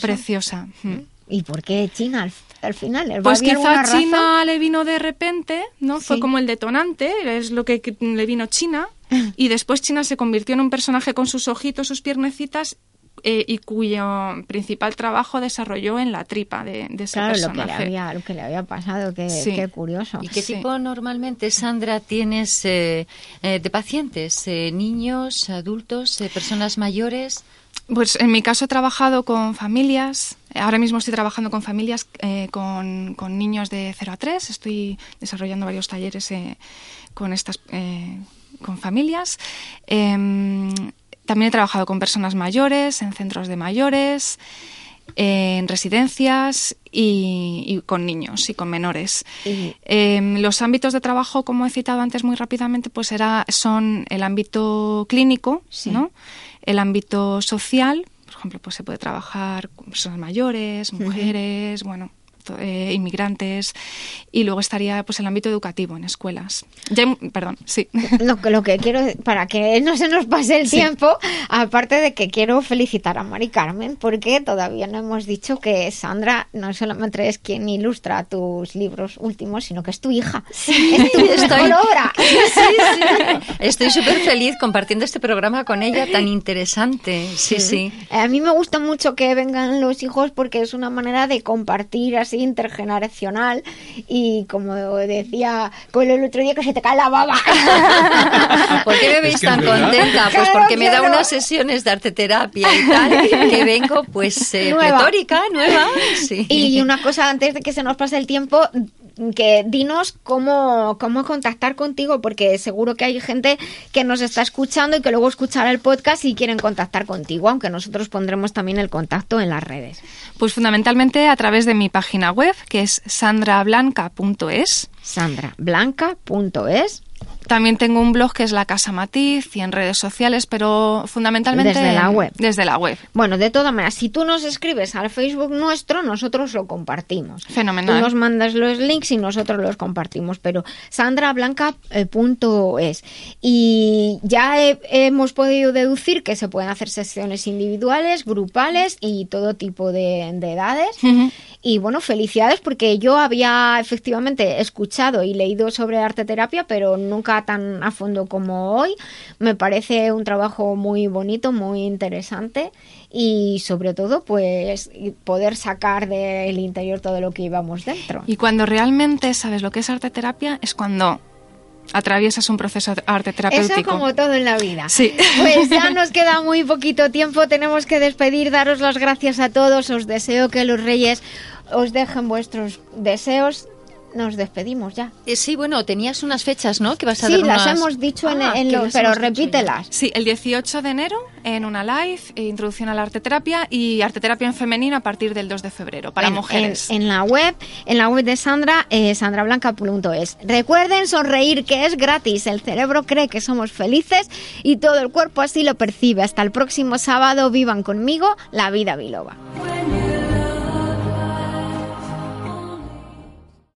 preciosa. Mm. ¿Y por qué China al, al final? ¿Va Pues quizá? China le vino de repente, ¿no? Fue como el detonante, es lo que le vino China. Y después China se convirtió en un personaje con sus ojitos, sus piernecitas, eh, y cuyo principal trabajo desarrolló en la tripa de, de ese Claro, lo que, le personaje. había, lo que le había pasado, qué, Sí. qué curioso. ¿Y qué tipo normalmente, Sandra, tienes eh, eh, de pacientes? Eh, ¿Niños, adultos, eh, personas mayores? Pues en mi caso he trabajado con familias, ahora mismo estoy trabajando con familias eh, con, con niños de 0 a 3, estoy desarrollando varios talleres eh, con estas eh, con familias. También he trabajado con personas mayores, en centros de mayores, en residencias y, y con niños y con menores. Em, los ámbitos de trabajo, como he citado antes muy rápidamente, pues era, son el ámbito clínico, ¿no? el ámbito social, por ejemplo, pues se puede trabajar con personas mayores, mujeres, bueno, eh, inmigrantes y luego estaría pues el ámbito educativo en escuelas. Ya perdón, sí. Lo que, lo que quiero, para que no se nos pase el Sí. tiempo, aparte de que quiero felicitar a Mari Carmen, porque todavía no hemos dicho que Sandra no solamente es quien ilustra tus libros últimos, sino que es tu hija. es tu Estoy- obra. Sí, sí. Estoy súper feliz compartiendo este programa con ella tan interesante. Sí, sí. A mí me gusta mucho que vengan los hijos porque es una manera de compartir así intergeneracional y como decía con el otro día que se te cae la baba. ¿Por qué me veis Es que tan contenta? Pues Claro, porque me da unas sesiones de arte terapia y tal, que vengo pues eh, Nueva. pletórica, nueva. Sí. Y una cosa antes de que se nos pase el tiempo, que dinos cómo, cómo contactar contigo, porque seguro que hay gente que nos está escuchando y que luego escuchará el podcast y quieren contactar contigo, aunque nosotros pondremos también el contacto en las redes. Pues fundamentalmente a través de mi página web, que es sandrablanca.es. sandrablanca.es. También tengo un blog que es La Casa Matiz y en redes sociales, pero fundamentalmente Desde la web. Desde la web. Bueno, de todas maneras, si tú nos escribes al Facebook nuestro, nosotros lo compartimos. Fenomenal. Tú nos mandas los links y nosotros los compartimos, pero sandrablanca.es. Y ya he- hemos podido deducir que se pueden hacer sesiones individuales, grupales y todo tipo de, de edades. Y bueno, felicidades porque yo había efectivamente escuchado y leído sobre arte terapia, pero nunca tan a fondo como hoy. Me parece un trabajo muy bonito, muy interesante y sobre todo pues poder sacar del interior todo lo que íbamos dentro. Y cuando realmente sabes lo que es arte terapia es cuando atraviesas un proceso de arte terapéutico. Eso como todo en la vida. Sí. Pues ya nos queda muy poquito tiempo, tenemos que despedir, daros las gracias a todos, os deseo que los reyes os dejen vuestros deseos. Nos despedimos ya. Eh, Sí, bueno, tenías unas fechas, ¿no? Que vas a Sí, dar las unas- hemos dicho en, Ah, en que lo- las pero hemos dicho ya. repítelas. Sí, el 18 de enero en una live, eh, introducción a la arte terapia y arte terapia en femenino a partir del 2 de febrero para en, mujeres. En, en la web, en la web de Sandra, eh, sandrablanca.es. Recuerden sonreír que es gratis. El cerebro cree que somos felices y todo el cuerpo así lo percibe. Hasta el próximo sábado, vivan conmigo la vida biloba.